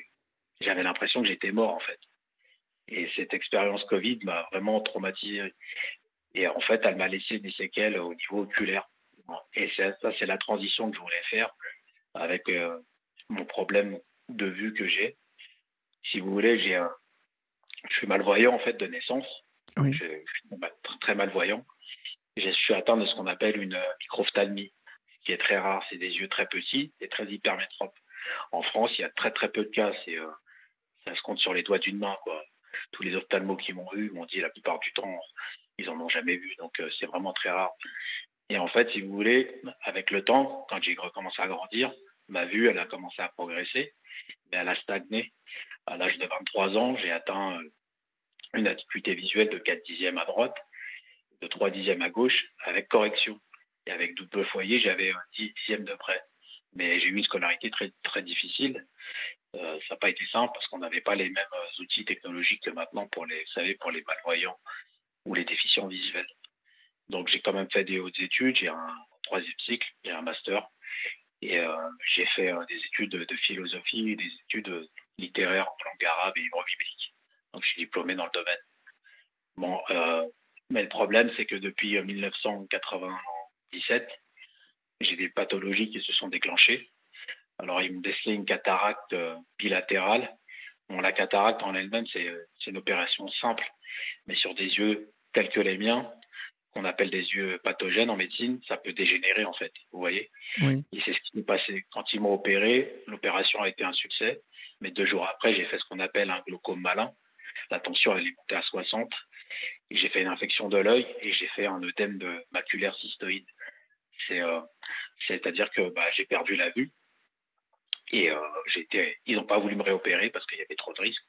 j'avais l'impression que j'étais mort en fait. Et cette expérience Covid m'a vraiment traumatisé. Et en fait, elle m'a laissé des séquelles au niveau oculaire. Et ça, ça, c'est la transition que je voulais faire avec euh, mon problème de vue que j'ai. Si vous voulez, j'ai un, je suis malvoyant en fait de naissance. Oui. Je, je suis très malvoyant. Je suis atteint de ce qu'on appelle une microphthalmie, qui est très rare. C'est des yeux très petits et très hypermétropes. En France, il y a très très peu de cas. C'est euh, ça se compte sur les doigts d'une main, quoi. Tous les ophtalmos qui m'ont eu m'ont dit la plupart du temps, ils en ont jamais vu, donc euh, c'est vraiment très rare. Et en fait, si vous voulez, avec le temps, quand j'ai recommencé à grandir, ma vue, elle a commencé à progresser, mais elle a stagné. À l'âge de 23 ans, j'ai atteint euh, une acuité visuelle de 4 dixièmes à droite, de 3 dixièmes à gauche, avec correction. Et avec double foyer, j'avais un 10 dixième de près. Mais j'ai eu une scolarité très, très difficile. Euh, ça n'a pas été simple parce qu'on n'avait pas les mêmes euh, outils technologiques que maintenant pour les, vous savez, pour les malvoyants ou les déficients visuels. Donc j'ai quand même fait des hautes études, j'ai un troisième cycle, j'ai un master et euh, j'ai fait euh, des études de, philosophie des études euh, littéraires en langue arabe et hébreu biblique. Donc je suis diplômé dans le domaine. Bon, mais le problème c'est que depuis euh, 1997, j'ai des pathologies qui se sont déclenchées. Alors ils me décelaient une cataracte bilatérale Bon, la cataracte en elle-même, c'est une opération simple, mais sur des yeux tels que les miens, qu'on appelle des yeux pathogènes en médecine, ça peut dégénérer en fait, vous voyez. Oui. Et c'est ce qui m'est passé. Quand ils m'ont opéré, l'opération a été un succès, mais deux jours après, j'ai fait ce qu'on appelle un glaucome malin. La tension, elle est montée à 60. J'ai fait une infection de l'œil et j'ai fait un œdème de maculaire cystoïde. C'est, euh, c'est-à-dire que bah, j'ai perdu la vue et euh, j'étais, ils n'ont pas voulu me réopérer parce qu'il y avait trop de risques.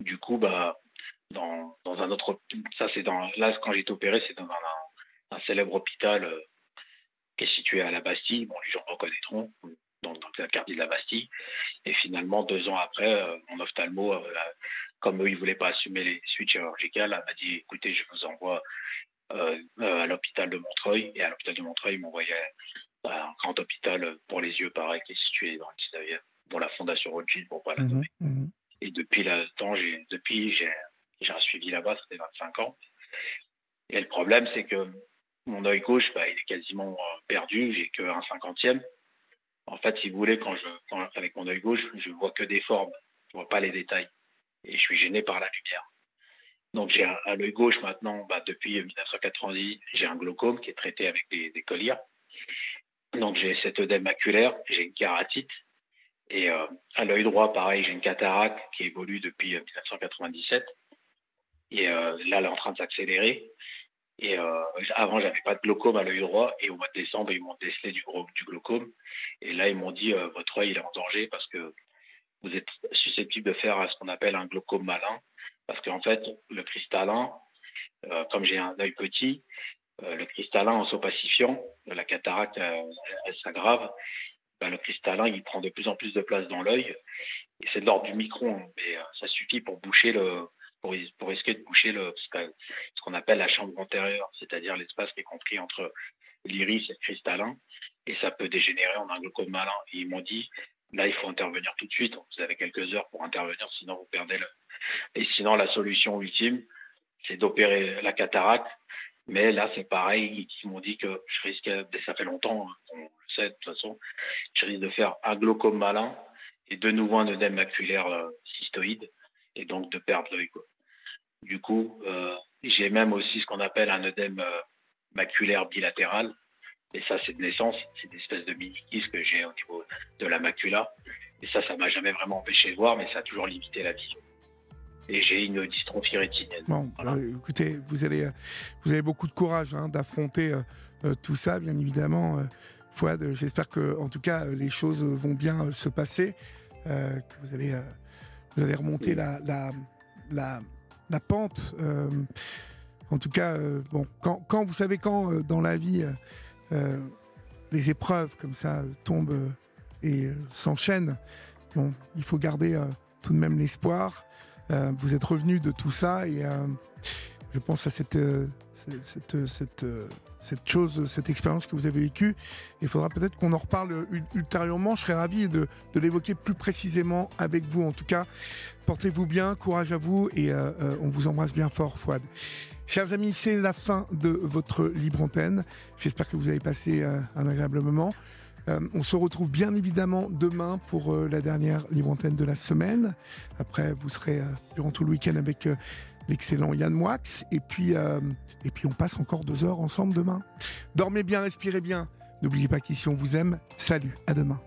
Du coup, bah, dans, dans un autre, ça c'est dans, là quand j'ai été opéré, c'est dans un, un, célèbre hôpital euh, qui est situé à la Bastille. Bon, les gens reconnaîtront, dans, dans le quartier de la Bastille. Et finalement, deux ans après, euh, mon ophtalmo, euh, comme eux, ils voulaient pas assumer les suites chirurgicales, m'a dit, écoutez, je vous envoie à l'hôpital de Montreuil. Et à l'hôpital de Montreuil, ils m'envoyaient à un grand hôpital pour les yeux, pareil, qui est situé dans le 19e, pour la Fondation Rothschild, pour pas la nommer. Mmh, mmh. Et depuis le temps, j'ai, depuis, j'ai, j'ai un suivi là-bas, c'était 25 ans. Et le problème, c'est que mon œil gauche, bah, il est quasiment perdu, j'ai qu'un cinquantième. En fait, si vous voulez, quand je, avec mon œil gauche, je vois que des formes, je vois pas les détails. Et je suis gêné par la lumière. Donc j'ai à l'œil gauche maintenant, bah, depuis 1990, j'ai un glaucome qui est traité avec des, des colliers. Donc j'ai cet œdème maculaire, j'ai une kératite. Et euh, à l'œil droit, pareil, j'ai une cataracte qui évolue depuis 1997. Et euh, là, elle est en train de s'accélérer. Et euh, avant, j'avais pas de glaucome à l'œil droit. Et au mois de décembre, ils m'ont décelé du, glaucome. Et là, ils m'ont dit euh, votre œil il est en danger parce que vous êtes susceptible de faire ce qu'on appelle un glaucome malin. Parce qu'en fait, le cristallin, euh, comme j'ai un œil petit, le cristallin en s'opacifiant, la cataracte elle s'aggrave. Ben, le cristallin il prend de plus en plus de place dans l'œil. Et c'est de l'ordre du micron, mais ça suffit pour boucher le, pour, risquer de boucher ce qu'on appelle la chambre antérieure, c'est-à-dire l'espace qui est compris entre l'iris et le cristallin, et ça peut dégénérer en un glaucome malin. Ils m'ont dit, là, il faut intervenir tout de suite, vous avez quelques heures pour intervenir, sinon vous perdez le... Et sinon, la solution ultime, c'est d'opérer la cataracte, mais là, c'est pareil, ils m'ont dit que je risque, ça fait longtemps, on le sait de toute façon, je risque de faire un glaucome malin et de nouveau un œdème maculaire euh, cystoïde, et donc de perdre l'œil. Du coup, euh, j'ai même aussi ce qu'on appelle un œdème euh, maculaire bilatéral. Et ça, c'est de naissance. C'est une espèce de mini-kiss que j'ai au niveau de la macula. Et ça, ça m'a jamais vraiment empêché de voir, mais ça a toujours limité la vision. Et j'ai une dystrophie rétinienne. Bon, voilà. euh, écoutez, vous, allez, vous avez beaucoup de courage hein, d'affronter euh, tout ça, bien évidemment. Fouad, j'espère que, en tout cas, les choses vont bien se passer, que vous allez, vous allez remonter la, la, la la pente. Euh, en tout cas, euh, bon, quand, vous savez quand euh, dans la vie les épreuves comme ça tombent et s'enchaînent, bon, il faut garder tout de même l'espoir. vous êtes revenu de tout ça et je pense à cette, cette, cette chose, cette expérience que vous avez vécue. Il faudra peut-être qu'on en reparle ultérieurement. Je serais ravi de, l'évoquer plus précisément avec vous. En tout cas, portez-vous bien, courage à vous et euh, euh, on vous embrasse bien fort, Fouad. Chers amis, c'est la fin de votre libre antenne. J'espère que vous avez passé euh, un agréable moment. On se retrouve bien évidemment demain pour la dernière libre antenne de la semaine. Après, vous serez durant tout le week-end avec l'excellent Yann Moix. Et puis, et puis, on passe encore deux heures ensemble demain. Dormez bien, respirez bien. N'oubliez pas qu'ici, on vous aime. Salut, à demain.